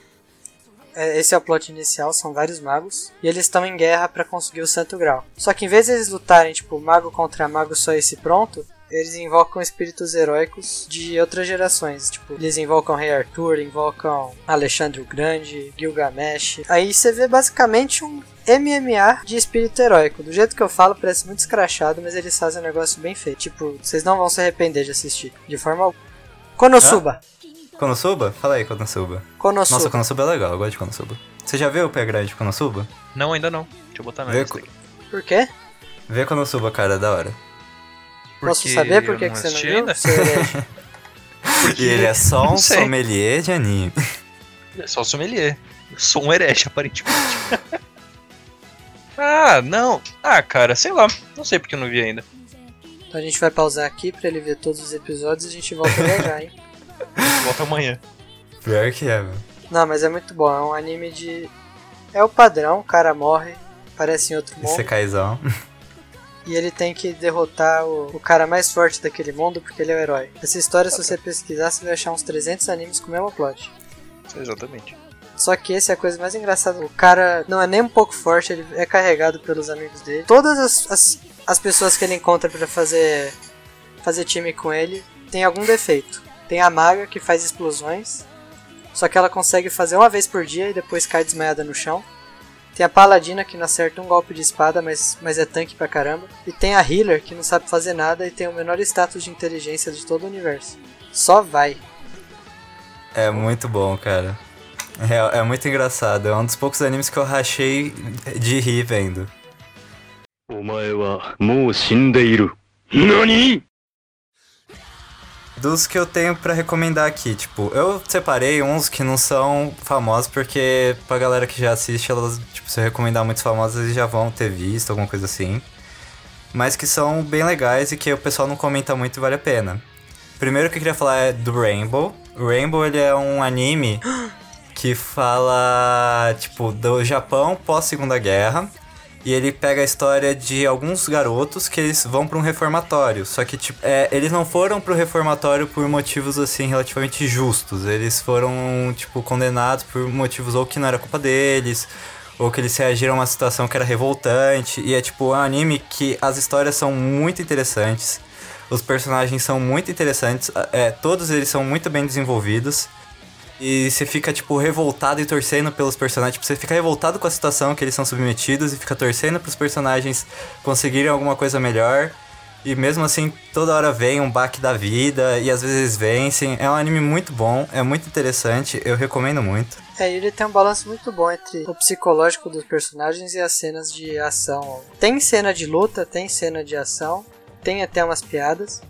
É, Esse é o plot inicial, são vários magos. E eles estão em guerra para conseguir o Santo Grau. Só que em vez de eles lutarem, tipo, mago contra mago só esse pronto, eles invocam espíritos heróicos de outras gerações. Tipo, eles invocam Rei Arthur, invocam Alexandre o Grande, Gilgamesh. Aí você vê basicamente um MMA de espírito heróico. Do jeito que eu falo, parece muito escrachado, mas eles fazem um negócio bem feito. Tipo, vocês não vão se arrepender de assistir. De forma alguma. Konosuba. Konosuba? Fala aí, Konosuba. Konosuba. Nossa, Konosuba é legal, eu gosto de Konosuba. Você já viu o pé grande de Konosuba? Não, ainda não. Deixa eu botar na Vê lista co- aqui. Por quê? Vê Konosuba, cara, é da hora. Posso Porque saber por que, que você não viu? ainda. Seu herege? E ele é só um sommelier de anime. É só sommelier. Eu sou um herege, aparentemente. (laughs) ah, não. Ah, cara, sei lá. Não sei porque eu não vi ainda. Então a gente vai pausar aqui pra ele ver todos os episódios e a gente volta já já, hein? (laughs) Volta amanhã. Pior que é, meu. Não, mas é muito bom. É um anime de. É o padrão, o cara morre, aparece em outro mundo. Esse é Kaizão. (laughs) e ele tem que derrotar o, o cara mais forte daquele mundo porque ele é o herói. Essa história, se você pesquisar, você vai achar uns 300 animes com o mesmo plot. Exatamente. Só que esse é a coisa mais engraçada. O cara não é nem um pouco forte, ele é carregado pelos amigos dele. Todas as, as, as pessoas que ele encontra para fazer, fazer time com ele tem algum defeito. Tem a maga que faz explosões, só que ela consegue fazer uma vez por dia e depois cai desmaiada no chão. Tem a paladina que não acerta um golpe de espada, mas, mas é tanque pra caramba. E tem a healer que não sabe fazer nada e tem o menor status de inteligência de todo o universo. Só vai. É muito bom, cara. É, é muito engraçado. É um dos poucos animes que eu rachei de rir vendo. お Dos que eu tenho pra recomendar aqui, tipo, eu separei uns que não são famosos porque pra galera que já assiste, elas, tipo, se eu recomendar muitos famosos, eles já vão ter visto, alguma coisa assim. Mas que são bem legais e que o pessoal não comenta muito e vale a pena. Primeiro que eu queria falar é do Rainbow. O Rainbow, ele é um anime (gasps) que fala, tipo, do Japão pós Segunda Guerra. E ele pega a história de alguns garotos que eles vão para um reformatório. Só que, tipo, é, eles não foram pro reformatório por motivos, assim, relativamente justos. Eles foram, tipo, condenados por motivos ou que não era culpa deles, ou que eles reagiram a uma situação que era revoltante. E é, tipo, um anime que as histórias são muito interessantes. Os personagens são muito interessantes. É, todos eles são muito bem desenvolvidos. E você fica, tipo, revoltado e torcendo pelos personagens. Tipo, você fica revoltado com a situação que eles são submetidos e fica torcendo pros personagens conseguirem alguma coisa melhor. E mesmo assim, toda hora vem um baque da vida e às vezes vencem. É um anime muito bom, é muito interessante, eu recomendo muito. É, ele tem um balanço muito bom entre o psicológico dos personagens e as cenas de ação. Tem cena de luta, tem cena de ação, tem até umas piadas.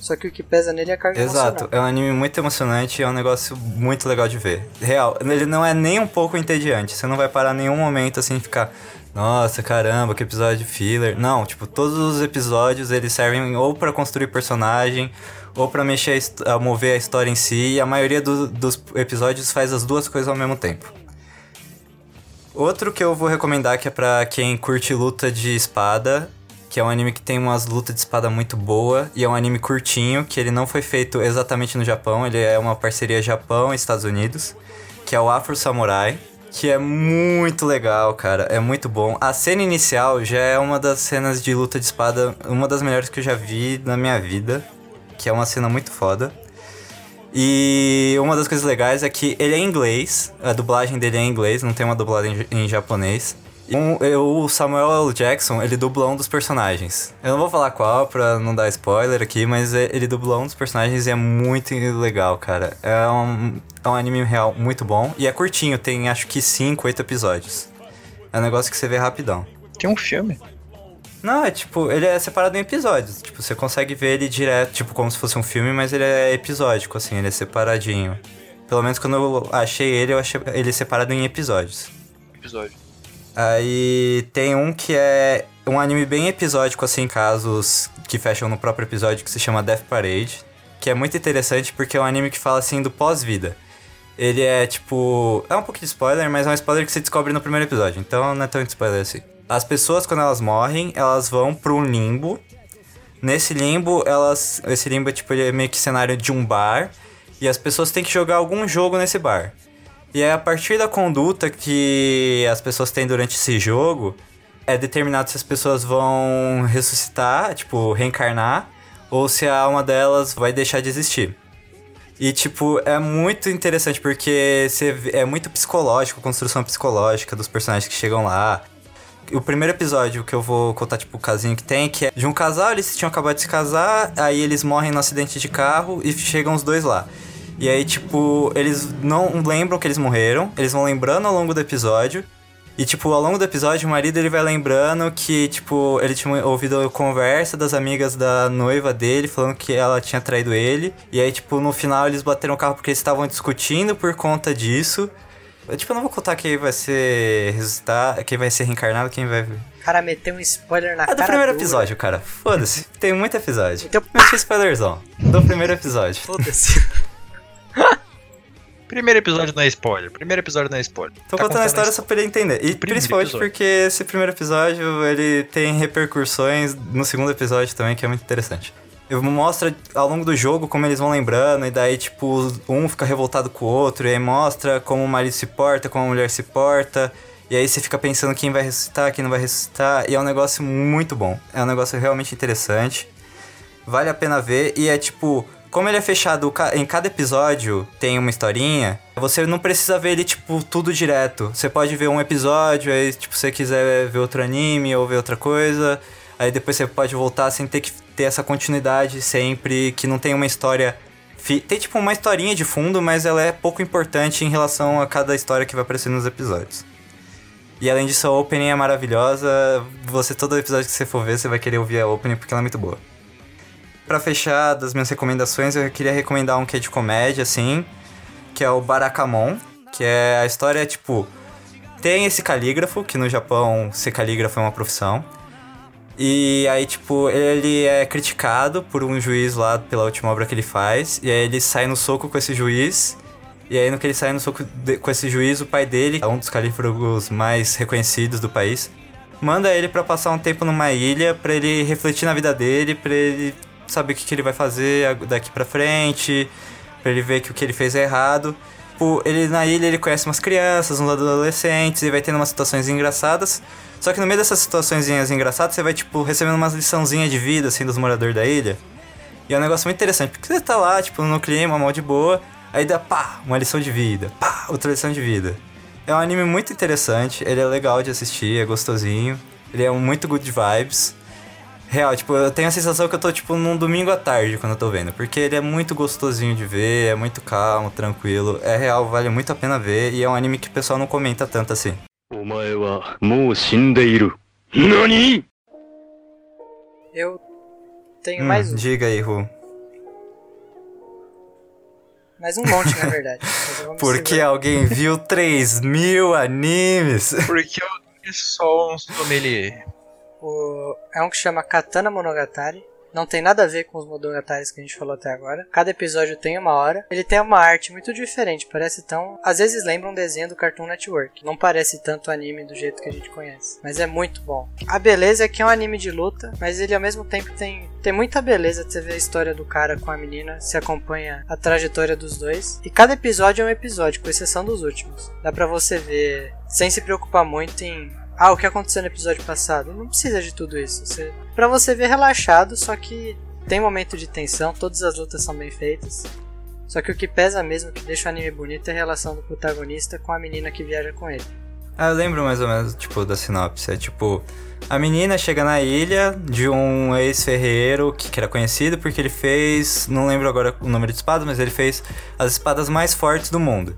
Só que o que pesa nele é a carga Exato, emocional. é um anime muito emocionante e é um negócio muito legal de ver. Real, ele não é nem um pouco entediante. Você não vai parar nenhum momento assim e ficar, nossa, caramba, que episódio filler. Não, tipo, todos os episódios eles servem ou para construir personagem ou para mexer, a mover a história em si. E a maioria do- dos episódios faz as duas coisas ao mesmo tempo. Outro que eu vou recomendar que é pra quem curte luta de espada, que é um anime que tem umas lutas de espada muito boa e é um anime curtinho, que ele não foi feito exatamente no Japão, ele é uma parceria Japão Estados Unidos, que é o Afro Samurai, que é muito legal, cara, é muito bom. A cena inicial já é uma das cenas de luta de espada, uma das melhores que eu já vi na minha vida, que é uma cena muito foda. E uma das coisas legais é que ele é em inglês, a dublagem dele é em inglês, não tem uma dublagem em, em japonês. Um, eu- o Samuel L. Jackson, ele dubla um dos personagens. Eu não vou falar qual pra não dar spoiler aqui, mas é- ele dubla um dos personagens e é muito legal, cara. É um, é um anime real muito bom e é curtinho, tem acho que 5, 8 episódios. É um negócio que você vê rapidão. Tem um filme. Não, é tipo, ele é separado em episódios. Tipo, você consegue ver ele direto, tipo, como se fosse um filme, mas ele é episódico, assim, ele é separadinho. Pelo menos quando eu achei ele, eu achei ele separado em episódios. Episódio. Aí tem um que é um anime bem episódico, assim, casos que fecham no próprio episódio, que se chama Death Parade. Que é muito interessante porque é um anime que fala, assim, do pós-vida. Ele é tipo. É um pouco de spoiler, mas é um spoiler que você descobre no primeiro episódio, então não é tão de spoiler assim. As pessoas, quando elas morrem, elas vão um limbo. Nesse limbo, elas. Esse limbo é tipo é meio que cenário de um bar. E as pessoas têm que jogar algum jogo nesse bar. E é a partir da conduta que as pessoas têm durante esse jogo, é determinado se as pessoas vão ressuscitar, tipo, reencarnar, ou se a alma delas vai deixar de existir. E, tipo, é muito interessante porque é muito psicológico, construção psicológica dos personagens que chegam lá. O primeiro episódio que eu vou contar, tipo, o casinho que tem, que é de um casal, eles tinham acabado de se casar, aí eles morrem no acidente de carro e chegam os dois lá. E aí, tipo, eles não lembram que eles morreram, eles vão lembrando ao longo do episódio. E, tipo, ao longo do episódio, o marido ele vai lembrando que, tipo, ele tinha ouvido a conversa das amigas da noiva dele, falando que ela tinha traído ele. E aí, tipo, no final eles bateram o carro porque eles estavam discutindo por conta disso. Eu, tipo, eu não vou contar quem vai ser ressuscitar, quem vai ser reencarnado, quem vai. O cara meteu um spoiler na É do cara primeiro dura. episódio, cara. Foda-se. Tem muito episódio. Então- Meti spoilerzão. Do primeiro episódio. Foda-se. (laughs) Primeiro episódio não é spoiler. Primeiro episódio não é spoiler. Tô Tá contando a história his- só pra ele entender. E Primeiro principalmente episódio. porque esse primeiro episódio, ele tem repercussões no segundo episódio também, que é muito interessante. Mostra ao longo do jogo como eles vão lembrando, e daí, tipo, um fica revoltado com o outro, e aí mostra como o marido se porta, como a mulher se porta, e aí você fica pensando quem vai ressuscitar, quem não vai ressuscitar, e é um negócio muito bom. É um negócio realmente interessante. Vale a pena ver, e é tipo, como ele é fechado em cada episódio, tem uma historinha, você não precisa ver ele, tipo, tudo direto. Você pode ver um episódio, aí, tipo, você quiser ver outro anime ou ver outra coisa, aí depois você pode voltar sem ter que ter essa continuidade sempre, que não tem uma história. Tem, tipo, uma historinha de fundo, mas ela é pouco importante em relação a cada história que vai aparecer nos episódios. E além disso, a opening é maravilhosa. Você, todo episódio que você for ver, você vai querer ouvir a opening porque ela é muito boa. Pra fechar das minhas recomendações, eu queria recomendar um que é de comédia, assim, que é o Barakamon, que é a história, tipo, tem esse calígrafo, que no Japão ser calígrafo é uma profissão. E aí, tipo, ele é criticado por um juiz lá pela última obra que ele faz, e aí ele sai no soco com esse juiz. E aí, no que ele sai no soco de- com esse juiz, o pai dele, um dos calígrafos mais reconhecidos do país, manda ele pra passar um tempo numa ilha pra ele refletir na vida dele, pra ele saber o que, que ele vai fazer daqui pra frente, pra ele ver que o que ele fez é errado. Tipo, ele na ilha ele conhece umas crianças, uns adolescentes, e vai tendo umas situações engraçadas. Só que no meio dessas situações engraçadas, você vai, tipo, recebendo umas liçãozinhas de vida, assim, dos moradores da ilha. E é um negócio muito interessante, porque você tá lá, tipo, no clima, mal de boa, aí dá, pá, uma lição de vida, pá, outra lição de vida. É um anime muito interessante, ele é legal de assistir, é gostosinho, ele é muito good vibes. Real, tipo, eu tenho a sensação que eu tô, tipo, num domingo à tarde quando eu tô vendo. Porque ele é muito gostosinho de ver, é muito calmo, tranquilo. É real, vale muito a pena ver. E é um anime que o pessoal não comenta tanto assim. Nani? Eu tenho hum, mais um. Diga aí, Ru. Mais um monte, na verdade. Porque segurar. alguém viu 3 mil animes? Porque eu sou um sommelier. O- É um que chama Katana Monogatari. Não tem nada a ver com os Monogataris que a gente falou até agora. Cada episódio tem uma hora. Ele tem uma arte muito diferente. Parece tão. Às vezes lembra um desenho do Cartoon Network. Não parece tanto anime do jeito que a gente conhece. Mas é muito bom. A beleza é que é um anime de luta. Mas ele ao mesmo tempo tem. Tem muita beleza você ver a história do cara com a menina. Se acompanha a trajetória dos dois. E cada episódio é um episódio, com exceção dos últimos. Dá pra você ver sem se preocupar muito em ah, o que aconteceu no episódio passado? Não precisa de tudo isso. Você, pra você ver relaxado, só que tem momento de tensão, todas as lutas são bem feitas. Só que o que pesa mesmo, que deixa o anime bonito, é a relação do protagonista com a menina que viaja com ele. Ah, eu lembro mais ou menos, tipo, da sinopse. É tipo, a menina chega na ilha de um ex-ferreiro que, que era conhecido porque ele fez, não lembro agora o número de espadas, mas ele fez as espadas mais fortes do mundo.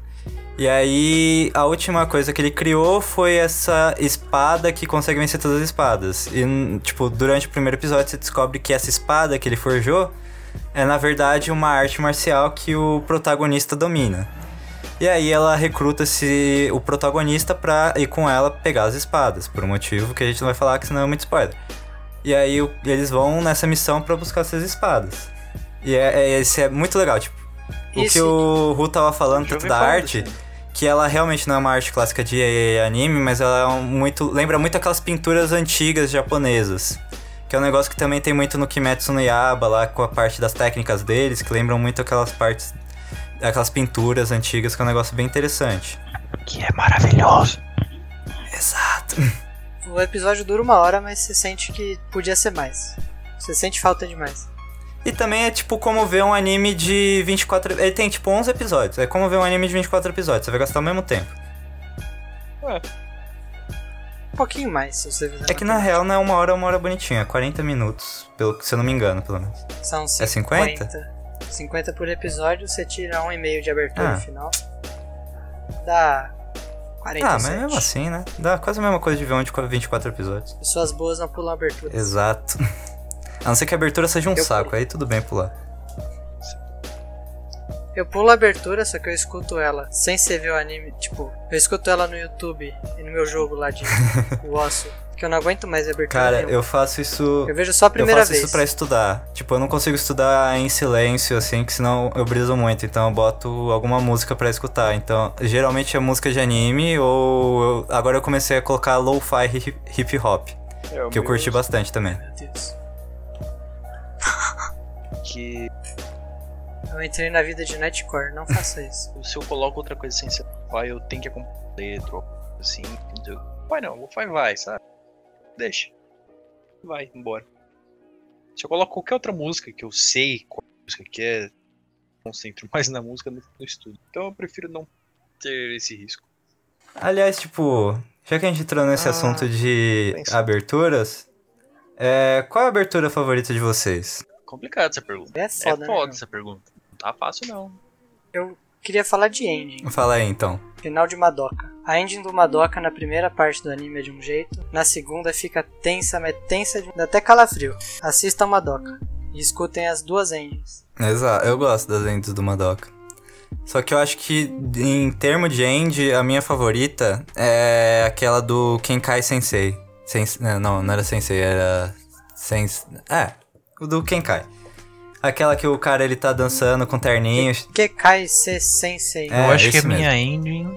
E aí, a última coisa que ele criou foi essa espada que consegue vencer todas as espadas. E, tipo, durante o primeiro episódio você descobre que essa espada que ele forjou é, na verdade, uma arte marcial que o protagonista domina. E aí ela recruta esse, o protagonista pra ir com ela pegar as espadas, por um motivo que a gente não vai falar, que senão é muito spoiler. E aí o- eles vão nessa missão pra buscar essas espadas. E é, é, esse é muito legal, tipo, o Esse- que o Ru tava falando, tanto da arte, desse. Que ela realmente não é uma arte clássica de anime, mas ela é um muito. lembra muito aquelas pinturas antigas japonesas. Que é um negócio que também tem muito no Kimetsu no Yaba, lá com a parte das técnicas deles, que lembram muito aquelas partes. aquelas pinturas antigas, que é um negócio bem interessante. Que é maravilhoso. Exato. O episódio dura uma hora, mas você sente que podia ser mais. Você sente falta demais. E também é tipo como ver um anime de 24. Ele tem tipo 11 episódios. É como ver um anime de 24 episódios. Você vai gastar ao mesmo tempo. Um pouquinho mais, se você fizer É que na real não é uma hora, é uma hora bonitinha. É 40 minutos, pelo, se eu não me engano, pelo menos. São É 50? 50. 50 por episódio, você tira um e meio de abertura Ah. no final. Dá 47. Ah, mas mesmo assim, né? Dá quase a mesma coisa de ver um de 24 episódios. Pessoas boas não pulam abertura. Exato. (laughs) A não ser que a abertura seja um Eu- saco, aí tudo bem pular. Eu pulo a abertura, só que eu escuto ela sem você ver o anime. Tipo, eu escuto ela no YouTube e no meu jogo lá de (laughs) o osso, Que eu não aguento mais abertura. Cara, nenhuma. eu faço isso. Eu vejo só a primeira eu faço vez. isso pra estudar. Tipo, eu não consigo estudar em silêncio, assim, que senão eu briso muito. Então eu boto alguma música pra escutar. Então, geralmente é música de anime ou. eu- agora eu comecei a colocar lo-fi hip- hop, É, o que eu curti bastante também. Meu Deus. Que Eu entrei na vida de Nightcore, não faça isso. (laughs) se eu coloco outra coisa sem ser Wi-Fi, eu tenho que acompanhar letra, assim, entendeu? Vai não, o Wi-Fi vai, sabe? Deixa. Vai, embora. Se eu coloco qualquer outra música que eu sei qual música que é, concentro mais na música do que no estudo. Então eu prefiro não ter esse risco. Aliás, tipo, já que a gente entrou nesse Ah, assunto de aberturas, é, qual é a abertura favorita de vocês? Complicado essa pergunta. É foda, é né? foda meu? essa pergunta. Não tá fácil não. Eu queria falar de ending. Fala aí então. Final de Madoka. A ending do Madoka na primeira parte do anime é de um jeito, na segunda fica tensa, mas tensa de... dá até calafrio. Assistam Madoka e escutem as duas endings. Exato, eu gosto das ends do Madoka. Só que eu acho que, em termo de end, a minha favorita é aquela do Kenkai Sensei. Sens não, não, não era Sensei, era. Sens é, do Kenkai. Aquela que o cara ele tá dançando com terninhos. Kekai Se Sensei. É, eu acho que a esse minha ending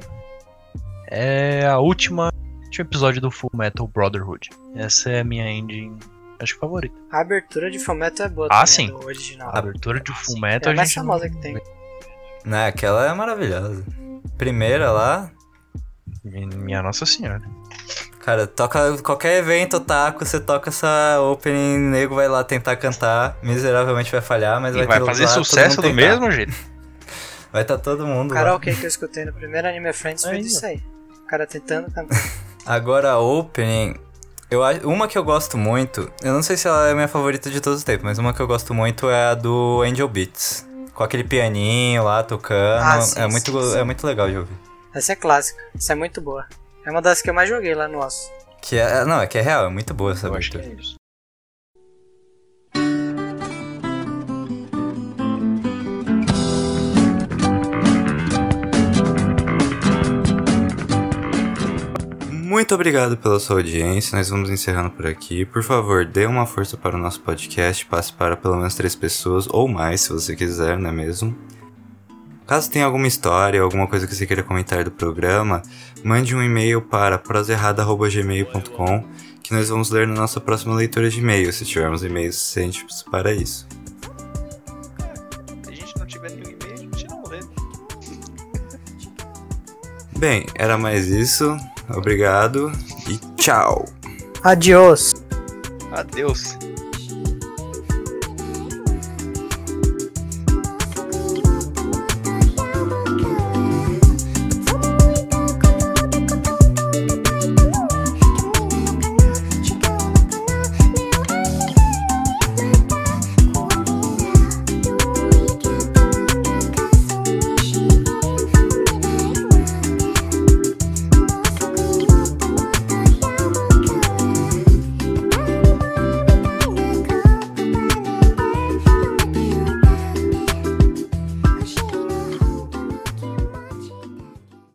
é a última último episódio do Full Metal Brotherhood. Essa é a minha ending, acho que favorita. A abertura de Fullmetal é boa Ah, também, sim. do original. A abertura de Full É Metal a a mais gente famosa que tem. Né, aquela é maravilhosa. Primeira lá. Minha Nossa Senhora. Cara, toca qualquer evento otaku, você toca essa opening, nego vai lá tentar cantar, miseravelmente vai falhar, mas E vai, vai ter fazer lá, sucesso do mesmo jeito. (laughs) Vai estar todo mundo O lá. karaokê que eu escutei no primeiro Anime Friends foi Aí, disso aí. O cara tentando cantar. (laughs) Agora a opening, eu acho, uma que eu gosto muito, eu não sei se ela é a minha favorita de todos os tempos, mas uma que eu gosto muito é a do Angel Beats. Com aquele pianinho lá tocando, Ah, sim, é, muito, sim, sim. é muito legal de ouvir. Essa é clássica. Essa é muito boa. É uma das que eu mais joguei lá no osso. Que é, não, é que é real, é muito boa essa Eu acho que abertura. é isso. Muito obrigado pela sua audiência. Nós vamos encerrando por aqui. Por favor, dê uma força para o nosso podcast. Passe para pelo menos três pessoas ou mais, se você quiser, não é mesmo? Caso tenha alguma história, alguma coisa que você queira comentar do programa, mande um e-mail para proserrada.gmail.com que nós vamos ler na nossa próxima leitura de e-mail, se tivermos e-mails suficientes para isso. Se a gente não tiver nenhum e-mail, a gente não lê. Bem, era mais isso. Obrigado e tchau! Adiós! Adeus.